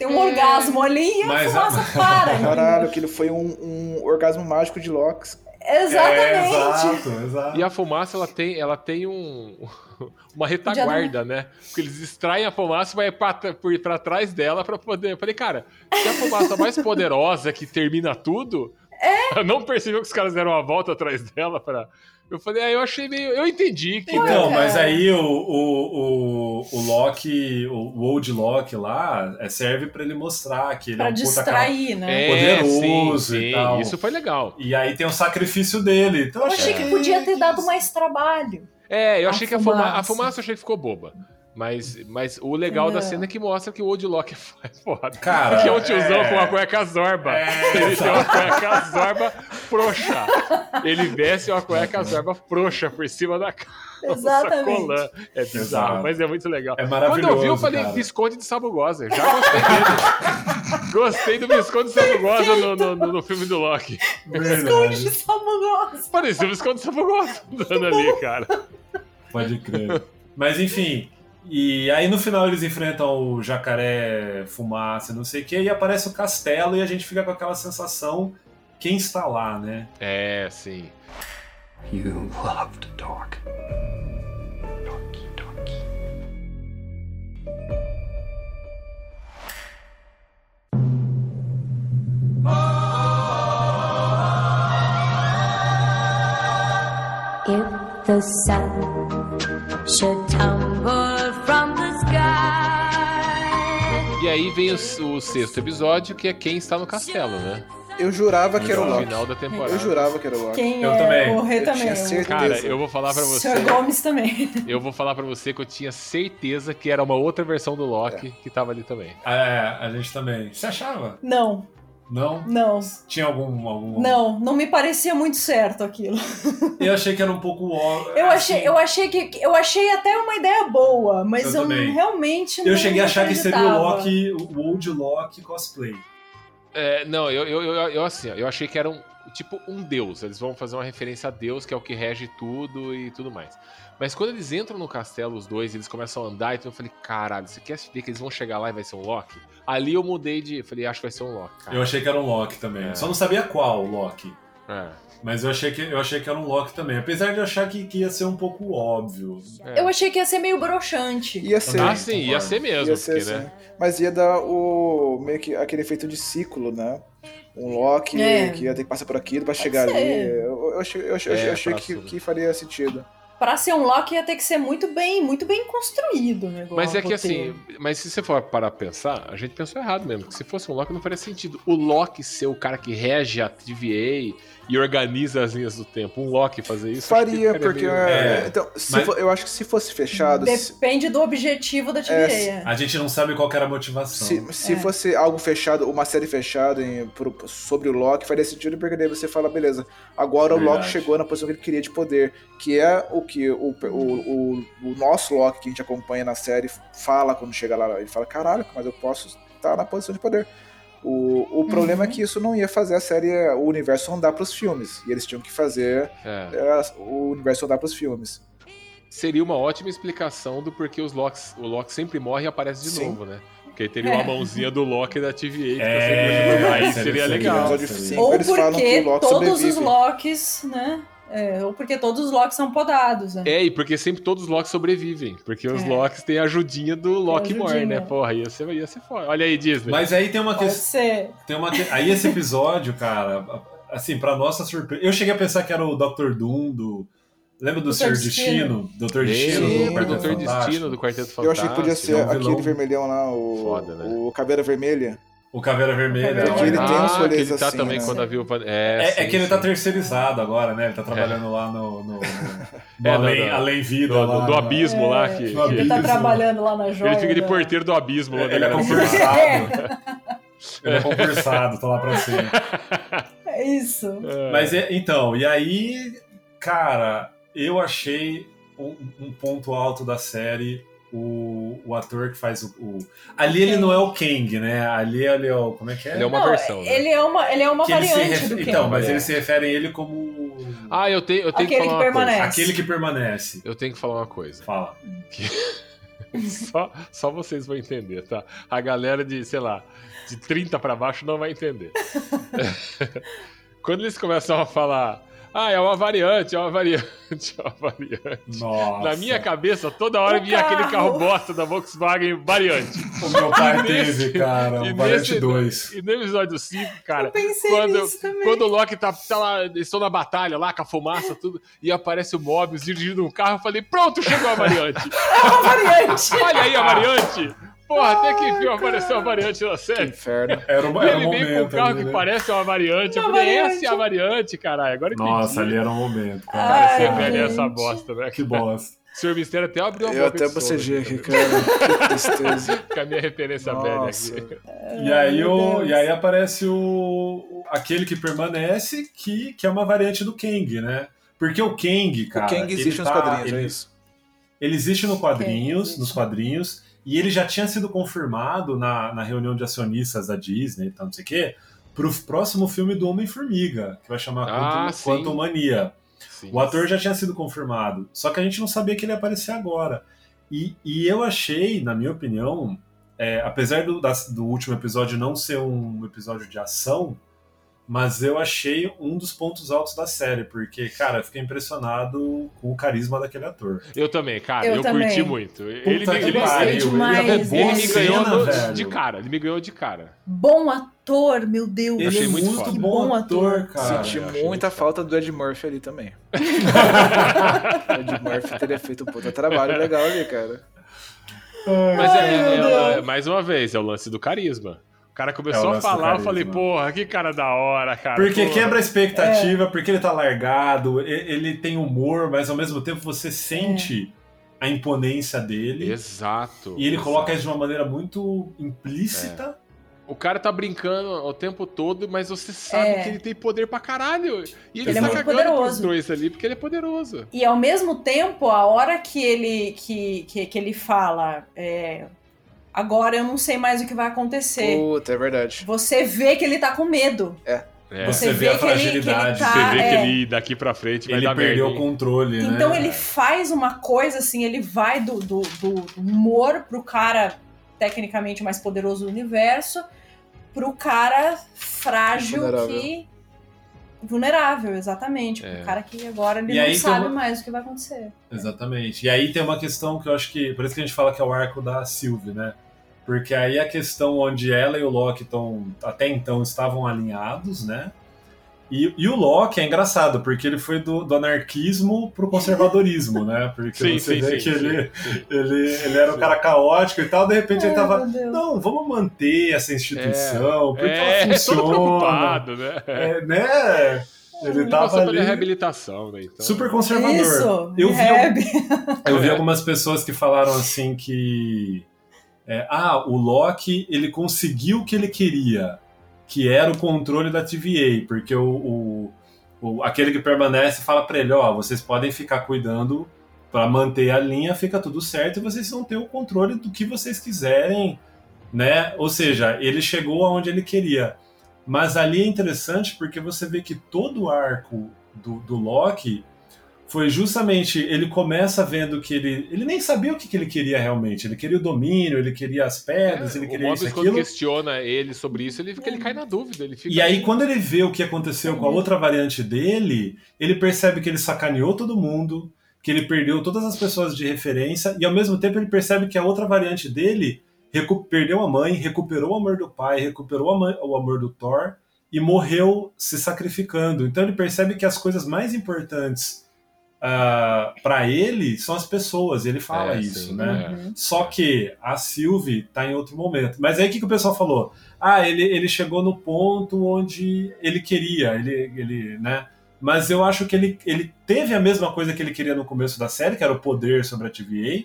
S3: tem um
S2: É.
S3: orgasmo ali e a
S5: Mas
S3: fumaça para. entendeu?
S7: Caralho, aquilo foi um, um orgasmo mágico de Locks.
S5: É,
S3: Exatamente.
S5: exato, exato.
S2: E a fumaça, ela tem, ela tem um, uma retaguarda, né? Porque eles extraem a fumaça e vai pra, por, pra trás dela pra poder. Eu falei, cara, se a fumaça mais poderosa que termina tudo,
S3: É.
S2: não percebeu que os caras deram uma volta atrás dela pra. Eu falei, ah, eu achei meio. Eu entendi que.
S5: Então, mas
S3: cara.
S5: aí o, o, o, o Loki, o, o Old Loki lá, é, serve pra ele mostrar que ele
S3: Pra
S5: é um puta cara.
S3: distrair, né?
S2: É,
S5: poderoso
S2: sim,
S5: e
S2: sim,
S5: tal.
S2: Isso foi legal.
S5: E aí tem o sacrifício dele. Então
S3: Eu achei que podia ter dado mais trabalho.
S2: É, eu
S3: A
S2: achei que a fumaça.
S3: fumaça.
S2: A fumaça eu achei que ficou boba. Mas, mas o legal da
S3: Não.
S2: cena é que mostra que o Old Lock é foda.
S5: Cara,
S2: Porque é um tiozão
S5: é.
S2: com uma cueca zorba.
S5: É,
S2: Ele tem uma cueca zorba frouxa. Ele veste uma cueca zorba frouxa por cima da calça
S3: Exatamente.
S2: colã. É bizarro,
S5: Exato.
S2: mas é muito legal.
S5: É
S2: Quando eu vi, eu falei
S5: cara.
S2: Visconde de Sabugosa. Já gostei dele. gostei do Visconde de Sabugosa no, no, no, no filme do Loki.
S3: Esconde
S5: Verdade.
S3: fabuloso.
S2: Parecia o Visconde de Sabugosa andando ali, cara.
S5: Pode crer. Mas enfim. E aí no final eles enfrentam o jacaré, fumaça, não sei o que, e aparece o castelo e a gente fica com aquela sensação quem está lá, né?
S2: É, sim.
S1: You love to talk.
S9: If the sun should tumble
S2: E aí vem o, o sexto episódio, que é quem está no castelo, né?
S7: Eu jurava que era o
S2: No
S7: Loki.
S2: final da temporada.
S7: Eu jurava que era o Loki.
S3: Quem
S5: Eu
S3: é
S5: também.
S3: o
S7: Eu
S3: também.
S7: tinha
S3: o
S7: certeza.
S2: Cara, eu vou falar pra você.
S3: Sr. Gomes também.
S2: Eu vou falar pra você que eu tinha certeza que era uma outra versão do Loki que tava ali também.
S5: É, a gente também. Você achava?
S3: Não,
S5: Não?
S3: não,
S5: Tinha algum. algum...
S3: não, não me parecia muito certo aquilo.
S5: Eu achei que era um pouco óbvio.
S3: Eu
S5: assim,
S3: achei, eu achei que eu achei até uma ideia boa, mas
S5: Eu
S3: eu, realmente
S5: Eu
S3: não
S5: cheguei a achar que seria o. Loki, o Old Loki cosplay.
S2: É, não, eu, eu, eu, eu, assim, eu achei que era um tipo um deus. Eles vão fazer uma referência a Deus, que é o que rege tudo e tudo mais. Mas quando eles entram no castelo, os dois, eles começam a andar, então eu falei, caralho, você quer ver que eles vão chegar lá e vai ser um Loki? Ali eu mudei de. Falei, acho que vai ser um Loki. Cara.
S5: Eu achei que era um Loki também.
S2: É.
S5: Só não sabia qual Loki.
S2: É,
S5: Mas eu achei que, eu achei que era um Loki também. Apesar de eu achar que, que ia ser um pouco óbvio.
S2: é.
S3: Eu achei que ia ser meio broxante.
S7: Ia ser.
S2: Ah, sim, ia ser mesmo,
S7: Ia ser,
S2: porque, né?
S7: sim. Mas ia dar o meio que aquele efeito de ciclo, né? Um Loki
S3: É.
S7: que ia ter que passar por aquilo pra chegar
S3: ser.
S7: ali. Eu, eu achei, eu achei,
S2: É,
S7: eu achei que,
S2: tudo.
S7: que faria sentido.
S3: Pra ser um Loki ia ter que ser muito bem, muito bem construído o negócio.
S2: Mas é que assim, mas se você for parar pra pensar, a gente pensou errado mesmo. Que se fosse um Loki não faria sentido. O Loki ser o cara que rege a TVA e organiza as linhas do tempo. Um Loki fazer isso.
S7: Faria, porque.
S2: meio-
S5: É,
S7: é, então, se
S5: mas-
S7: fo- eu acho que se fosse fechado. se-
S3: Depende do objetivo da TVA.
S5: A gente não sabe qual que era a motivação.
S7: Se, se
S3: É.
S7: fosse algo fechado, uma série fechada em- pro- sobre o Loki, faria sentido, porque daí você fala, beleza, agora o Loki
S5: Verdade.
S7: chegou na posição que ele queria de poder, que é o que o, o, o, o nosso Loki que a gente acompanha na série fala quando chega lá. Ele fala, caralho, mas eu posso estar na posição de poder. O, o problema é que isso não ia fazer a série, o universo andar pros filmes. E eles tinham que fazer
S2: É.
S7: é, o universo andar pros filmes.
S2: Seria uma ótima explicação do porquê os Locks, o Loki sempre morre e aparece de
S7: Sim.
S2: novo, né? Porque aí teria
S3: É.
S2: uma mãozinha do Loki da TVA que tá
S5: É,
S2: sempre. Aí
S5: seria-
S2: legal.
S3: Ou
S7: eles falam que
S3: porque
S7: o Loki
S3: todos
S7: sobrevive.
S3: os Locks, né? É, ou porque todos os Locks são podados, né?
S2: É, e porque sempre todos os Locks sobrevivem. Porque os
S3: É.
S2: Locks têm a ajudinha do Loki. More, né? Porra, ia ser, ia ser foda. Olha aí, Disney.
S5: Mas aí tem uma questão. Tem uma que- Aí esse episódio, cara, assim, pra nossa surpresa. Eu cheguei a pensar que era o Dr. Doom do. Lembra do
S3: Dr.
S5: Senhor
S3: Destino.
S5: Dr. Destino
S2: Lembra
S5: Quarteto
S2: do Doutor? Destino do Quarteto Fantástico.
S7: Eu achei que podia ser
S5: é um
S7: aquele vermelhão lá, o,
S2: Foda, né?
S7: o Caveira Vermelha.
S5: O Caveira Vermelha.
S3: Caveira
S5: olha.
S4: Ele tem um
S2: ah, que ele tá
S4: assim,
S2: também
S4: né?
S2: quando a viúva. É,
S5: É, é
S2: sim,
S5: que ele tá terceirizado agora, né? Ele tá trabalhando lá no, no, no- no
S2: É, no-
S5: além,
S2: no-
S5: além vida.
S2: Do,
S5: lá,
S2: do
S5: né?
S2: abismo lá que.
S5: No
S2: que-
S3: Ele tá
S5: Abismo.
S3: trabalhando lá na joia.
S2: ele fica de porteiro do abismo. lá
S5: Ele é
S2: galera.
S5: concursado. Ele é concursado, tá lá pra cima.
S3: É isso.
S2: É.
S5: Mas é- então, e aí, cara, eu achei um, um ponto alto da série o, o ator que faz o, o- Ali ele não é o Kang, né? Ali ele é o. Como é que é?
S2: Ele é uma
S3: Não,
S2: versão, né?
S3: Ele é uma, ele é uma
S5: Que
S3: variante
S5: refe-
S3: do Kang.
S5: Então, mas
S2: É.
S5: eles se referem a ele como.
S2: Ah, eu tenho, eu tenho
S3: Aquele
S2: que falar
S3: que
S2: uma coisa.
S3: permanece.
S5: Aquele que permanece.
S2: Eu tenho que falar uma coisa.
S5: Fala.
S2: Só, só vocês vão entender, tá? A galera de, sei lá, de 30 pra baixo não vai entender. Quando eles começam a falar, ah, é uma variante, é uma variante, é uma variante.
S5: Nossa.
S2: Na minha cabeça, toda hora
S3: O
S2: vinha aquele
S3: carro.
S2: bosta da Volkswagen variante.
S5: O meu pai
S2: nesse-
S5: teve, cara, o Variante
S2: nesse-
S5: 2.
S2: E no episódio 5, cara,
S3: Eu pensei
S2: quando,
S3: nisso também.
S2: quando o Loki tá, tá lá, eles estão na batalha lá, com a fumaça, tudo, e aparece o Mobius dirigindo um carro, eu falei, pronto, chegou a variante.
S3: É uma variante.
S2: Olha aí a variante! Porra, até que enfim apareceu a variante na
S4: Que
S2: série.
S4: inferno.
S5: Era, um-
S2: E
S5: era um
S2: ele vem com um
S5: momento.
S2: carro
S5: ali,
S2: que
S5: né?
S2: parece uma variante. Eu
S3: Uma
S2: falei,
S3: variante.
S2: essa é a variante, caralho. Agora entendi.
S5: Nossa, ali era um momento, cara.
S2: Cara,
S3: Ai,
S2: velho é essa bosta, né?
S5: Que bosta.
S2: O Senhor Mistério até abriu a
S4: Eu
S2: boca
S4: até
S2: de sono
S4: bocejei aqui, cara. Que tristeza.
S2: Com a minha referência
S4: Nossa.
S2: velha aqui.
S5: E aí, o, e aí aparece o, aquele que permanece, que, que é uma variante do Kang, né? Porque o Kang, cara.
S4: o Kang existe nos
S5: tá-
S4: quadrinhos,
S5: ele,
S4: é isso.
S5: Ele existe no quadrinhos,
S3: existe.
S5: nos quadrinhos, e ele já tinha sido confirmado na, na reunião de acionistas da Disney e tal, não sei o quê, pro próximo filme do Homem-Formiga, que vai chamar
S2: Ah,
S5: Quantum, Mania.
S2: Sim.
S5: O ator já tinha sido confirmado, só que a gente não sabia que ele ia aparecer agora. E, e eu achei, na minha opinião, é, apesar do, das- do último episódio não ser um episódio de ação, mas eu achei um dos pontos altos da série, porque, cara, eu fiquei impressionado com o carisma daquele ator.
S2: Eu também, cara.
S3: Eu
S2: Eu,
S3: também.
S2: curti muito. Ele,
S5: Puta
S2: ele,
S5: pariu,
S2: ele,
S3: demais
S5: ele é
S2: ele
S5: boa
S2: me ganhou
S5: cena,
S2: de cara. Ele me ganhou de cara.
S3: Bom ator, meu Deus.
S5: Ele
S2: achei
S5: é
S2: muito
S5: muito
S2: foda.
S5: bom
S3: Bom
S5: ator,
S3: ator.
S5: cara.
S4: Senti muita falta do Ed Murphy ali também. o Ed Murphy teria feito um puta trabalho legal ali, cara.
S2: Mas é,
S3: Ai,
S2: é- é-
S3: Deus.
S2: mais uma vez, é o lance do carisma. O cara
S5: É o
S2: começou a
S5: lance do
S2: falar, eu falei, porra, que cara da hora, cara.
S5: Porque
S2: porra.
S5: quebra a expectativa,
S3: É.
S5: porque ele tá largado, ele tem humor, mas ao mesmo tempo você sente a imponência dele.
S2: Exato.
S5: E ele
S2: exato.
S5: coloca isso de uma maneira muito implícita.
S2: O cara tá brincando o tempo todo, mas você sabe
S3: É.
S2: que ele tem poder pra caralho. E ele,
S3: Ele é
S2: tá
S3: muito
S2: cagando pros
S3: poderoso.
S2: dois ali, porque ele é poderoso.
S3: E ao mesmo tempo, a hora que ele, que, que, que ele fala, é, agora eu não sei mais o que vai acontecer.
S4: Puta, é verdade.
S3: Você vê que ele tá com medo.
S2: É.
S5: Você,
S3: Você
S5: vê a
S3: que ele- que ele
S5: fragilidade.
S3: tá-
S2: Você vê que
S3: é.
S2: ele daqui pra frente vai
S5: Ele
S2: dar
S5: perdeu
S2: merda.
S5: o controle, né?
S3: Então ele faz uma coisa assim, ele vai do, do, do humor pro cara tecnicamente mais poderoso do universo, pro cara frágil
S4: Vulnerável.
S3: que. Vulnerável, exatamente.
S2: É.
S3: Pro cara que agora ele
S5: E
S3: não sabe
S5: uma-
S3: mais o que vai acontecer.
S5: Exatamente. E aí tem uma questão que eu acho que. Por isso que a gente fala que é o arco da Sylvie, né? Porque aí a questão onde ela e o Loki estão, até então estavam alinhados, né? E, e o Loki é engraçado, porque ele foi do, do anarquismo pro conservadorismo, né? Porque
S2: Sim,
S5: você
S2: sim,
S5: vê
S2: sim,
S5: que
S2: sim,
S5: ele,
S2: sim.
S5: ele, ele era um cara caótico e tal, de repente ele
S3: Ai,
S5: tava. Não, vamos manter essa instituição, porque
S2: É,
S5: ela
S2: todo
S5: funciona.
S2: preocupado, né?
S5: É, né? Ele
S2: Ele
S5: tava
S2: passou pela
S5: ali
S2: reabilitação, né? Então...
S5: super conservador.
S3: Isso,
S5: Eu vi, eu vi
S2: É.
S5: algumas pessoas que falaram assim que é, ah, o Loki ele conseguiu o que ele queria, que era o controle da TVA, porque o, o- o- aquele que permanece fala pra ele, ó, vocês podem ficar cuidando pra manter a linha, fica tudo certo e vocês vão ter o controle do que vocês quiserem, né? Ou seja, ele chegou aonde ele queria. Mas ali é interessante porque você vê que todo o arco do, do Loki foi justamente ele começa vendo que ele ele nem sabia o que, que ele queria realmente. Ele queria o domínio ele queria as pedras ele
S2: É, o
S5: queria isso
S2: Mobius, quando
S5: aquilo.
S2: questiona ele sobre isso, ele, ele cai na dúvida. Ele fica...
S5: e aí quando ele vê o que aconteceu com a outra variante dele ele percebe que ele sacaneou todo mundo que ele perdeu todas as pessoas de referência e ao mesmo tempo ele percebe que a outra variante dele recu- perdeu a mãe recuperou o amor do pai recuperou a mãe- o amor do Thor e morreu se sacrificando. Então ele percebe que as coisas mais importantes ah, pra ele são as pessoas, ele fala
S2: É,
S5: isso,
S2: sim,
S5: né?
S2: é.
S5: Só que a Sylvie tá em outro momento. Mas aí o que, que o pessoal falou? Ah, ele, ele chegou no ponto onde ele queria, ele, ele, né? Mas eu acho que ele, ele teve a mesma coisa que ele queria no começo da série, que era o poder sobre a TVA,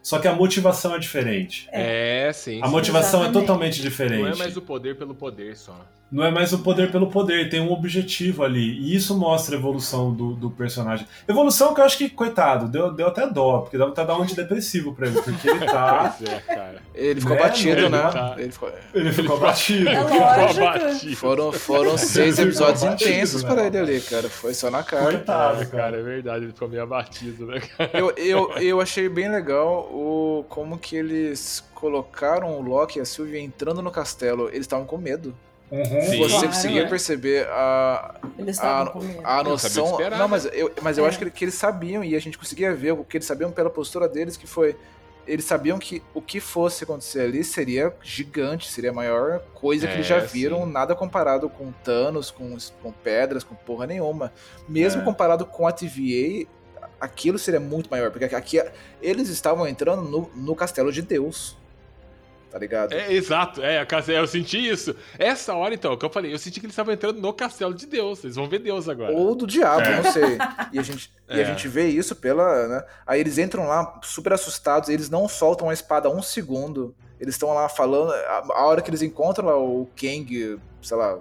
S5: só que a motivação é diferente.
S2: É, sim.
S5: A
S2: sim.
S5: motivação é
S3: Exatamente.
S5: totalmente diferente.
S2: Não é mais o poder pelo poder só.
S5: Não é mais o poder pelo poder, tem um objetivo ali. E isso mostra a evolução do, do personagem. Evolução que eu acho que, coitado, deu, deu até dó, porque dava até dar um antidepressivo pra ele, porque ele tá.
S2: Pois é, cara.
S4: Ele ficou
S5: Né,
S4: batido,
S2: ele
S4: né?
S2: tá-
S4: Ele ficou-
S5: Ele ficou batido.
S3: É
S2: Ficou
S3: lógico.
S2: abatido.
S4: Foram, foram seis episódios
S5: batido,
S4: intensos
S5: né,
S4: pra ele
S5: rapaz?
S4: ali, cara. Foi só na cara.
S5: Coitado,
S2: É, cara, é verdade, ele ficou meio abatido, né, cara?
S4: Eu, eu, eu achei bem legal o como que eles colocaram o Loki e a Sylvie entrando no castelo. Eles estavam com medo.
S5: Uhum.
S2: Sim.
S4: Você
S3: Claro,
S4: conseguia
S3: né?
S4: perceber a, a, a noção.
S2: esperar,
S4: não, mas eu, mas eu
S3: É.
S4: acho que, que eles sabiam e a gente conseguia ver o que eles sabiam pela postura deles, que foi. Eles sabiam que o que fosse acontecer ali seria gigante, seria a maior coisa que eles já
S2: É,
S4: viram,
S2: sim.
S4: nada comparado com Thanos, com, com pedras, com porra nenhuma. Mesmo
S5: É.
S4: comparado com a TVA, aquilo seria muito maior, porque aqui eles estavam entrando no, no castelo de Deus. Tá ligado?
S2: É, exato, é, a casa- eu senti isso. Essa hora, então, o que eu falei, eu senti que eles estavam entrando no castelo de Deus. Eles vão ver Deus agora.
S4: Ou do diabo,
S5: É.
S4: não sei. E a, gente, e a
S2: É.
S4: gente vê isso pela. Né? Aí eles entram lá super assustados, eles não soltam a espada um segundo. Eles estão lá falando. A, a hora que eles encontram lá o Kang, sei lá.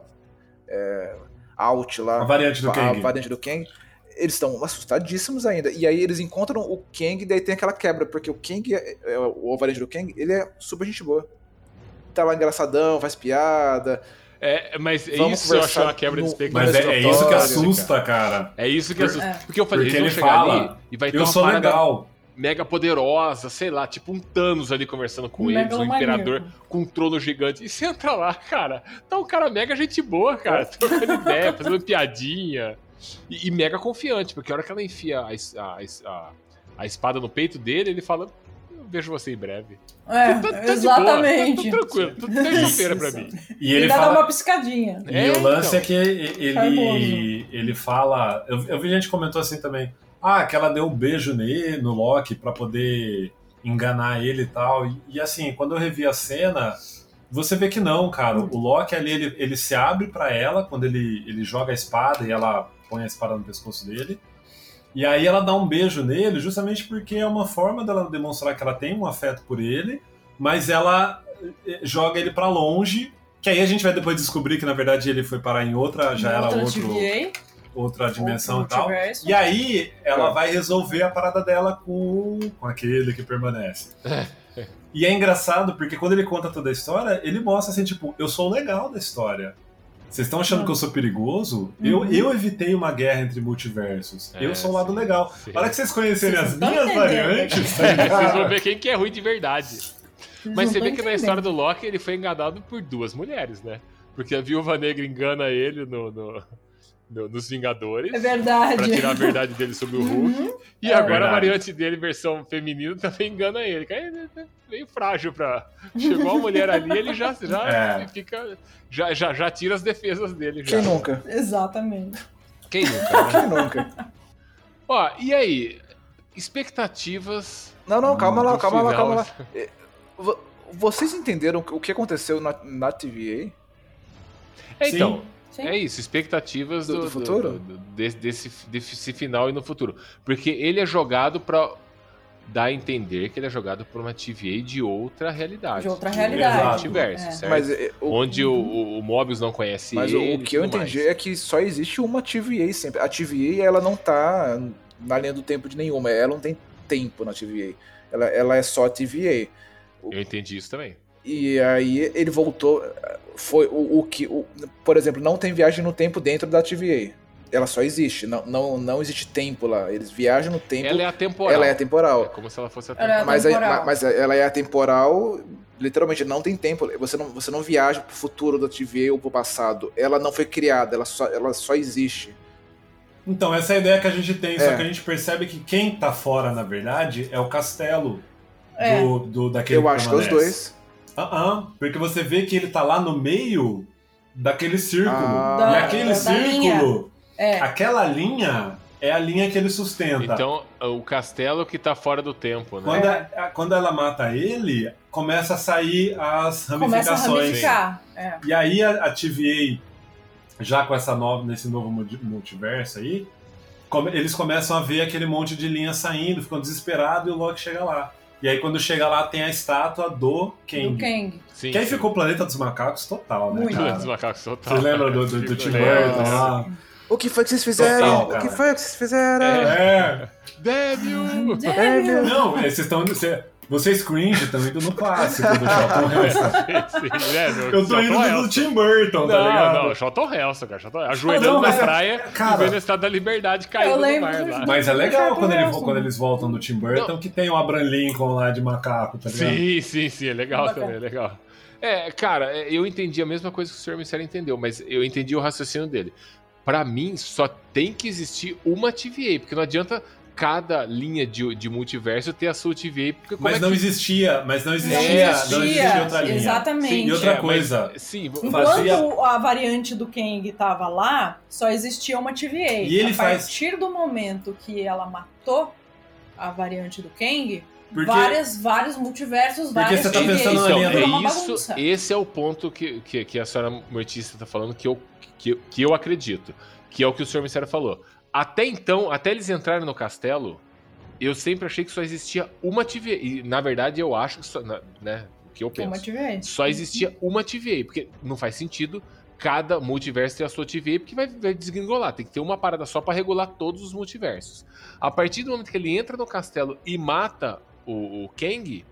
S4: É, out lá.
S5: A variante do
S4: a
S5: Kang.
S4: variante do Kang. Eles estão assustadíssimos ainda. E aí eles encontram o Kang, e daí tem aquela quebra, porque o Kang, é- é- o variante do Kang, ele é super gente boa. Tá lá engraçadão, faz piada.
S2: É, mas
S4: Vamos
S2: isso eu achei uma quebra de expectativa.
S5: Mas é, é isso que
S4: Notório,
S5: assusta, cara.
S2: É isso que assusta.
S3: É.
S2: Porque eu falei,
S5: Porque
S2: eles
S5: ele
S2: vão chegar
S5: fala,
S2: ali e vai ter
S5: Eu
S2: uma
S5: sou
S2: parada
S5: legal.
S2: mega poderosa, sei lá, tipo um Thanos ali conversando com
S3: Um
S2: eles, um
S3: megalomaníaco.
S2: imperador com um trono gigante. E você entra lá, cara, tá um cara mega gente boa, cara, trocando ideia, fazendo piadinha. E, e mega confiante, porque a hora que ela enfia a, a, a- a espada no peito dele, ele fala: Eu vejo você em breve.
S3: É,
S2: Tá- tá boa,
S3: exatamente.
S2: Tá, tá tranquilo, tudo terça-feira pra mim.
S5: E ele
S3: dá uma piscadinha.
S5: E
S2: É,
S5: o lance
S2: então.
S5: é que ele, ele fala. Eu, eu vi gente que comentou assim também. Ah, que ela deu um beijo nele, no Loki pra poder enganar ele e tal. E, e, assim, quando eu revi a cena, você vê que não, cara. O Loki ali, ele, ele se abre pra ela quando ele, ele joga a espada e ela põe a espada no pescoço dele. E aí ela dá um beijo nele, justamente porque é uma forma dela demonstrar que ela tem um afeto por ele, mas ela eh, joga ele pra longe. Que aí a gente vai depois descobrir que na verdade ele foi parar em outra, já era
S3: Outra
S5: outro, outra dimensão
S3: outro
S5: e tal. E aí ela
S4: É.
S5: vai resolver a parada dela com, com aquele que permanece. E é engraçado porque quando ele conta toda a história, ele mostra assim, tipo, eu sou o legal da história. Vocês estão achando que eu sou perigoso? Eu,
S3: Uhum.
S5: eu evitei uma guerra entre multiversos.
S2: É,
S5: eu sou o lado
S2: sim,
S5: legal.
S2: sim.
S5: Hora que vocês conhecerem
S3: Vocês
S5: as minhas variantes, tá
S2: Vocês vão ver quem que é ruim de verdade.
S3: Vocês
S2: Mas você vê que na história do Loki ele foi enganado por duas mulheres, né? Porque a Viúva Negra engana ele no, no- no- nos Vingadores.
S3: É verdade.
S2: Pra tirar a verdade dele sobre o Hulk.
S3: Uhum.
S2: E
S3: É
S2: agora
S5: verdade.
S2: a variante dele, versão feminina, também engana ele. Ele é meio frágil pra. Chegou a mulher ali, ele já, já
S5: É.
S2: fica. Já, já, já tira as defesas dele. Já.
S4: Quem nunca?
S3: Exatamente.
S2: Quem nunca, né?
S4: Quem nunca?
S2: Ó, e aí? Expectativas.
S4: Não, não, calma lá, calma lá, calma lá. Vo- Vocês entenderam o que aconteceu na, na TVA?
S2: É,
S5: Sim.
S2: então,
S3: Sim.
S2: é isso, expectativas
S4: Do-
S2: do,
S4: do futuro?
S2: do- desse, desse, desse final e no futuro. Porque ele é jogado pra dar a entender que ele é jogado por uma TVA de outra realidade.
S3: De outra
S2: um
S3: realidade.
S2: multiverso,
S3: É.
S2: certo?
S4: Mas, é, o,
S2: Onde o, o, o Mobius não conhece
S4: mas
S2: ele.
S4: o, o que eu entendi
S2: mais.
S4: é que só existe uma TVA sempre. A TVA, ela não tá na linha do tempo de nenhuma. Ela não tem tempo na TVA. Ela, ela é só TVA.
S2: Eu entendi isso também.
S4: E aí ele voltou. Foi o, o que. o- por exemplo, não tem viagem no tempo dentro da TVA. Ela só existe. Não, não, não existe tempo lá. Eles viajam no tempo.
S2: Ela é atemporal.
S4: ela é atemporal.
S2: É como se ela fosse
S3: Ela é
S2: atemporal.
S4: Mas,
S3: atemporal.
S4: mas ela é atemporal, literalmente, não tem tempo. Você não, você não viaja pro futuro da TVA ou pro passado. Ela não foi criada, ela só, ela só existe.
S5: Então, essa é a ideia que a gente tem, só
S4: É.
S5: que a gente percebe que quem tá fora, na verdade, é o castelo
S3: É.
S5: do, do, daquele
S4: Eu acho que é os dois.
S5: Ah, ah, porque você vê que ele tá lá no meio daquele círculo.
S4: Ah.
S5: e
S3: Da-
S5: aquele
S3: da linha.
S5: círculo,
S3: É.
S5: aquela linha é a linha que ele sustenta.
S2: Então, o castelo que tá fora do tempo, né?
S5: Quando, a- a- quando ela mata ele, começa a sair as
S3: Começa a
S5: ramificações.
S3: ramificar. É.
S5: E aí a, a TVA, já com essa nova, nesse novo multi- multiverso aí, come- eles começam a ver aquele monte de linha saindo, ficam desesperados e o Loki chega lá. E aí quando chega lá tem a estátua do Kang.
S3: Do Kang.
S2: Sim,
S5: Que aí
S2: sim.
S5: ficou o Planeta dos Macacos total, né,
S3: Muito.
S2: Planeta dos macacos total.
S5: Você lembra do, do, do Tim. Burton lá?
S7: O que foi que vocês fizeram?
S5: Total,
S7: o que foi que vocês fizeram?
S5: É.
S2: Débil!
S7: É, meu.
S5: Não, é, vocês estão... vocês cringe estão indo no clássico do Charlton Heston.
S2: Sim, né, meu?
S5: Eu tô indo no
S2: Heston.
S5: Tim Burton, tá
S2: Não,
S5: ligado?
S2: não, Charlton Heston, cara. Charlton... Ajoelhando
S5: Não,
S2: na
S5: mas é-
S2: praia
S5: cara-
S2: e vendo a Estrada da Liberdade caindo no mar
S3: do-
S2: lá.
S5: Mas é legal quando, ele- quando eles voltam do Tim Burton, que tem o Abraham Lincoln lá de macaco, tá ligado?
S2: Sim, sim, sim, é legal
S3: Bacana.
S2: também, é legal. É, cara, é, eu entendi a mesma coisa que o Sr. Mistério entendeu, mas eu entendi o raciocínio dele. Pra mim, só tem que existir uma TVA, porque não adianta cada linha de, de multiverso ter a sua TVA, porque como
S5: Mas
S2: é
S5: não
S2: que...
S5: existia, mas não
S3: Não
S5: existia, não existia outra linha.
S3: Exatamente.
S5: E outra
S2: É, mas-
S5: coisa,
S2: sim,
S3: Enquanto
S5: fazia-
S3: a variante do Kang tava lá, só existia uma TVA.
S5: E ele
S3: a
S5: faz-
S3: partir do momento que ela matou a variante do Kang,
S5: Porque-
S3: várias, vários multiversos,
S5: Porque
S3: várias
S5: você tá
S3: TVAs,
S5: pensando na
S2: Então,
S5: linha
S2: é isso,
S3: bagunça.
S2: esse é o ponto que, que, que a senhora Mortícia tá falando que eu, que, que eu acredito. Que é o que o senhor Mistério falou. Até então, até eles entrarem no castelo, eu sempre achei que só existia uma TVA. E, na verdade, eu acho que só. Né, o que eu penso.
S3: uma TVA.
S2: Só existia uma TVA, porque não faz sentido cada multiverso ter a sua TVA, porque vai, vai desgringolar. Tem que ter uma parada só pra regular todos os multiversos. A partir do momento que ele entra no castelo e mata o, o Kang,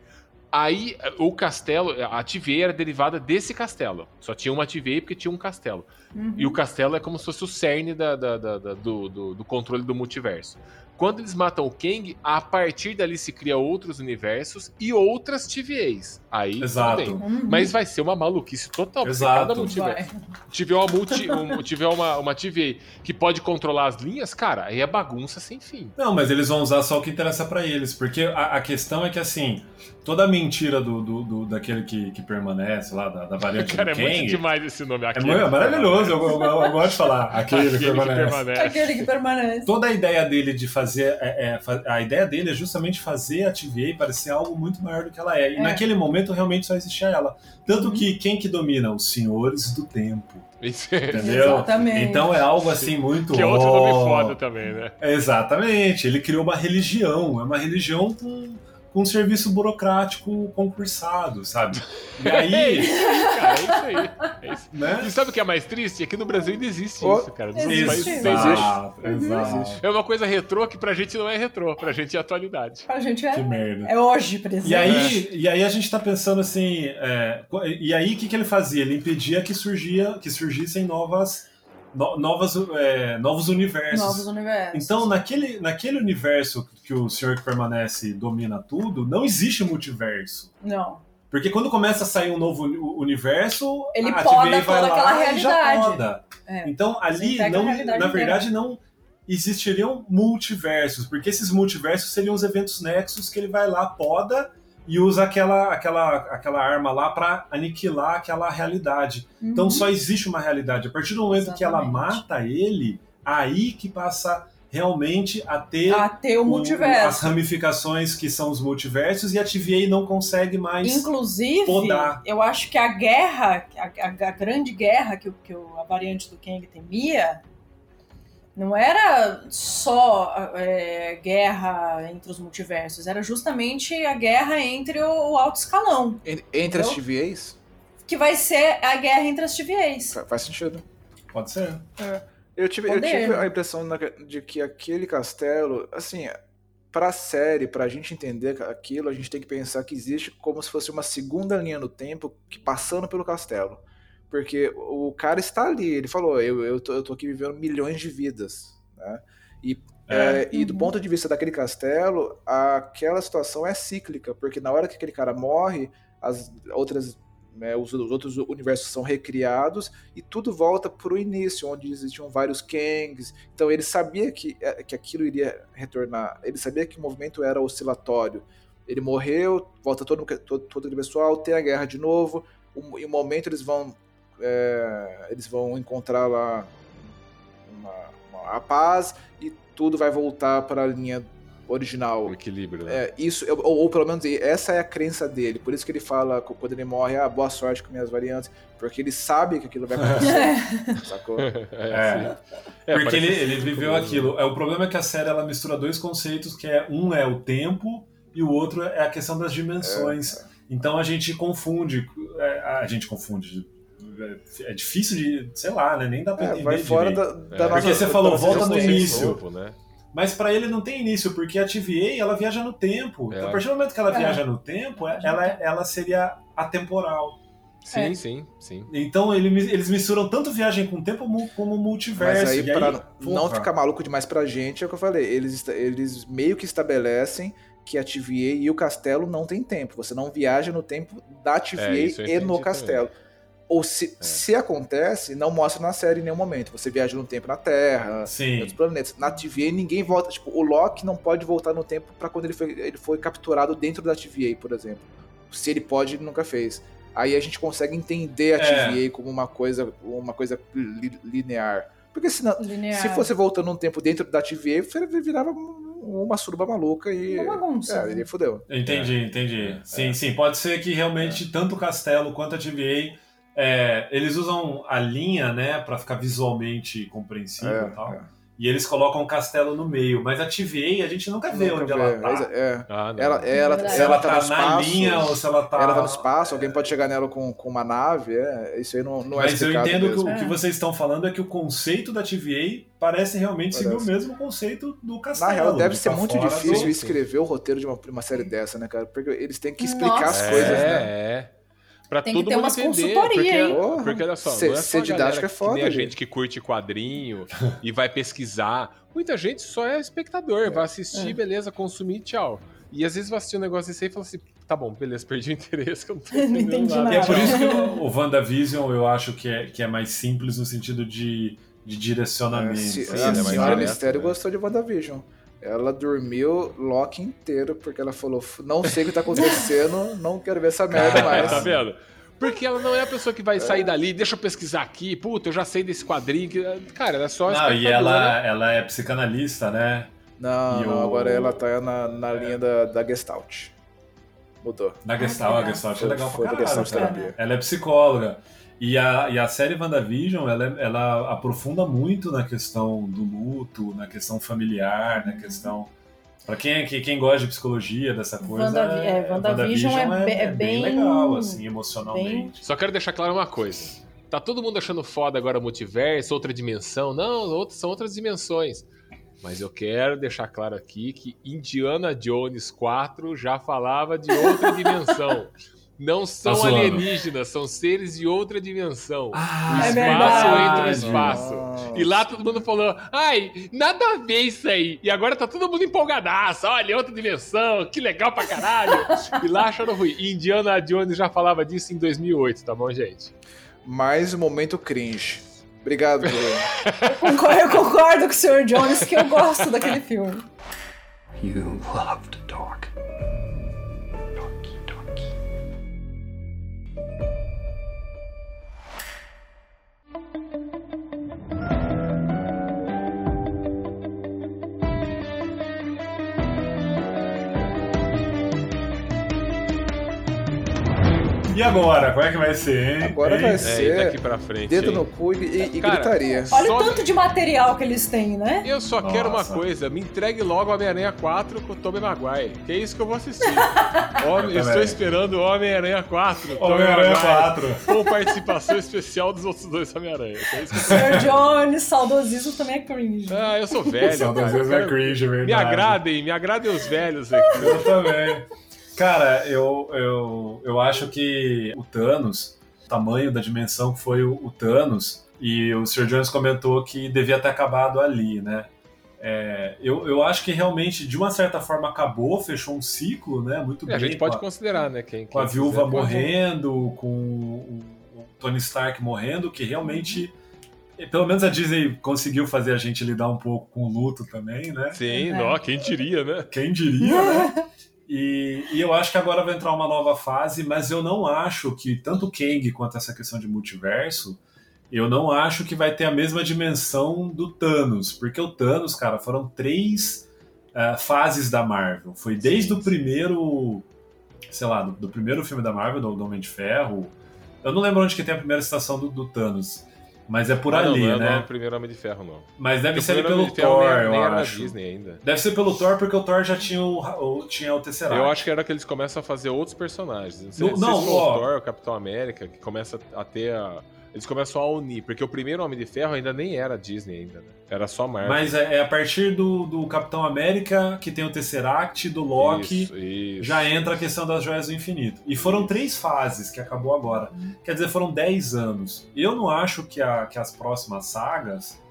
S2: aí o castelo, a TVA era derivada desse castelo. Só tinha uma TVA porque tinha um castelo.
S3: Uhum.
S2: E o castelo é como se fosse o cerne da- da- da- do, do- do controle do multiverso. Quando eles matam o Kang, a partir dali se cria outros universos e outras TVAs. Aí
S5: Exato.
S3: Uhum.
S2: Mas vai ser uma maluquice total. porque
S5: Exato.
S2: Cada. Tiver uma, multi, um- tiver uma, uma TVA que pode controlar as linhas, cara, aí é bagunça sem fim.
S5: Não, mas eles vão usar só o que interessa pra eles, porque a, a questão é que assim, toda a mentira do, do, do- daquele que, que permanece lá, da, da variante
S2: Cara, é
S5: do
S2: muito
S5: Kang,
S2: demais esse nome
S5: é,
S2: aqui.
S5: muito- é maravilhoso, eu, eu- eu gosto de falar, aquele,
S2: Aquele
S5: que permanece.
S3: Aquele que permanece.
S5: Toda a ideia dele de fazer. É- é, fa- a ideia dele é justamente fazer a TVA parecer algo muito maior do que ela é. E
S3: É.
S5: naquele momento realmente só existia ela. Tanto que quem que domina? Os senhores do tempo.
S2: É-
S5: Entendeu?
S3: Exatamente.
S5: Então é algo assim muito.
S2: Que é outro nome foda também, né?
S5: Exatamente. Ele criou uma religião. É uma religião com, com um serviço burocrático concursado, sabe? E aí.
S2: Cara, é isso aí. É isso.
S5: né?
S2: E sabe o que é mais triste? É que no Brasil ainda existe
S7: Oh,
S2: isso, cara. Nos
S3: existe.
S2: outros países
S5: Exato, exato.
S2: É uma coisa retrô que pra gente não é retrô, pra gente é atualidade.
S3: Pra gente
S5: Que
S3: é,
S5: merda.
S3: é hoje, presente.
S5: E aí, e aí a gente tá pensando assim, é, e aí o que, que ele fazia? Ele impedia que surgia, que surgissem novas, no- novas, é, novos universos.
S3: Novos universos.
S5: Então, naquele, naquele universo que o Senhor que permanece domina tudo, não existe multiverso.
S3: Não.
S5: Porque quando começa a sair um novo uni- universo,
S3: Ele
S5: a
S3: poda
S5: vai lá
S3: aquela
S5: e já
S3: realidade.
S5: poda.
S3: É.
S5: Então, ali, não,
S3: realidade
S5: na
S3: inteira.
S5: verdade, não existiriam multiversos, porque esses multiversos seriam os eventos nexos que ele vai lá, poda e usa aquela, aquela, aquela arma lá para aniquilar aquela realidade. Então
S3: Uhum.
S5: só existe uma realidade. A partir do momento que ela
S3: Exatamente.
S5: mata ele, aí que passa realmente a ter
S3: a ter o
S5: o- as
S3: multiverso.
S5: ramificações que são os multiversos e a TVA não consegue mais.
S3: Inclusive,
S5: podar.
S3: eu acho que a guerra, a, a- a grande guerra que, que a variante do Kang temia, não era só é, guerra entre os multiversos, era justamente a guerra entre o, o alto escalão,
S4: En- Entre as
S3: Entendeu?
S4: TVAs,
S3: que vai ser a guerra entre as TVAs.
S4: fa- faz sentido.
S5: Pode ser.
S4: Eu tive, eu tive a impressão de que aquele castelo, assim, pra série, pra gente entender aquilo, a gente tem que pensar que existe como se fosse uma segunda linha no tempo que passando pelo castelo. Porque o cara está ali, ele falou, eu, eu, tô, eu tô aqui vivendo milhões de vidas, né? E,
S5: É.
S4: é, e do
S3: Uhum.
S4: ponto de vista daquele castelo, aquela situação é cíclica, porque na hora que aquele cara morre, as outras né, os, os outros universos são recriados e tudo volta para o início, onde existiam vários Kangs. Então ele sabia que, eh, que aquilo iria retornar, ele sabia que o movimento era oscilatório. Ele morreu, volta todo, todo, todo aquele pessoal, tem a guerra de novo. Um, em um momento eles vão eh, eles vão encontrar lá uma, uma- a paz e tudo vai voltar para a linha original.
S2: O equilíbrio, né?
S4: É, isso, ou, ou pelo menos essa é a crença dele. Por isso que ele fala quando ele morre, ah, boa sorte com minhas variantes. Porque ele sabe que aquilo vai acontecer. sacou?
S2: É,
S5: É.
S2: sim. É,
S5: Porque ele, ele viveu aquilo. É, o problema é que a série ela mistura dois conceitos, que é um é o tempo e o outro é a questão das dimensões. Então a gente confunde, é, a gente confunde. É é difícil de, sei lá, né? Nem dá pra
S4: É,
S5: entender
S4: vai fora
S5: direito.
S4: da,
S2: É,
S4: da
S5: porque
S4: nossa-
S5: você falou,
S4: da nossa
S5: volta no início.
S2: Né?
S5: Mas pra ele não tem início, porque a TVA ela viaja no tempo.
S2: É.
S5: Então, a partir do momento que ela
S3: É.
S5: viaja no tempo, ela, ela seria atemporal.
S2: Sim,
S3: É.
S2: sim, sim.
S5: Então ele, eles misturam tanto viagem com tempo mu- como multiverso.
S4: Mas aí, pra
S5: porra,
S4: não ficar maluco demais pra gente, é o que eu falei. Eles, eles meio que estabelecem que a TVA e o castelo não tem tempo. Você não viaja no tempo da TVA
S2: É,
S4: e no castelo. Ou se, se acontece, não mostra na série em nenhum momento. Você viaja no tempo na Terra, em
S5: Sim.
S4: outros planetas. Na TVA ninguém volta. Tipo, o Loki não pode voltar no tempo pra quando ele foi, ele foi capturado dentro da TVA, por exemplo. Se ele pode, ele nunca fez. Aí a gente consegue entender a
S5: É.
S4: TVA como uma coisa, uma coisa li- linear. Porque senão,
S3: Linear.
S4: se fosse voltando um tempo dentro da TVA, virava um- uma suruba maluca e.
S3: Uma bagunça.
S4: É, ele fudeu.
S5: Entendi, entendi.
S2: É,
S5: sim, sim. Pode ser que realmente tanto o Castelo quanto a TVA é, eles usam a linha, né, pra ficar visualmente compreensível
S4: É,
S5: e tal.
S4: é.
S5: E eles colocam o castelo no meio. Mas a TVA a gente nunca vê
S4: Nunca
S5: onde
S4: vê.
S5: ela tá.
S4: É,
S2: Ah, não.
S4: ela, ela,
S3: Verdade.
S5: Se ela,
S4: ela tá,
S5: tá,
S4: no
S5: na
S4: espaço.
S5: linha ou se ela tá.
S4: Ela tá no espaço, alguém pode chegar nela com, com uma nave, é, isso aí não, não é
S5: Mas eu entendo que
S4: mesmo.
S5: o que
S3: É.
S5: vocês estão falando é que o conceito da TVA parece realmente seguir o
S4: Parece.
S5: mesmo conceito do castelo.
S4: Na real, deve
S5: de
S4: ser
S5: tá
S4: muito difícil
S5: do-
S4: escrever o roteiro de uma, uma série dessa, né, cara? Porque eles têm que explicar
S3: Nossa.
S4: as coisas,
S2: é,
S4: né?
S2: é. Pra
S3: Tem que
S2: todo
S3: ter
S2: mundo
S3: umas
S2: entender.
S3: consultoria,
S2: porque,
S3: hein?
S4: Porra.
S2: porque olha só,
S4: Ser-
S2: não é só galera
S4: didático é foda,
S2: nem a
S4: gente.
S2: que curte quadrinho e vai pesquisar. Muita gente só é espectador, vai assistir,
S3: É.
S2: beleza, consumir, tchau. E às vezes vai assistir um negócio desse aí e fala assim, tá bom, beleza, perdi o interesse, que eu não tô
S3: Não entendi
S2: nada.
S5: E é por
S3: Nada.
S5: isso que o, o WandaVision eu acho que é, que é mais simples no sentido de, de direcionamento.
S4: É, se-
S2: sim,
S4: a
S2: mas
S4: senhora Mistério
S2: né?
S4: gostou de WandaVision. Ela dormiu Loki inteiro, porque ela falou, não sei o que tá acontecendo, não quero ver essa merda mais.
S2: Tá vendo? Porque ela não é a pessoa que vai sair dali, deixa eu pesquisar aqui, puta, eu já sei desse quadrinho. Que... Cara, ela é só
S5: Não, e ela, ela é psicanalista, né?
S4: Não,
S5: E
S4: não,
S5: o-
S4: agora ela tá na, na linha da, da Gestalt. Mudou.
S5: Da Gestalt,
S3: que
S5: a. Gestalt é
S4: Foi-
S5: legal
S4: foi
S5: pra
S4: da
S5: caralho,
S4: Gestalt
S5: cara.
S4: terapia.
S5: Ela é psicóloga. E a, e a série WandaVision, ela, é- ela aprofunda muito na questão do luto, na questão familiar, na questão... Pra quem, que- quem gosta de psicologia, dessa coisa,
S3: Wandavi- é, WandaVision é be- é bem-
S5: legal, assim, emocionalmente.
S2: Só quero deixar claro uma coisa. Tá todo mundo achando foda agora multiverso, outra dimensão. Não, outras, são outras dimensões. Mas eu quero deixar claro aqui que Indiana Jones 4 já falava de outra dimensão. Não são
S5: Tá
S2: alienígenas, são seres de outra dimensão.
S5: Ah,
S2: o
S3: é
S2: espaço
S3: verdade.
S2: entra no espaço.
S4: Nossa.
S2: E lá todo mundo falou, ai, nada a ver isso aí. E agora tá todo mundo empolgadaço. Olha, outra dimensão, que legal pra caralho. e lá acharam ruim. E Indiana Jones já falava disso em 2008, tá bom, gente?
S4: Mais um momento cringe. Obrigado, Bruno.
S3: Concordo- Eu concordo com o Sr. Jones que eu gosto daquele filme.
S1: You love to talk.
S5: Agora? Como é que vai ser, hein?
S4: Agora vai
S2: É,
S4: ser
S2: daqui pra frente.
S4: dedo
S2: hein?
S4: no cu e, e
S2: Cara,
S4: gritaria.
S3: Olha
S2: Só-
S3: o tanto de material que eles têm, né?
S2: Eu só quero uma
S5: Nossa.
S2: coisa, me entregue logo Homem-Aranha 4 com o Tobey Maguire. Que é isso que eu vou assistir. Homem,
S5: Eu
S2: estou esperando Homem-Aranha 4. Tobey
S5: Homem-Aranha
S2: Maguire,
S5: 4.
S2: Com participação especial dos outros dois Homem-Aranha. É
S3: Sr. Jones, saudosismo também é cringe.
S2: Ah, eu sou velho. Eu
S5: é cringe, é verdade.
S2: Me agradem, me agradem os velhos aqui.
S5: Eu também. Cara, eu, eu, eu acho que o Thanos, o tamanho da dimensão que foi o, o Thanos, e o Sr. Jones comentou que devia ter acabado ali, né? É, eu, eu acho que realmente, de uma certa forma, acabou, fechou um ciclo, né? Muito
S2: É, a
S5: bem.
S2: gente pode
S5: a,
S2: considerar, né? Quem,
S5: com a
S2: quem
S5: viúva
S2: quiser.
S5: morrendo, com o, o Tony Stark morrendo, que realmente. Pelo menos a Disney conseguiu fazer a gente lidar um pouco com o luto também, né?
S2: Sim,
S3: É.
S2: nó, quem diria, né?
S5: Quem diria, né? E, e eu acho que agora vai entrar uma nova fase, mas eu não acho que tanto o Kang quanto essa questão de multiverso Eu não acho que vai ter a mesma dimensão do Thanos, porque o Thanos, cara, foram três uh, fases da Marvel. Foi desde o primeiro, sei lá, do, do, primeiro filme da Marvel, do, do Homem de Ferro. Eu não lembro onde que tem a primeira citação do, do Thanos. Mas é por
S2: ah,
S5: ali,
S2: não, não é
S5: né?
S2: o primeiro Homem de Ferro, não.
S5: Mas deve
S2: Porque
S5: ser pelo
S2: de
S5: Thor,
S2: nem, nem
S5: eu
S2: era
S5: acho.
S2: da Disney ainda.
S5: Deve ser pelo Thor, porque o Thor já tinha o, tinha o Tesseract.
S2: Eu acho que era que eles começam a fazer outros personagens. Não sei,
S5: Não,
S2: não,
S5: não,
S2: se
S5: ó.
S2: o Thor, o Capitão América, que começa a ter a... Eles começam a unir, porque o primeiro Homem de Ferro ainda nem era Disney ainda, né? Era só Marvel.
S5: Mas é, é a partir do, do Capitão América, que tem o Tesseract, do Loki,
S2: Isso, isso.
S5: já entra a questão das joias do infinito. E foram três fases que acabou agora. Quer dizer, foram dez anos. Eu não acho que, a- que as próximas sagas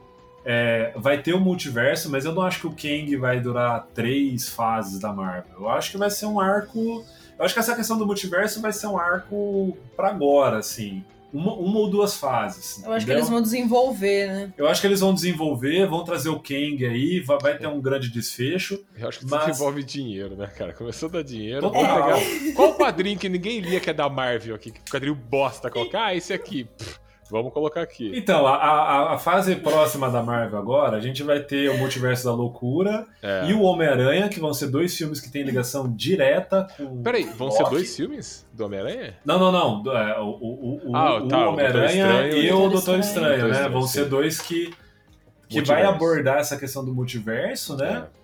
S5: é, vai ter o multiverso, mas eu não acho que o Kang vai durar três fases da Marvel. Eu acho que vai ser um arco. Eu acho que essa questão do multiverso vai ser um arco pra agora, assim. Uma, uma ou duas fases.
S3: Eu acho que
S5: entendeu?
S3: eles vão desenvolver, né?
S5: Eu acho que eles vão desenvolver, vão trazer o Kang aí, vai, vai ter um grande desfecho.
S2: Eu acho que
S5: Mas-
S2: tudo envolve dinheiro, né, cara? Começou a dar dinheiro. Pegar- Qual o quadrinho que ninguém lia que é da Marvel aqui? Que quadrinho bosta colocar? Ah, esse aqui. Pff, vamos colocar aqui.
S5: Então, a, a, a fase próxima da Marvel agora, a gente vai ter o Multiverso da Loucura
S2: É.
S5: e o Homem-Aranha, que vão ser dois filmes que têm ligação direta com.
S2: Peraí, vão ser
S5: Loki.
S2: dois filmes do Homem-Aranha?
S5: Não, não, não. é, o o, o,
S2: Ah,
S5: o
S2: tá, o
S5: Homem-Aranha
S2: Estranho
S5: e o Doutor
S3: Doutor
S5: Estranho,
S2: Estranho,
S5: né? Vão ser dois que, que
S2: Multiverso.
S5: vai abordar essa questão do multiverso, né?
S2: É.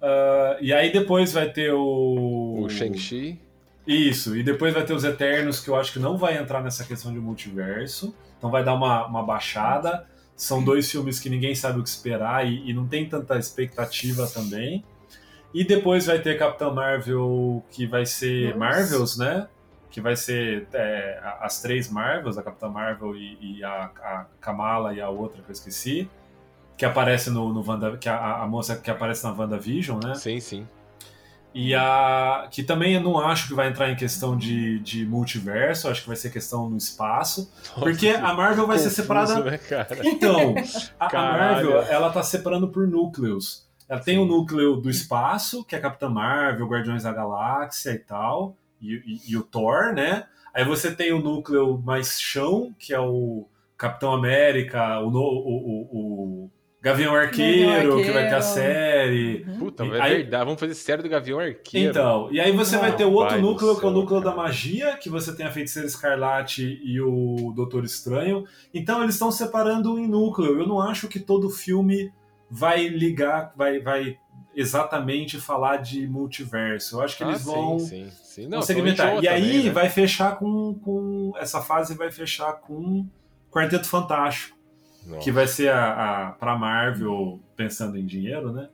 S5: Ah, e aí depois vai ter o.
S2: O Shang-Chi.
S5: Isso, e depois vai ter os Eternos, que eu acho que não vai entrar nessa questão de multiverso. Então vai dar uma, uma baixada. São dois filmes que ninguém sabe o que esperar e, e não tem tanta expectativa também. E depois vai ter Capitã Marvel, que vai ser
S3: Nossa.
S5: Marvels, né? Que vai ser é, as três Marvels, a Capitã Marvel e, e a, a Kamala e a outra que eu esqueci. Que aparece no, no Wanda, que a, a moça que aparece na WandaVision, né?
S2: Sim, sim.
S5: E a. Que também eu não acho que vai entrar em questão de, de multiverso, acho que vai ser questão no espaço. Porque a Marvel vai ser
S2: Confuso,
S5: separada.
S2: Né?
S5: Então, a, a. Marvel, ela tá separando por núcleos. Ela tem o núcleo do espaço, que é a Capitã Marvel, Guardiões da Galáxia e tal, e, e- e o Thor, né? Aí você tem o núcleo mais chão, que é o Capitão América, o, o- o Gavião Arqueiro,
S3: Gavião
S5: que vai ter a
S3: Arqueiro.
S5: série.
S2: Puta,
S5: E
S2: é
S5: aí-
S2: verdade. Vamos fazer série do Gavião Arqueiro.
S5: Então, e aí você vai ter o outro núcleo, que é o
S2: céu,
S5: núcleo da
S2: cara.
S5: magia, que você tem a Feiticeira Escarlate e o Doutor Estranho. Então eles estão separando em núcleo. Eu não acho que todo filme vai ligar, vai, vai exatamente falar de multiverso. Eu acho que
S2: Ah,
S5: eles vão,
S2: Sim, sim, sim.
S5: vão
S2: Não,
S5: segmentar. E
S2: Jaa
S5: aí
S2: também, né?
S5: vai fechar com, com. Essa fase vai fechar com Quarteto Fantástico
S2: Nossa.
S5: que vai ser a, a para Marvel pensando em dinheiro, né?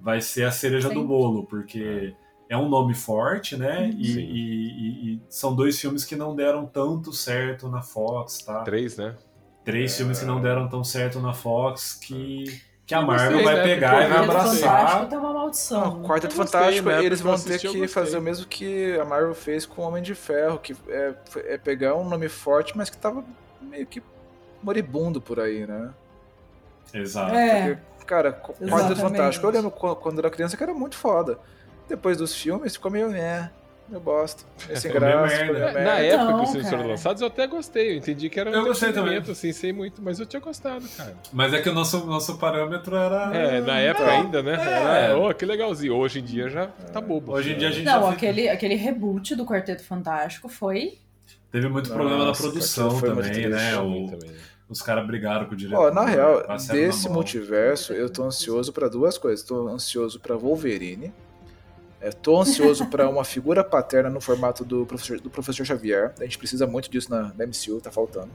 S5: Vai ser a cereja
S3: Sim.
S5: do bolo, porque é um nome forte, né? E,
S2: Sim.
S5: e- e- e são dois filmes que não deram tanto certo na Fox, tá?
S2: Três, né?
S5: Três filmes que não deram tão certo na Fox que, que a Marvel
S2: gostei,
S5: vai
S2: né?
S5: pegar
S2: Porque
S5: e vai abraçar.
S3: tem uma maldição.
S7: Não,
S3: né?
S7: Quarteto Fantástico,
S2: né?
S7: eles vão ter que fazer o mesmo que a Marvel fez com o Homem de Ferro, que é, é pegar um nome forte, mas que tava meio que moribundo por aí, né?
S5: Exato.
S3: É,
S7: Porque, cara, Quarteto. Fantástico, eu lembro qu- quando era criança que era muito foda. Depois dos filmes ficou meio, é, eu
S5: Ficou meio
S7: graça,
S2: É, Na
S7: merda.
S2: época que os filmes foram lançados, eu até gostei. Eu entendi que era um
S5: Eu
S2: entretenimento, assim, sem muito, mas eu tinha gostado, cara.
S5: Mas é que o nosso, nosso parâmetro era.
S2: É, na época
S5: Não,
S2: ainda, né?
S5: é.
S2: Era, oh, que legalzinho. Hoje em dia já tá bobo.
S5: Hoje em dia a gente
S3: Não,
S5: já
S3: aquele, aquele reboot do Quarteto Fantástico foi.
S5: Teve muito problema na
S7: Nossa,
S5: produção também, né? O-
S2: também.
S5: os caras brigaram com o diretor.
S7: Ó, na real,
S5: passaram na
S7: desse
S5: mão.
S7: multiverso, eu tô ansioso pra duas coisas. Tô ansioso pra Wolverine. É, tô ansioso pra uma figura paterna no formato do professor, do professor Xavier. A gente precisa muito disso na, na MCU, tá faltando.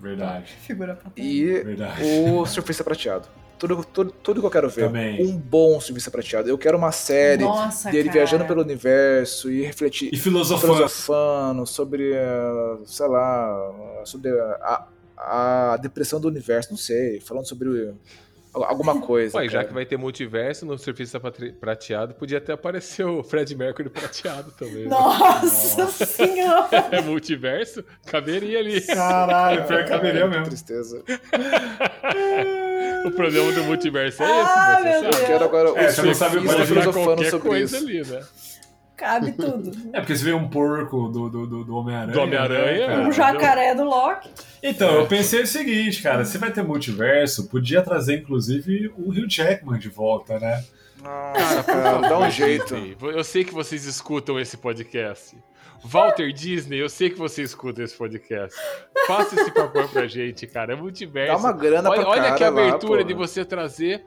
S5: Verdade,
S3: Figura paterna.
S7: E
S5: verdade.
S7: o Surfista Prateado. Tudo, tudo, tudo que eu quero ver.
S5: Também.
S7: Um bom Surfista Prateado. Eu quero uma série
S3: Nossa,
S7: dele
S3: cara.
S7: viajando pelo universo e refletir.
S5: E filosofando.
S7: filosofando sobre, eh, sei lá, sobre a, a depressão do universo, não sei, falando sobre alguma coisa.
S2: Ué, já que vai ter multiverso no Surfista Prateado, podia até aparecer o Fred Mercury prateado também. né?
S3: Nossa senhora!
S2: É multiverso? Caberia ali.
S5: Caralho, pior caberia mesmo.
S7: tristeza.
S2: O problema do multiverso é esse,
S3: Ah,
S2: você
S3: meu
S2: sabe?
S3: Deus.
S7: Eu quero agora
S5: É,
S7: o
S5: você não sabe
S7: surfista
S5: pode
S2: virar
S7: filosofando sobre
S2: coisa
S7: isso.
S2: ali, né?
S3: Cabe tudo.
S5: É porque você vê um porco do, do, do, do Homem-Aranha.
S2: Do Homem-Aranha,
S5: né?
S3: Um jacaré do Loki.
S5: Então, eu pensei o seguinte, cara, se vai ter multiverso, podia trazer inclusive o Hugh Jackman de volta, né?
S4: Nossa, cara, dá um jeito.
S2: Eu sei que vocês escutam esse podcast. Walter Disney, eu sei que você escuta esse podcast. Faça esse papel pra gente, cara. É multiverso.
S4: Dá uma grana
S2: olha,
S4: pra
S2: olha
S4: cara
S2: que abertura
S4: lá,
S2: de você trazer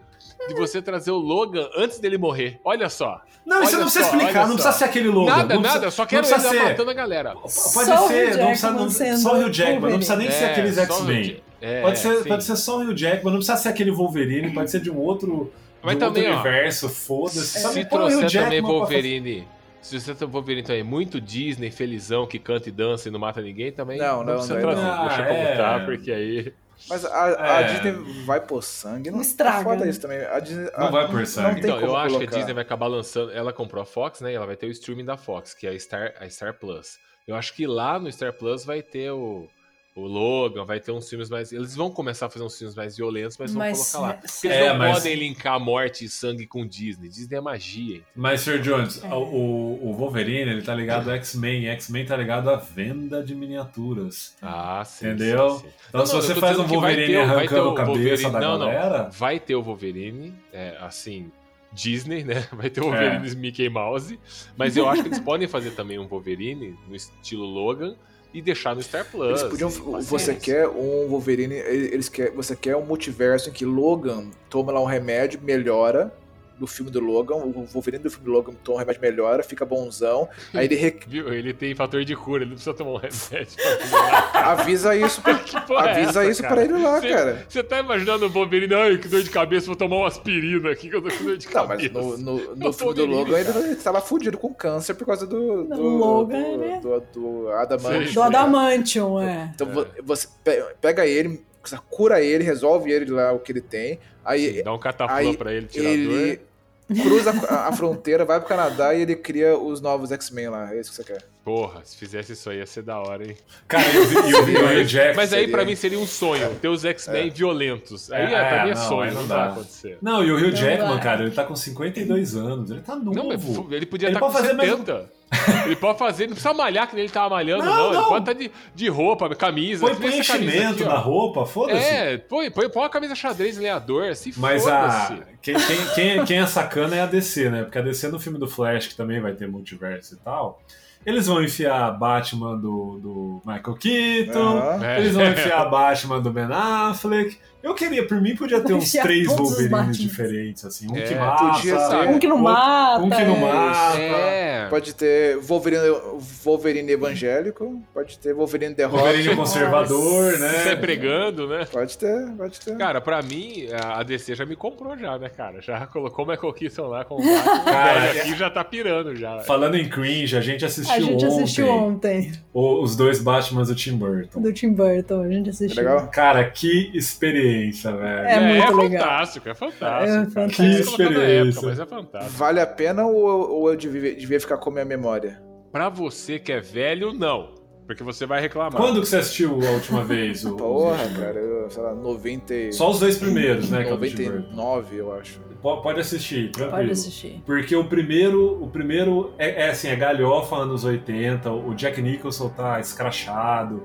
S2: de você trazer o Logan antes dele morrer. Olha só.
S5: Não, isso
S2: Olha
S5: não precisa
S2: só,
S5: explicar, não
S2: só.
S5: precisa ser aquele Logan.
S2: Nada,
S5: não
S2: nada, só quero
S5: não
S2: ele
S5: ser-
S2: matando a galera.
S5: Pode
S3: Só
S5: ser, não precisa, não,
S3: sendo
S5: só o Hugh Jackman, não precisa nem ser
S2: É,
S5: aqueles
S2: só o
S5: X-Men.
S2: É,
S5: pode, ser,
S2: sim.
S5: pode ser só o Hugh Jackman, não precisa ser aquele Wolverine, pode ser de um outro,
S2: Mas
S5: de um outro
S2: também, ó,
S5: universo, foda-se.
S2: Se trouxer também Wolverine. Se você tem Wolverine também, muito Disney, felizão, que canta e dança e não mata ninguém, também
S4: Não, não,
S2: precisa
S4: não,
S2: trazer.
S5: não.
S2: Deixa
S5: Ah,
S2: como
S5: é.
S2: tá, porque aí.
S4: Mas a, a
S5: É.
S4: Disney vai pôr sangue. Não,
S3: estraga,
S4: é foda
S3: né?
S4: isso também. A Disney,
S5: Não
S4: a-
S5: vai por
S4: Não
S5: sangue.
S2: Então, eu acho que
S4: colocar.
S2: a Disney vai acabar lançando. Ela comprou a Fox, né? e Ela vai ter o streaming da Fox, que é a Star, a Star Plus. Eu acho que lá no Star Plus vai ter o, o Logan, vai ter uns filmes mais. Eles vão começar a fazer uns filmes mais violentos, mas vão
S3: Mas,
S2: colocar lá.
S3: né,
S2: Porque eles
S5: É,
S2: não
S5: mas-
S2: podem linkar morte e sangue com Disney. Disney é magia.
S5: Mas, Sr. Jones,
S3: É.
S5: o, o Wolverine, ele tá ligado ao X-Men, X-Men tá ligado à venda de miniaturas.
S2: Ah, sim.
S5: Entendeu?
S2: sim, sim.
S5: Então,
S2: Não,
S5: se
S2: não,
S5: você faz um Wolverine
S2: ter o- vai ter
S5: arrancando
S2: o
S5: a cabeça
S2: Wolverine-
S5: da
S2: não, não.
S5: galera,
S2: Vai ter o Wolverine, é, assim, Disney, né? Vai ter o Wolverine Mickey Mouse. Mas eu acho que eles podem fazer também um Wolverine no estilo Logan e deixar no Star Plus.
S4: Eles podiam. Você quer um Wolverine. Eles quer, você quer um multiverso em que Logan toma lá um remédio, melhora. Do filme do Logan, o Wolverine do filme do Logan toma um remédio, melhora, fica bonzão. Aí ele re-
S2: Viu? Ele tem fator de cura, ele não precisa tomar um remédio
S4: avisa isso pra,
S2: é
S4: avisa
S2: essa,
S4: isso
S2: cara?
S4: pra ele lá,
S2: Você-
S4: cara.
S2: Você tá imaginando o Wolverine, ai, que dor de cabeça, vou tomar uma aspirina aqui que eu tô com dor de
S4: Não, mas
S2: cabeça.
S4: no, no,
S2: É
S4: no filme do Logan
S2: cara.
S4: ele, ele tava fudido com câncer por causa do. Do
S3: Logan,
S4: do,
S3: ele-
S4: do, do Adamantium.
S2: Sim.
S3: Do Adamantium, é.
S4: Então vo- você pe- pega ele, cura ele, resolve ele lá o que ele tem. Aí
S2: Sim, dá um cataflã
S4: aí
S2: pra ele, tirar a
S4: ele cruza a, a fronteira, vai pro Canadá e ele cria os novos X-Men lá. É isso que você quer.
S2: Porra, se fizesse isso aí ia ser da hora, hein?
S5: cara, e o, Vi- e o, e o Hugh Jackman...
S2: Mas aí
S4: seria-
S2: pra mim seria um sonho, ter os X-Men violentos. Aí
S5: É,
S2: é, pra mim é
S5: não,
S2: sonho, não,
S5: não
S2: dá
S5: dá.
S2: pra acontecer.
S5: Não, e o Hugh Jackman,
S3: vai.
S5: cara, ele tá com 52 anos, ele tá novo.
S2: Não, ele podia estar com
S5: mais um-
S2: 70. Ele pode fazer, não precisa malhar que nem ele tava malhando,
S5: Não,
S2: não. Ele
S5: não.
S2: pode estar de, de roupa, camisa.
S5: Põe
S2: que nem
S5: põe
S2: essa camisa
S5: enchimento
S2: aqui, ó.
S5: na roupa, foda-se.
S2: É, põe, põe, põe uma camisa xadrez lenhador, se
S5: Mas a, quem, quem, quem, quem é sacana é a DC, né? Porque a DC no filme do Flash, que também vai ter multiverso e tal, eles vão enfiar Batman do, do Michael Keaton.
S2: É.
S5: eles vão enfiar Batman do Ben Affleck. Eu queria, por mim, podia ter uns três Wolverines diferentes, assim. Um
S2: É,
S5: que mata,
S4: podia ser.
S3: Um que não mata.
S5: um que não
S3: é.
S5: mata.
S2: É.
S4: Pode ter Wolverine, Wolverine evangélico, pode ter Wolverine The Rock.
S5: Wolverine conservador, né?
S2: Sai pregando, né?
S4: Pode ter, pode ter.
S2: Cara, pra mim, a DC já me comprou já, né, cara? Já colocou o Michael Keaton lá com o Batman.
S5: Cara,
S2: velho aqui já tá pirando já.
S5: Falando em cringe, a gente assistiu
S3: A gente
S5: ontem,
S3: assistiu ontem,
S5: os dois Batmans do Tim Burton.
S3: do Tim Burton. A gente assistiu.
S4: Legal?
S5: Cara, que experiência, velho.
S3: É muito legal.
S2: fantástico, é fantástico.
S3: É
S2: cara.
S3: fantástico.
S2: Na
S5: experiência.
S2: época, mas é fantástico.
S4: Vale a pena ou, ou eu devia, devia ficar com a minha memória?
S2: Pra você que é velho, não. Porque você vai reclamar.
S5: Quando que você assistiu a última vez? O,
S4: Porra, cara, eu, sei lá, 90. e-
S5: Só os dois primeiros, né? Que é o do Tim Burton.
S4: 99, eu acho.
S5: Po- Pode assistir, tranquilo.
S3: Pode assistir.
S5: Porque o primeiro, o primeiro é, é assim, é galhofa anos 80, o Jack Nicholson tá escrachado,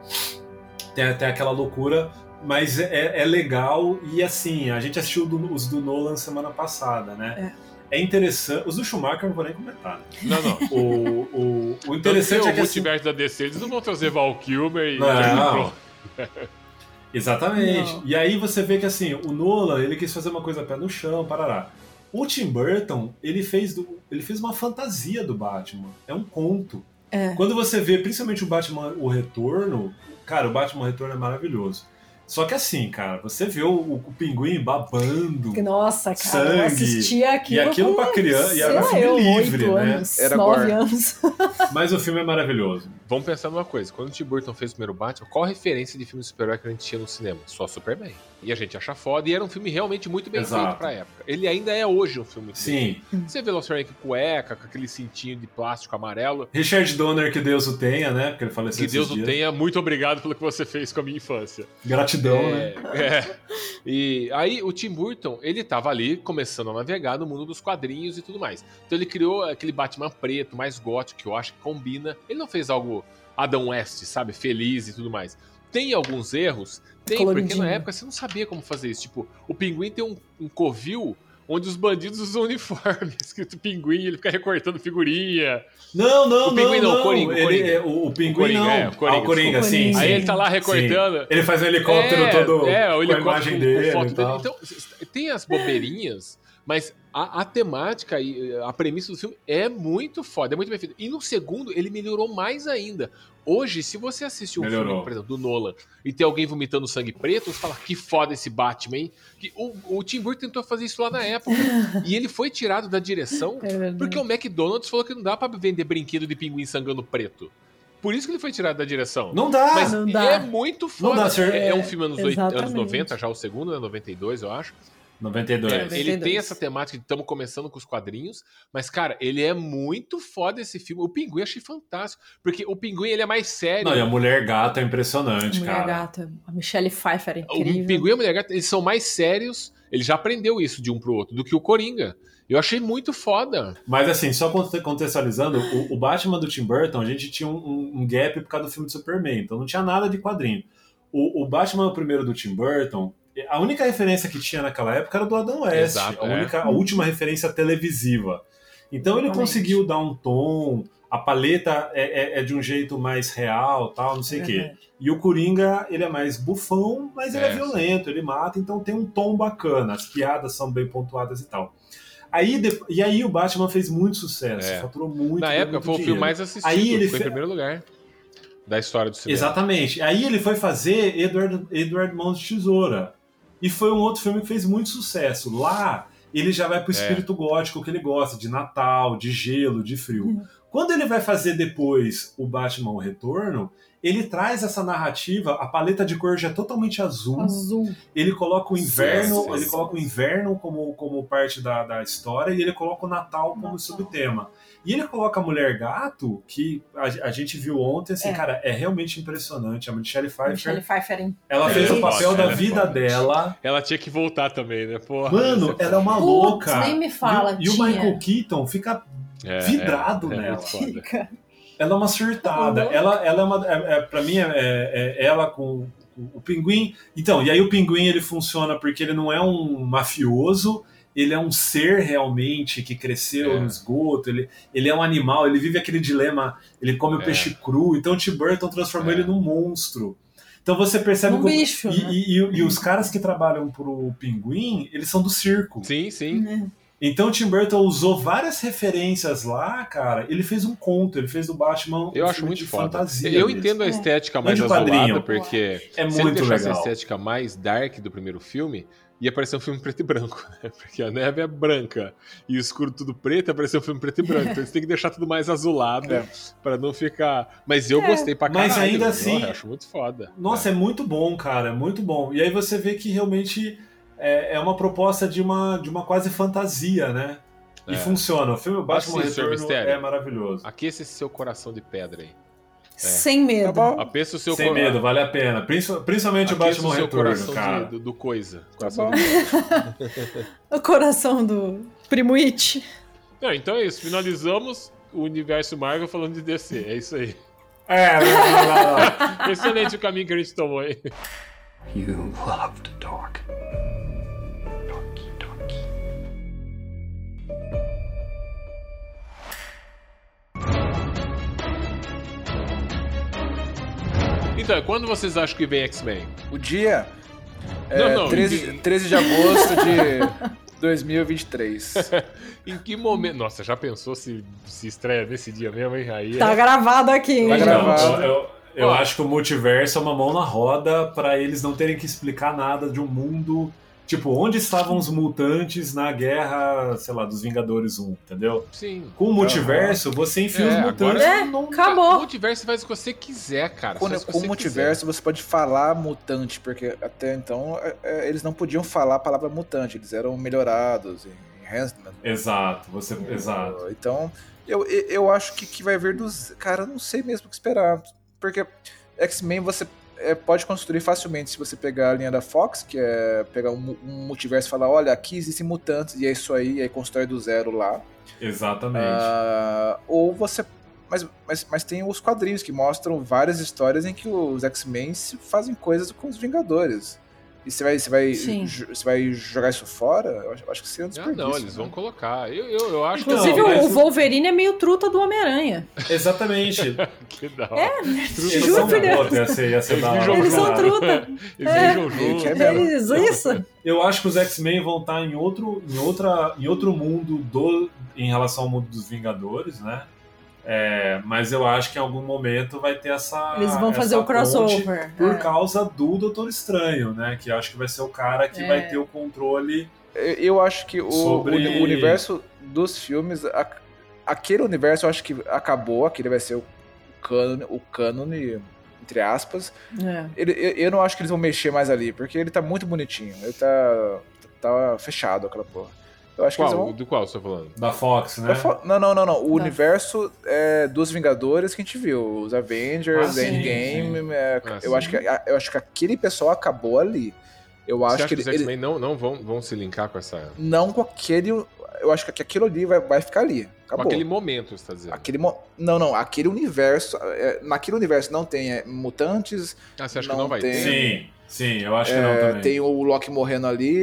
S5: tem, tem aquela loucura, mas é, é legal e assim, a gente assistiu do- os do Nolan semana passada, né? É. interessante. Os do Schumacher eu não vou nem comentar. né?
S2: Não, não.
S5: O, o, o
S2: Interessante o
S5: é que assim,
S2: multiverso da DC, eles não vão trazer Val Kilmer e.
S5: Não. Exatamente.
S3: Não.
S5: E aí você vê que assim, o Nolan, ele quis fazer uma coisa pé no chão, parará. O Tim Burton, ele fez, do- ele fez uma fantasia do Batman. É um conto.
S3: É.
S5: Quando você vê, principalmente o Batman O Retorno, cara, o Batman O Retorno é maravilhoso. Só que assim, cara, você vê o, o, o pinguim babando.
S3: Que, Nossa, cara, eu
S5: Sangue.
S3: assistia aquilo.
S5: E aquilo
S3: com,
S5: pra criança- e era
S3: sei
S5: filme
S3: eu,
S5: livre, né?
S3: anos,
S4: Era
S3: nove
S4: gore.
S3: anos.
S5: Mas o filme é maravilhoso.
S2: Vamos pensar numa coisa. Quando o Tim Burton fez o primeiro Batman, qual a referência de filme de super-herói que a gente tinha no cinema? Só Superman. E a gente acha foda, e era um filme realmente muito bem
S5: Exato.
S2: feito pra época. Ele ainda é hoje um filme bem
S5: Sim.
S2: Você vê o Frank cueca, com aquele cintinho de plástico amarelo.
S5: Richard Donner, que Deus o tenha, né? Porque ele faleceu
S2: Que Deus o
S5: dias.
S2: tenha, muito obrigado pelo que você fez com a minha infância.
S5: Gratidão, né?
S2: É, é. E aí o Tim Burton, ele tava ali começando a navegar no mundo dos quadrinhos e tudo mais. Então ele criou aquele Batman preto, mais gótico, que eu acho que combina. Ele não fez algo Adam West, sabe? Feliz e tudo mais. Tem alguns erros? Tem, porque na época você não sabia como fazer isso. Tipo, o pinguim tem um, um covil onde os bandidos usam uniforme, escrito pinguim, ele fica recortando figurinha.
S5: Não, não,
S2: O pinguim
S5: não,
S2: não, o Coringa, o
S5: Ele-
S2: Coringa.
S5: é, o, o pinguim
S2: Coringa,
S5: não.
S2: é, o Coringa,
S5: ah, o Coringa, sim, sim.
S2: Aí ele tá lá
S5: Sim.
S2: recortando.
S5: Ele faz um helicóptero
S2: é,
S5: todo
S2: é, o helicóptero
S5: imagem
S2: com,
S5: dele.
S2: com foto dele. Então, tem as bobeirinhas, mas a, a temática e a premissa do filme é muito foda, é muito bem feita. E no segundo, ele melhorou mais ainda. Hoje, se você assistir um
S5: Melhorou.
S2: filme, por exemplo, do Nolan, e tem alguém vomitando sangue preto, você fala, que foda esse Batman, hein? Que o, o Tim Burton tentou fazer isso lá na época. e ele foi tirado da direção
S3: É
S2: porque o McDonald's falou que não dá pra vender brinquedo de pinguim sangrando preto. Por isso que ele foi tirado da direção.
S5: Não dá.
S2: Mas
S3: Não dá.
S2: é muito foda.
S5: dá,
S2: é, é um filme anos, oit- anos
S3: Exatamente.
S2: 90, já o segundo, né? 92, eu acho.
S5: 92.
S2: É,
S3: É,
S2: ele
S3: 92.
S2: tem essa temática de estamos começando com os quadrinhos, mas, cara, ele é muito foda esse filme. O Pinguim eu achei fantástico, porque o Pinguim ele é mais sério.
S5: Não, e a Mulher Gata é impressionante,
S3: Mulher
S5: cara.
S3: Gata, a Michelle Pfeiffer é
S2: o
S3: incrível.
S2: Pinguim e a Mulher Gata, eles são mais sérios, ele já aprendeu isso de um pro outro, do que o Coringa. Eu achei muito foda.
S5: Mas assim, só conte- contextualizando, o, o Batman do Tim Burton, a gente tinha um, um- um gap por causa do filme de Superman, então não tinha nada de quadrinho. O, o Batman o primeiro do Tim Burton, a única referência que tinha naquela época era do Adão West,
S2: Exato,
S5: a,
S2: é.
S5: única, a última referência televisiva. Então ele conseguiu dar um tom, a paleta é, é- é de um jeito mais real, tal, não sei o quê.
S3: Verdade.
S5: E o Coringa, ele é mais bufão, mas ele é,
S2: É.
S5: violento, ele mata, então tem um tom bacana, as piadas são bem pontuadas e tal. Aí, de- E aí o Batman fez muito sucesso,
S2: É.
S5: faturou muito.
S2: Na época
S5: muito
S2: foi o filme mais assistido,
S5: Aí ele
S2: foi
S5: fe-
S2: em primeiro lugar da história do cinema.
S5: Exatamente. Aí ele foi fazer Edward, Edward Mãos de Tesoura. E foi um outro filme que fez muito sucesso. Lá, ele já vai pro
S2: É.
S5: espírito gótico que ele gosta, de Natal, de gelo, de frio. Quando ele vai fazer depois o Batman o Retorno, ele traz essa narrativa, a paleta de cor já é totalmente azul.
S3: Azul.
S5: Ele coloca o inverno,
S2: Sim,
S5: ele
S2: sim.
S5: coloca o inverno como, como parte da, da história e ele coloca o Natal como
S3: Natal.
S5: subtema. E ele coloca a Mulher Gato, que a, a gente viu ontem, assim,
S3: É.
S5: cara, é realmente impressionante. A Michelle Pfeiffer,
S3: Michelle Pfeiffer é
S5: ela fez o
S2: é
S5: papel da
S2: é
S5: vida dela.
S2: Ela tinha que voltar também, né? Porra,
S5: Mano, ela é uma
S3: Putz,
S5: louca.
S3: nem me fala,
S5: e, o- e o. Michael Keaton fica
S2: É,
S5: vidrado
S2: é, é
S5: nela.
S3: Fica.
S5: Ela é uma surtada.
S3: Uhum.
S5: Ela, ela é uma. É, é, pra mim, é, é- é ela com o, o pinguim. Então, e aí o pinguim ele funciona porque ele não é um mafioso, ele é um ser realmente que cresceu
S2: É.
S5: no esgoto, ele, ele é um animal, ele vive aquele dilema, ele come o
S2: É.
S5: peixe cru. Então o Tim Burton transformou
S2: É.
S5: ele num monstro. Então você percebe
S3: Um
S5: como-
S3: bicho,
S5: e,
S3: né?
S5: e- e- e os caras que trabalham pro pinguim, eles são do circo.
S2: Sim, sim.
S5: Então o Tim Burton usou várias referências lá, cara. Ele fez um conto, ele fez do Batman
S2: Eu
S5: um
S2: acho muito
S5: de
S2: foda.
S5: fantasia.
S2: Eu
S5: mesmo.
S2: entendo a estética
S5: Não
S2: mais azulada,
S5: quadrinho.
S2: porque
S5: É
S2: se ele
S5: muito
S2: deixasse a
S5: legal.
S2: estética mais dark do primeiro filme, ia parecer um filme preto e branco, né? Porque a neve é branca e o escuro tudo preto, ia parecer um filme preto e branco. Então eles têm que deixar tudo mais azulado
S5: É.
S2: pra não ficar. Mas eu
S3: É.
S2: gostei pra caralho.
S5: Mas ainda
S2: eu
S5: assim-
S2: acho muito foda.
S5: Nossa, é. muito bom, cara, é muito bom. E aí você vê que realmente é, é uma proposta de uma, de uma quase fantasia, né? E
S2: É.
S5: funciona. O filme Batman
S2: Assim,
S5: Retorno
S2: Mistério.
S5: é maravilhoso.
S2: Aqueça esse seu coração de pedra aí.
S3: Sem medo.
S7: Tá.
S2: Apeça o seu
S5: Sem
S2: cor-
S5: medo, vale a pena. Princi- Principalmente o
S2: aqueça
S5: Batman
S2: seu
S5: Retorno,
S2: coração
S5: cara.
S2: de- do, do coisa.
S7: Tá
S2: Coração
S7: bom.
S2: de-
S3: O coração do Primo It.
S2: Não, então é isso. Finalizamos o universo Marvel falando de DC. É isso aí.
S5: É, lá, lá, lá.
S2: Excelente o caminho que a gente tomou aí.
S1: You love to
S2: Então, quando vocês acham que vem X-Men?
S4: O dia é
S2: Não, não,
S4: 13,
S2: entendi.
S4: 13 de agosto de 2023.
S2: Em que momento. Nossa, já pensou se, se estreia nesse dia mesmo, hein? Aí
S3: Tá
S2: é...
S3: gravado aqui, hein?
S4: Tá gravado.
S5: Eu, eu- eu acho que o multiverso é uma mão na roda pra eles não terem que explicar nada de um mundo. Tipo, onde estavam os mutantes na guerra, sei lá, dos Vingadores 1, entendeu?
S2: Sim.
S5: Com o multiverso, você enfia
S2: É,
S5: os
S2: agora
S5: mutantes.
S3: É,
S2: não-
S3: acabou.
S2: O multiverso faz o que você quiser, cara.
S4: Com,
S2: faz o que
S4: com o multiverso você pode falar mutante, porque até então é, é, eles não podiam falar a palavra mutante, eles eram melhorados, enhancement.
S5: Exato, você. Exato.
S4: Então, eu, eu acho que, que vai vir dos. Cara, eu não sei mesmo o que esperar. Porque X-Men você é, pode construir facilmente se você pegar a linha da Fox, que é pegar um, um multiverso e falar: olha, aqui existem mutantes, e é isso aí, e aí constrói do zero lá.
S5: Exatamente.
S4: Ah, ou você mas, mas, mas tem os quadrinhos que mostram várias histórias em que os X-Men fazem coisas com os Vingadores. E você vai, você vai, você vai jogar isso fora? Eu acho, eu acho que seria um
S2: Ah, não, eles vão
S4: né?
S2: colocar. Eu, eu, eu acho que.
S3: Inclusive,
S5: mas-
S3: o Wolverine é meio truta do Homem-Aranha.
S5: Exatamente.
S2: Que da hora.
S3: É, juro
S2: Eles
S3: são truta.
S2: Eles
S3: É.
S4: Que é
S3: É isso.
S5: Eu acho que os X-Men vão estar em outro, em, outra, em outro mundo do, em relação ao mundo dos Vingadores, né? É, mas eu acho que em algum momento vai ter essa.
S3: Eles vão
S5: essa
S3: fazer o crossover.
S5: Por
S3: É.
S5: causa do Doutor Estranho, né? Que eu acho que vai ser o cara que
S3: É.
S5: vai ter o controle.
S4: Eu- Eu acho que o,
S5: Sobre-
S4: o universo dos filmes, a- aquele universo eu acho que acabou, aquele vai ser o cânone, o cânone entre aspas.
S3: É.
S4: Ele, eu, eu não acho que eles vão mexer mais ali, porque ele tá muito bonitinho. Ele tá, tá fechado aquela porra. Eu acho que
S2: Qual?
S4: eles vão.
S2: Do qual você tá falando?
S5: Da Fox, né?
S4: Falo- Não, não, não, não. O
S3: Tá.
S4: universo é, dos Vingadores que a gente viu. Os Avengers,
S5: Ah, sim,
S4: Endgame. é,
S2: Ah,
S4: eu,
S2: sim.
S4: acho que, eu acho que aquele pessoal acabou ali. Eu
S2: Você
S4: acho
S2: acha
S4: que
S2: que os
S4: ele,
S2: não, não vão, vão se linkar com essa.
S4: não com aquele. Eu acho que aquilo ali vai, vai ficar ali.
S2: Com
S4: Acabou.
S2: aquele momento, você tá dizendo.
S4: Aquele mo- Não, não. Aquele universo. é, naquele universo não tem é, mutantes.
S2: Ah, você acha
S4: não
S2: que não vai
S4: tem.
S2: ter?
S5: Sim, sim, eu acho que
S4: é,
S5: não também.
S4: tem o Loki morrendo ali.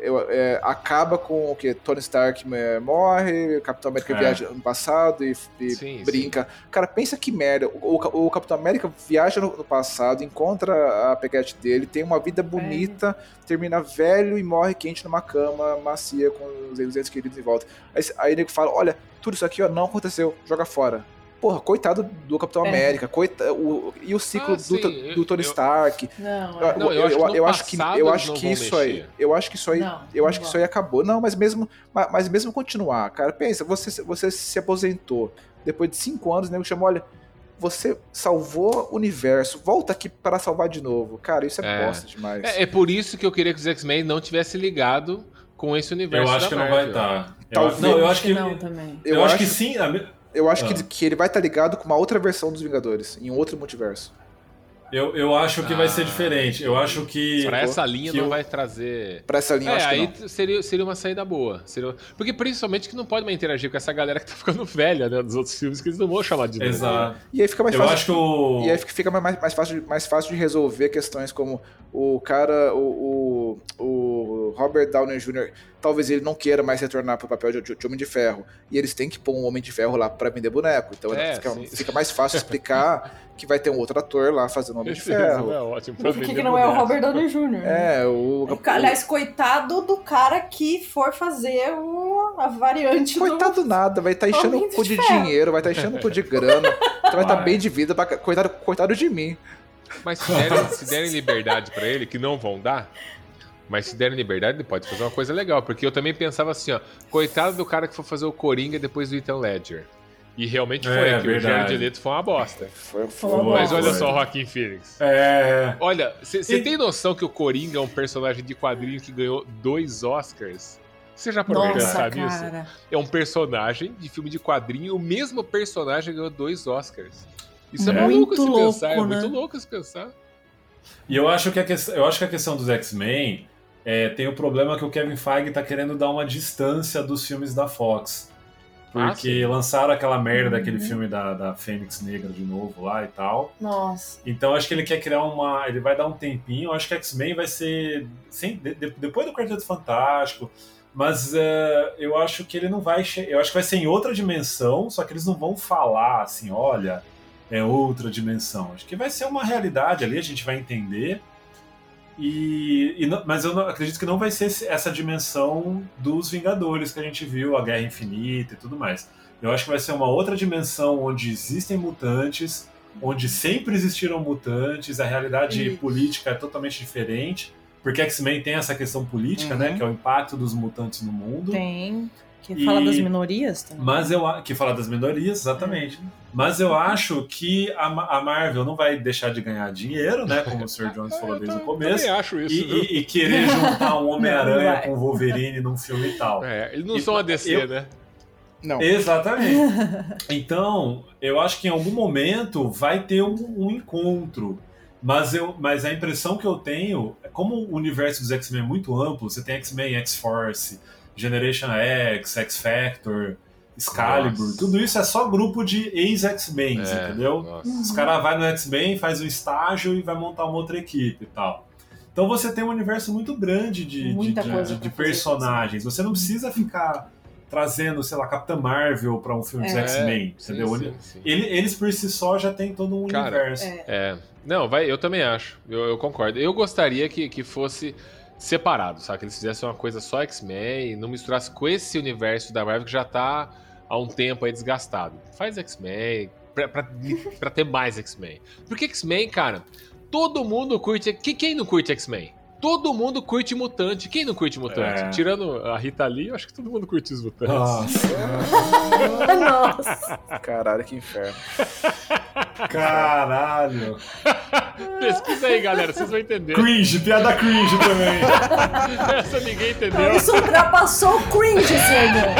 S4: eu- é, acaba com o que? Tony Stark é, morre. Capitão América
S5: É.
S4: viaja no passado e, e
S2: Sim,
S4: brinca. Cara, pensa que merda. O, o- o Capitão América viaja no, no passado, encontra a peguete dele, tem uma vida bonita, termina velho e morre quente numa cama macia com os os entes queridos em volta. Aí, aí o nego fala: olha, tudo isso aqui ó, não aconteceu, joga fora. Porra, coitado do Capitão
S3: É.
S4: América, coita, o, e o ciclo
S2: Ah,
S4: do,
S2: sim,
S4: do,
S2: eu-
S4: Tony
S2: eu-
S4: Stark.
S3: Não,
S4: Eu,
S3: é.
S2: Não, eu acho que no
S4: eu acho que eu acho
S2: não
S4: que isso aí,
S2: mexer.
S4: eu acho que isso aí,
S3: Não,
S4: eu
S3: não
S4: acho que isso aí acabou. Não, mas mesmo, ma- mas mesmo continuar, cara, pensa, você você se aposentou depois de cinco anos, o nego chamou, olha, você salvou o universo, volta aqui para salvar de novo, cara, isso é,
S2: É.
S4: bosta demais.
S2: É, é por isso que eu queria que os X-Men não tivesse ligado com esse universo.
S5: Eu acho
S2: da
S5: que não
S2: Marvel.
S5: vai estar.
S4: Talvez.
S5: Não, eu acho
S3: Acho que
S5: que.
S3: não também.
S5: Eu, acho que sim. a
S4: Eu acho
S5: Ah.
S4: que, que ele vai estar ligado com uma outra versão dos Vingadores, em um outro multiverso.
S5: Eu, eu acho que vai ser
S2: Ah.
S5: diferente. Eu acho que.
S2: Pra essa linha
S5: que
S2: não
S5: eu-
S2: vai trazer.
S4: Pra essa linha, eu
S2: É,
S4: acho que
S2: aí
S4: não.
S2: t- seria, seria uma saída boa. Seria... Porque principalmente que não pode mais interagir com essa galera que tá ficando velha, né? Dos outros filmes, que eles não vão chamar de novo.
S5: Exato.
S4: E aí fica mais
S5: Eu
S4: fácil.
S5: acho que o.
S4: E aí fica mais, mais, fácil, de- mais fácil de resolver questões como o cara, o, o, o Robert Downey Jr., talvez ele não queira mais retornar pro papel de, de Homem de Ferro. E eles têm que pôr um Homem de Ferro lá pra vender boneco. Então
S2: É,
S4: fica, fica mais fácil explicar que vai ter um outro ator lá fazendo Homem de Ferro.
S2: é ótimo.
S3: Por que, que não é o. Robert Downey Jr.?
S4: É, o.
S3: Aliás, coitado do cara que for fazer o, a variante do...
S4: Coitado nada, vai estar enchendo
S3: Homem
S4: o cu
S3: de
S4: de dinheiro, vai estar enchendo o cu de grana, então vai estar
S5: Vai.
S4: bem de vida, pra- coitado, coitado de mim.
S2: Mas se derem, se derem liberdade pra ele, que não vão dar, mas se derem liberdade, ele pode fazer uma coisa legal. Porque eu também pensava assim, ó, coitado do cara que for fazer o Coringa depois do Ethan Ledger. E realmente foi,
S5: É,
S2: que o
S5: verdade.
S2: Jared Leto foi uma bosta.
S4: Foi,
S3: Foi uma
S2: Mas
S3: bosta.
S2: olha só o Joaquim Phoenix.
S5: É.
S2: Olha, você
S5: E-
S2: tem noção que o Coringa é um personagem de quadrinho que ganhou dois Oscars? Você já parou pra nisso?
S3: cara.
S2: É um personagem de filme de quadrinho, o mesmo personagem ganhou dois Oscars. Isso é,
S3: É.
S2: maluco se
S3: Muito
S2: pensar, é
S3: louco,
S2: muito
S3: né?
S2: louco se pensar.
S5: E eu acho que a, que... eu acho que a questão dos X-Men é, tem o problema que o Kevin Feige tá querendo dar uma distância dos filmes da Fox.
S2: Ah,
S5: Porque lançaram aquela merda daquele
S3: Uhum.
S5: filme da, da Fênix Negra de novo lá e tal.
S3: Nossa.
S5: Então acho que ele quer criar uma. Ele vai dar um tempinho. Acho que X-Men vai ser. Sem, de- de- depois do Quarteto Fantástico. Mas é, eu acho que ele não vai. Eu acho que vai ser em outra dimensão, só que eles não vão falar assim, olha, é outra dimensão. Acho que vai ser uma realidade ali, a gente vai entender. E, e não- mas eu não- acredito que não vai ser essa dimensão dos Vingadores que a gente viu, a Guerra Infinita e tudo mais. Eu acho que vai ser uma outra dimensão onde existem mutantes, onde sempre existiram mutantes, a realidade
S3: Isso.
S5: política é totalmente diferente, porque X-Men tem essa questão política,
S4: Uhum.
S5: né, que é o impacto dos mutantes no mundo.
S3: Tem. Que
S5: E-
S3: fala das minorias também.
S5: Mas eu que fala das minorias, exatamente. Mas eu acho que a, a Marvel não vai deixar de ganhar dinheiro, né, como o Sr. Jones falou desde o começo.
S2: Também acho isso.
S5: E, e- e querer juntar um
S3: Não,
S5: Homem-Aranha com o Wolverine num filme e tal.
S2: É, eles não
S5: E-
S2: são a DC,
S5: eu-
S2: né?
S4: Não.
S5: Exatamente. Então, eu acho que em algum momento vai ter um, um encontro. Mas, eu, mas a impressão que eu tenho, é como o universo dos X-Men é muito amplo, você tem X-Men, X-Force, Generation X, X-Factor, Excalibur,
S2: Nossa.
S5: tudo isso é só grupo de ex-X-Men,
S2: É,
S5: entendeu?
S2: nossa.
S5: Os caras vão no X-Men, faz o estágio e vai montar uma outra equipe e tal. Então você tem um universo muito grande de, de,
S3: Muita
S5: de-
S3: coisa
S5: de- personagens. Você não precisa ficar trazendo, sei lá, Capitã Marvel pra um filme dos
S3: É.
S5: X-Men,
S2: sim,
S5: entendeu?
S2: sim, sim.
S5: Ele- eles por si só já tem todo um
S2: Cara,
S5: universo.
S3: É.
S2: É. Não, vai, eu também acho. Eu, eu concordo. Eu gostaria que, que fosse separado, sabe? Que eles fizessem uma coisa só X-Men e não misturasse com esse universo da Marvel que já tá há um tempo aí desgastado. Faz X-Men pra, pra, pra ter mais X-Men. Porque X-Men, cara, todo mundo curte. que- Quem não curte X-Men? Todo mundo curte mutante. Quem não curte mutante?
S5: É.
S2: Tirando a Rita Lee, eu acho que todo mundo curte os mutantes.
S5: Nossa,
S3: Nossa.
S4: Caralho, que inferno.
S5: caralho.
S2: Pesquisa aí, galera, vocês vão entender.
S5: Cringe, piada cringe também.
S2: Essa ninguém
S3: Então,
S2: entendeu.
S3: isso ultrapassou o cringe, senhor.